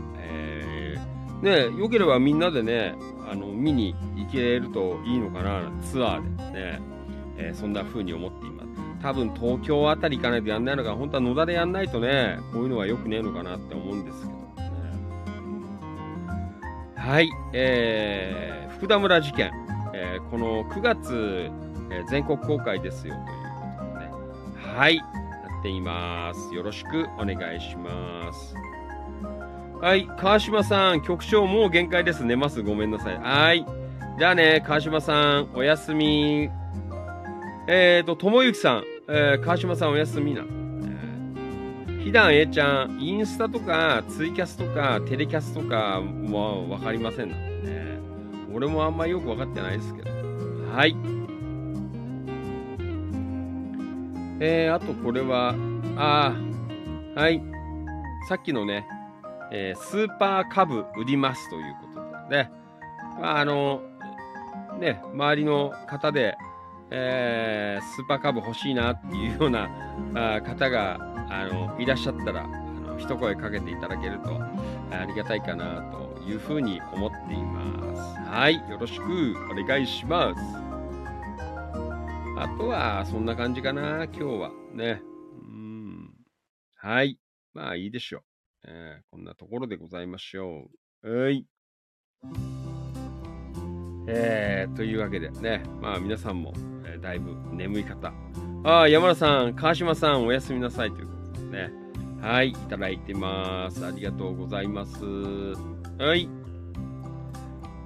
ね、よければみんなでね、あの、見に行けるといいのかな、ツアーでね。えーそんな風に思っています。多分東京あたり行かないとやんないのか、本当は野田でやんないとね、こういうのは良くねえのかなって思うんですけどね。はい、えー、福田村事件、えーこの9月、えー全国公開ですよということでね。はい、やっています。よろしくお願いします。はい、川島さん、局長もう限界です。寝ます。ごめんなさい。はい。じゃあね、川島さん、おやすみ。えーと、ともゆきさん、えー川島さんおやすみな。ひだんえちゃん、インスタとか、ツイキャスとか、テレキャスとかもわかりませんのでね。俺もあんまりよくわかってないですけど。はい。えー、あとこれは、あー、はい。さっきのね、えースーパーカブ売りますということでね。まあ、あの、ね、周りの方で、えースーパーカブ欲しいなっていうようなあ方があのいらっしゃったらあの一声かけていただけるとありがたいかなというふうに思っています。はい、よろしくお願いします。あとはそんな感じかな、今日はね。うんはい、まあいいでしょう。えーこんなところでございましょう。はい。えー、というわけでね、まあ皆さんも、えーだいぶ眠い方。ああ、山田さん、川島さん、おやすみなさいということですね。はい、いただいてます。ありがとうございます。はい。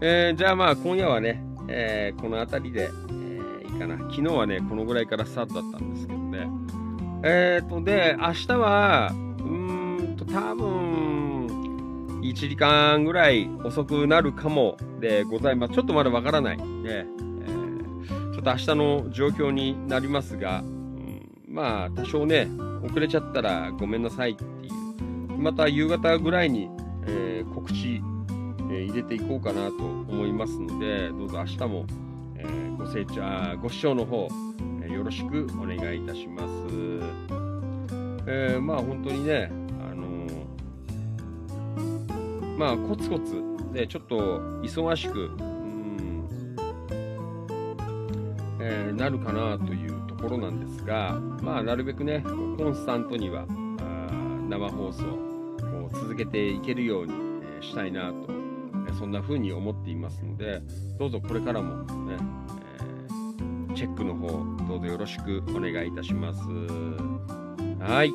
えー、じゃあまあ今夜はね、えーこの辺りで、えいいかな。昨日はね、このぐらいからスタートだったんですけどね。えーと、で、明日は、多分、1時間ぐらい遅くなるかもでございます。ちょっとまだわからない。ねえーちょっと明日の状況になりますが、うんまあ、多少ね、遅れちゃったらごめんなさいっていう。また夕方ぐらいに、えー告知、えー入れていこうかなと思いますので、どうぞ明日も、えーご清聴ご視聴の方、えよろしくお願いいたします。えーまあ本当にね、まあコツコツ、ね、ちょっと忙しく、うんえーなるかなというところなんですが、まあなるべくね、コンスタントには生放送を続けていけるように、えしたいなと、えそんな風に思っていますので、どうぞこれからもね、えーチェックの方、どうぞよろしくお願いいたします。はい。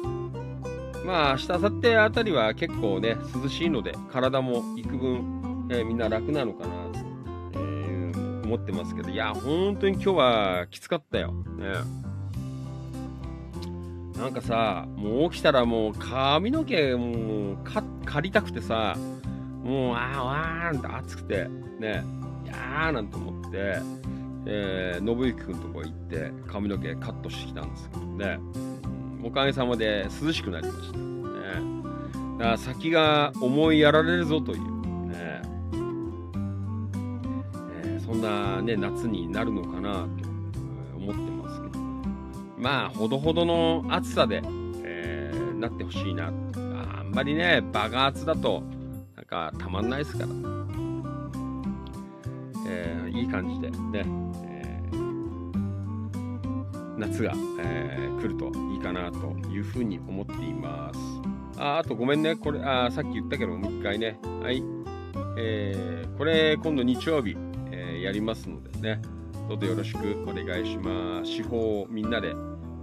まあ、明日、明後日あたりは結構ね、涼しいので、体も幾分、えーみんな楽なのかなと、えー思ってますけど、いや、本当に今日はきつかったよ。ね。なんかさ、もう起きたらもう髪の毛もうか刈りたくてさ、もう、あーわーんって暑くて、ね、いやーなんて思って、えー、信之くんとこ行って髪の毛カットしてきたんですけどね、おかげさまで涼しくなりました。ね、だから先が思いやられるぞという、ね。えそんな、ね、夏になるのかなと思ってますけど、まあ、ほどほどの暑さで、えーなってほしいな。あんまりね、バカ暑だと、なんかたまんないですから。えーいい感じで。ね、夏が、えー来るといいかなというふうに思っています。ああとごめんね、これあさっき言ったけど、もう一回ね、はい、えーこれ今度日曜日、えーやりますのでね、どうぞよろしくお願いします。司法をみんなで、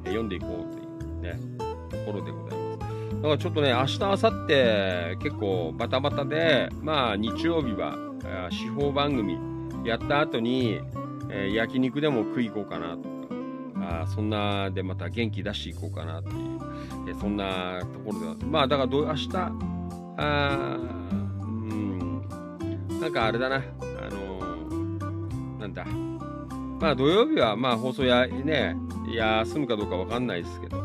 え読んでいこうというね、ところでございます。だからちょっとね、明日、明後日結構バタバタで、まあ日曜日はあ司法番組やった後に、えー焼肉でも食い行こうかなとそんなでまた元気出していこうかなっていう、えそんなところでは、まあだからど明日、あーうん、なんかあれだな、あのーなんだ、まあ土曜日はまあ放送や、ね、休むかどうかわかんないですけど、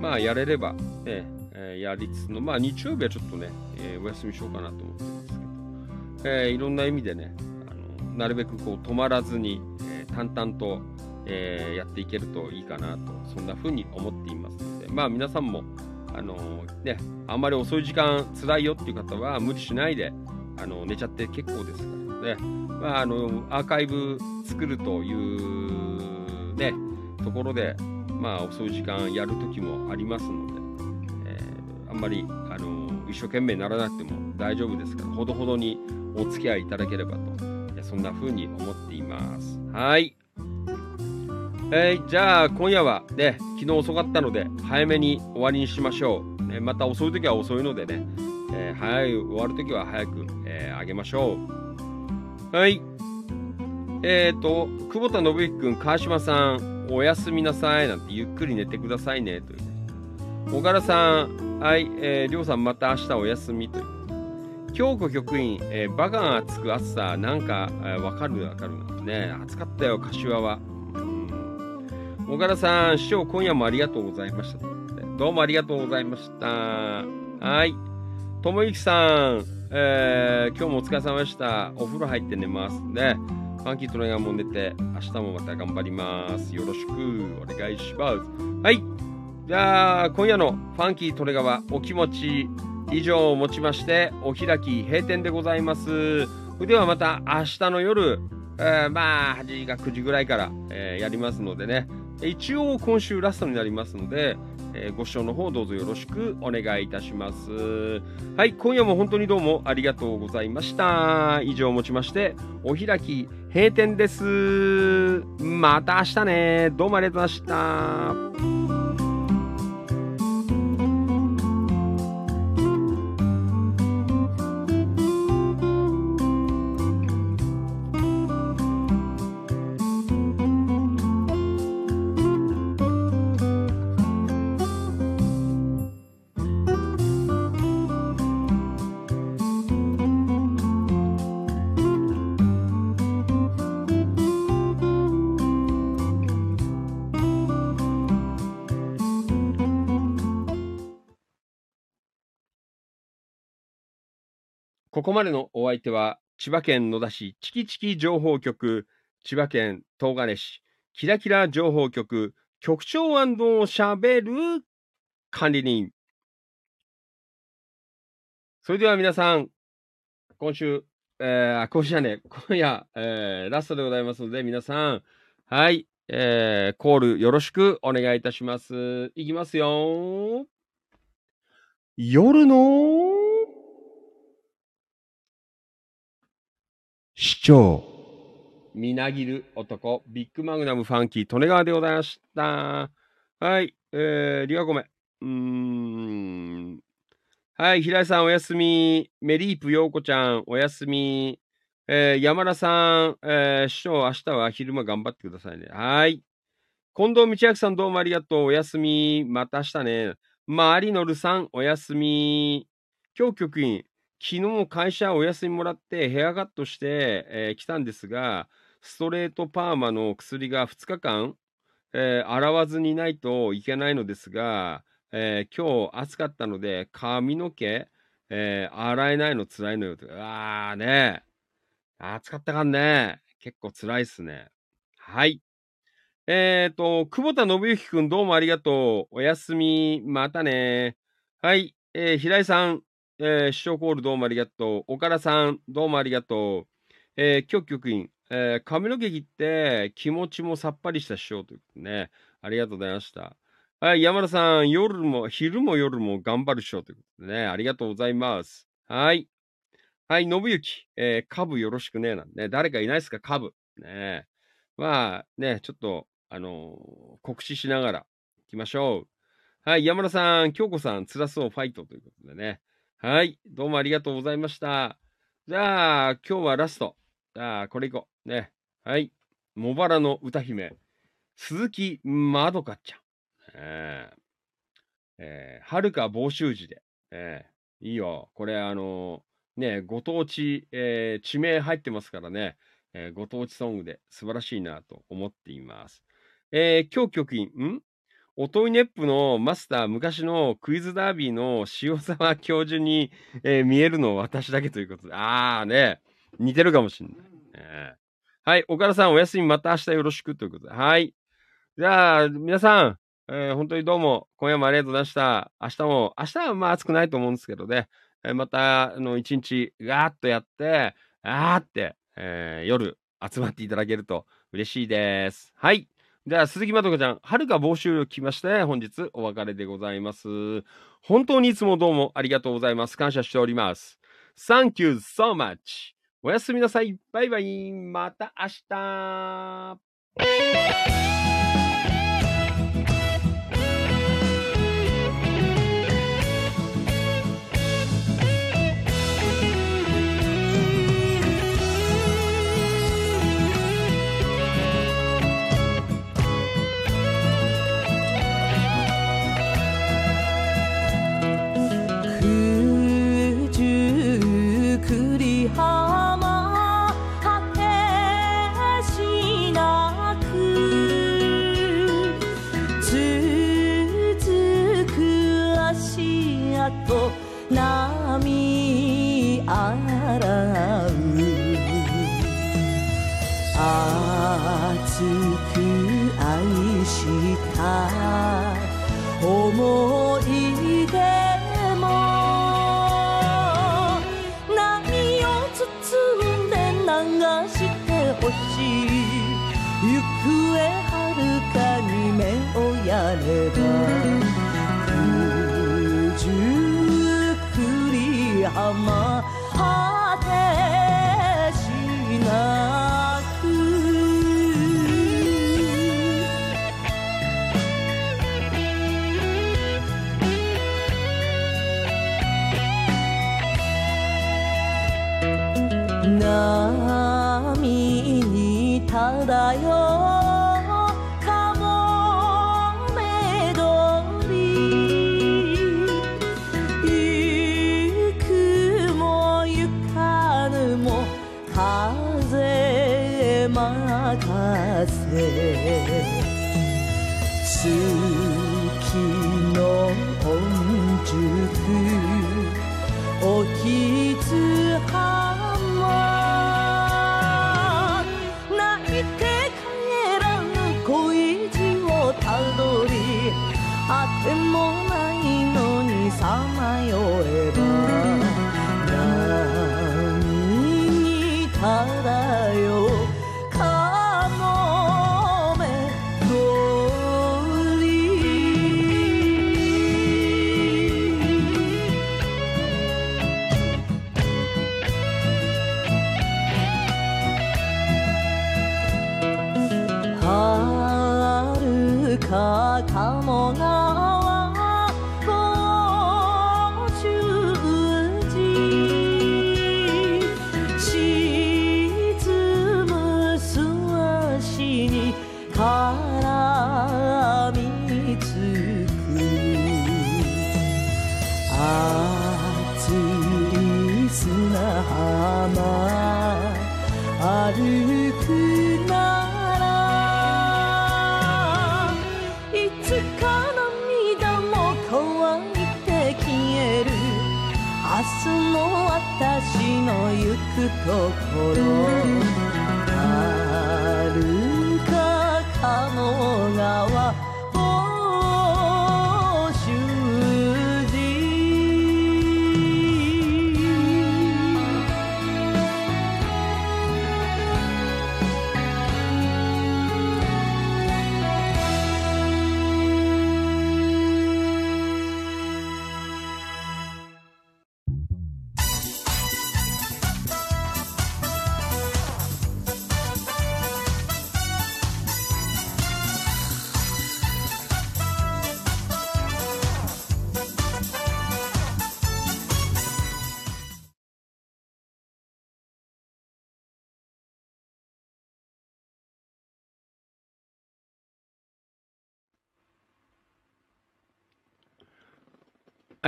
まあやれれば、ねえやりつつの、まあ日曜日はちょっとね、えーお休みしようかなと思ってますけど、えーいろんな意味でね、あのなるべくこう止まらずに、えー淡々とえーやっていけるといいかなと、そんな風に思っていますので、まあ皆さんも、あのね、あんまり遅い時間辛いよっていう方は無理しないで、あの寝ちゃって結構ですからね、まあ、あのアーカイブ作るというね、ところで、まあ遅い時間やる時もありますので、えーあんまり、あの一生懸命ならなくても大丈夫ですから、ほどほどにお付き合いいただければと、そんな風に思っています。はい。えーじゃあ今夜はね、昨日遅かったので早めに終わりにしましょう。ねまた遅い時は遅いのでね、えー早い終わる時は早く、えーあげましょう。はい。えっ、と、久保田信之君、川島さん、おやすみなさいなんてゆっくり寝てくださいねというね。小柄さん、はい、えー、りょうさんまた明日お休みという。京子局員、えーバカがつく暑さ、なんか、えーわかるわかる。ね暑かったよ、柏は。小柄さん、師匠、今夜もありがとうございました。どうもありがとうございました。はい。ともゆきさん、えー今日もお疲れ様でした。お風呂入って寝ますね。ファンキートレガーも寝て、明日もまた頑張ります。よろしくお願いします。はい。じゃあ、今夜のファンキートレガはお気持ち以上をもちまして、お開き閉店でございます。ではまた明日の夜、えーまあ、8時か9時ぐらいから、えーやりますのでね、一応今週ラストになりますので、えーご視聴の方どうぞよろしくお願いいたします。はい、今夜も本当にどうもありがとうございました。以上をもちまして、お開き閉店です。また明日ね。どうもありがとうございました。ここまでのお相手は、千葉県野田市チキチキ情報局、千葉県東金市キラキラ情報局、局長しゃべる管理人。それでは皆さん、今週、えー、あ今週じゃね、今夜、えー、ラストでございますので、皆さん、はい、えー、コールよろしくお願いいたします。いきますよ。夜の市長。みなぎる男、ビッグマグナムファンキー、利根川でございました。はい、えー、リワコメ。うーん。はい、平井さんおやすみ。メリープ陽子ちゃんおやすみ。えー、山田さん、えー、師匠、明日は昼間頑張ってくださいね。はい。近藤道明さんどうもありがとう。おやすみ。また明日ね。マリノルさんおやすみ。今日局員、昨日会社お休みもらってヘアカットして、えー来たんですが、ストレートパーマの薬が2日間、えー洗わずにないといけないのですが、えー今日暑かったので髪の毛、えー洗えないの辛いのよと。あーね暑かったかんね。結構辛いっすね。はい。えっ、と、久保田信之くんどうもありがとう。おやすみ。またね。はい。えー平井さん、えー、師匠コールどうもありがとう。岡田さん、どうもありがとう。えー、局局員、えー髪の毛切って気持ちもさっぱりした師匠ということでね。ありがとうございました。はい、山田さん、夜も、昼も夜も頑張る師匠ということでね。ありがとうございます。はい。はい、信行、えー、株よろしくね。なんてね。誰かいないですか？株。ねまあ、ね、ちょっと、あのー告知しながら行きましょう。はい、山田さん、京子さん、辛そうファイトということでね。はい。どうもありがとうございました。じゃあ、今日はラスト。じゃあ、これいこう。ね。はい。茂原の歌姫、鈴木まどかちゃん。えーえー、はるか房州寺で。えーいいよ。これ、あのね、ご当地、えー地名入ってますからね。えーご当地ソングで素晴らしいなと思っています。えー、今日局員、ん？おといネップのマスター、昔のクイズダービーの塩沢教授に、えー見えるの私だけということで。あーね、似てるかもしれない。えーはい、岡田さんお休みまた明日よろしくということで。はい。じゃあ、皆さん、えー本当にどうも、今夜もありがとうございました。明日も、明日はまあ暑くないと思うんですけどね、えーまた、あの、一日、ガーッとやって、あーって、えー夜、集まっていただけると嬉しいです。はい。じゃあ、鈴木まどかちゃん、はるか募集を聞きまして、本日お別れでございます。本当にいつもどうもありがとうございます。感謝しております。Thank you so much. おやすみなさい。バイバイ。また明日。をおきつ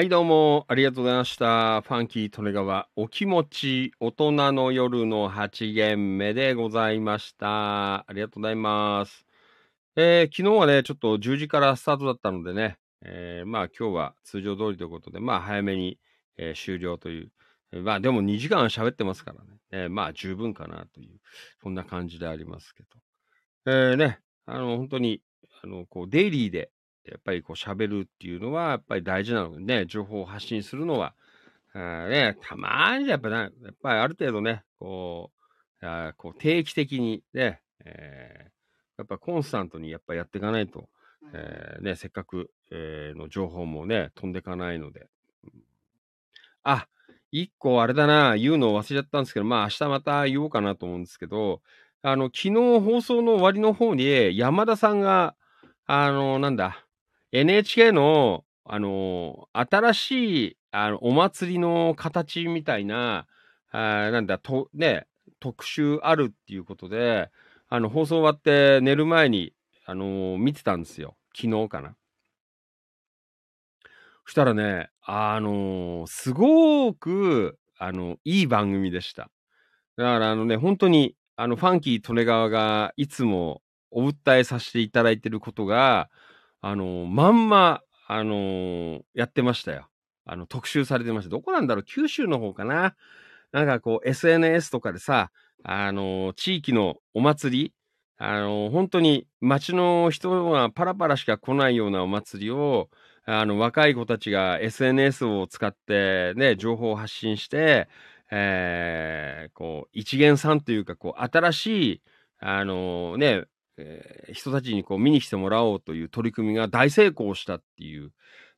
はい、どうも、ありがとうございました。ファンキー・利根川、お気持ち、大人の夜の8限目でございました。ありがとうございます。えー昨日はね、ちょっと10時からスタートだったのでね、えーまあ今日は通常通りということで、まあ早めに、えー終了という。まあでも2時間喋ってますからね、えーまあ十分かなという、そんな感じでありますけど。えーね、あの、本当にあの、こう、デイリーで、やっぱりこう喋るっていうのは、やっぱり大事なのでね、情報を発信するのは、ね、たまにやっぱな、やっぱりある程度ね、こう、あーこう定期的にね、えーやっぱコンスタントにやっぱやっていかないと、えーね、せっかく、えーの情報もね、飛んでいかないので。あ、一個あれだな、言うのを忘れちゃったんですけど、まあ明日また言おうかなと思うんですけど、あの、昨日放送の終わりの方に、山田さんが、あの、なんだ、NHK の、あの、新しい、あの、お祭りの形みたいな、あなんだ、と、ね、特集あるっていうことで、あの、放送終わって寝る前に、あの見てたんですよ。昨日かな。そしたらね、あのすごく、あの、いい番組でした。だからあのね、本当に、あの、ファンキー利根川がいつもお訴えさせていただいてることが、あのまんま、あのやってましたよ。あの、特集されてました。どこなんだろう？九州の方かな？なんかこう、SNS とかでさ、あの地域のお祭り、あの本当に街の人がパラパラしか来ないようなお祭りを、あの、若い子たちが SNS を使ってね、情報を発信して、えーこう、一元さんというか、こう、新しい、あのね、えー人たちにこう見に来てもらおうという取り組みが大成功したっていう、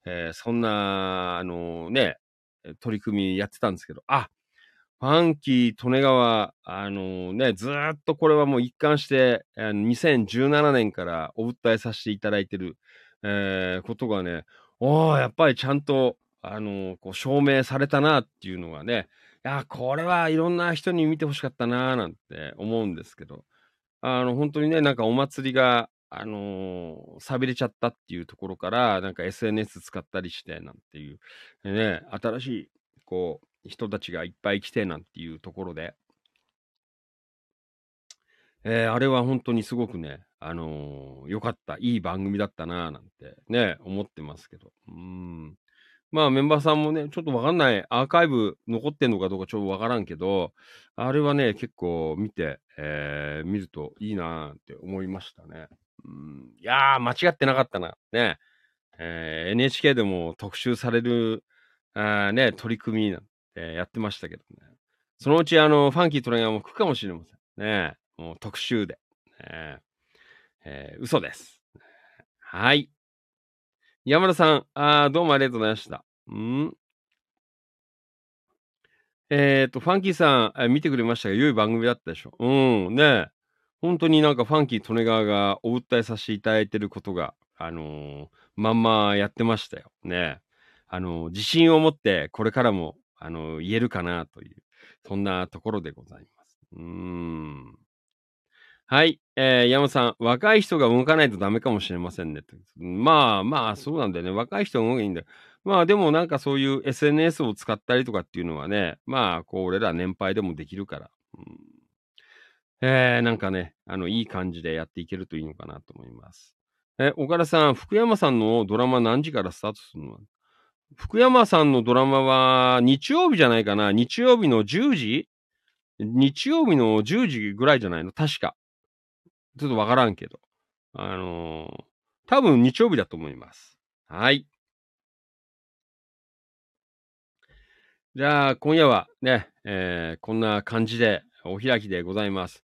えーそんな、あのね、取り組みやってたんですけど、あ、ファンキー利根川、あのね、ずっとこれはもう一貫して、あの2017年からお訴えさせていただいてる、えーことがね、お、やっぱりちゃんと、あのこう証明されたなっていうのがね、いや、これはいろんな人に見てほしかったなーなんて思うんですけど、あの、本当にね、なんかお祭りが、あのー、寂れちゃったっていうところから、なんか SNS 使ったりして、なんていう、ね、新しい、こう、人たちがいっぱい来て、なんていうところで、えーあれは本当にすごくね、あのー良かった、いい番組だったなぁなんてね、思ってますけど。うん。まあメンバーさんもね、ちょっとわかんない、アーカイブ残ってんのかどうかちょっとわからんけど、あれはね、結構見て、えー見るといいなって思いましたね。うん。いやー、間違ってなかったな。ね。えー NHK でも特集される、あーね、取り組みなんてやってましたけどね。そのうちあの、ファンキートレイヤーも来るかもしれません。ね。もう特集で。ねえー嘘です。はい。山田さん、あどうもありがとうございました。んえっ、と、ファンキーさん、えー見てくれましたが、良い番組だったでしょ。うん、ね本当になんかファンキー利根川がお訴えさせていただいてることが、あのーまんまやってましたよ。ねあのー自信を持ってこれからも、あのー言えるかなという、そんなところでございます。うーん。はい。えー、山本さん、若い人が動かないとダメかもしれませんね。まあまあ、そうなんだよね。若い人が動けばいいんだよ。まあでもなんかそういう SNS を使ったりとかっていうのはね、まあ、こう、俺ら年配でもできるから。うんえー、なんかね、あの、いい感じでやっていけるといいのかなと思います。え、岡田さん、福山さんのドラマ何時からスタートするの？福山さんのドラマは日曜日じゃないかな日曜日の10時？日曜日の10時ぐらいじゃないの？確か。ちょっとわからんけど。あのー多分日曜日だと思います。はい。じゃあ、今夜はね、えーこんな感じでお開きでございます。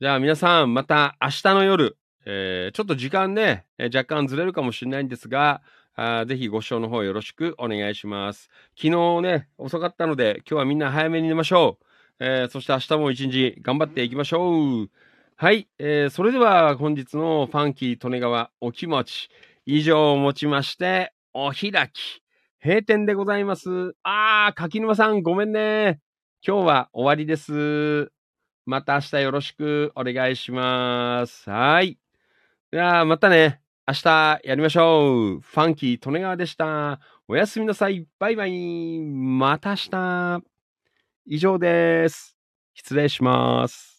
じゃあ皆さん、また明日の夜、えーちょっと時間ね、えー若干ずれるかもしれないんですが、あぜひご視聴の方よろしくお願いします。昨日ね、遅かったので、今日はみんな早めに寝ましょう。えーそして明日も一日頑張っていきましょう。はい、えーそれでは本日のファンキー利根川お気持ち、以上をもちまして、お開き、閉店でございます。あー、柿沼さんごめんね。今日は終わりです。また明日よろしくお願いします。はい。じゃあ、またね。明日やりましょう。ファンキー利根川でした。おやすみなさい。バイバイ。また明日。以上です。失礼します。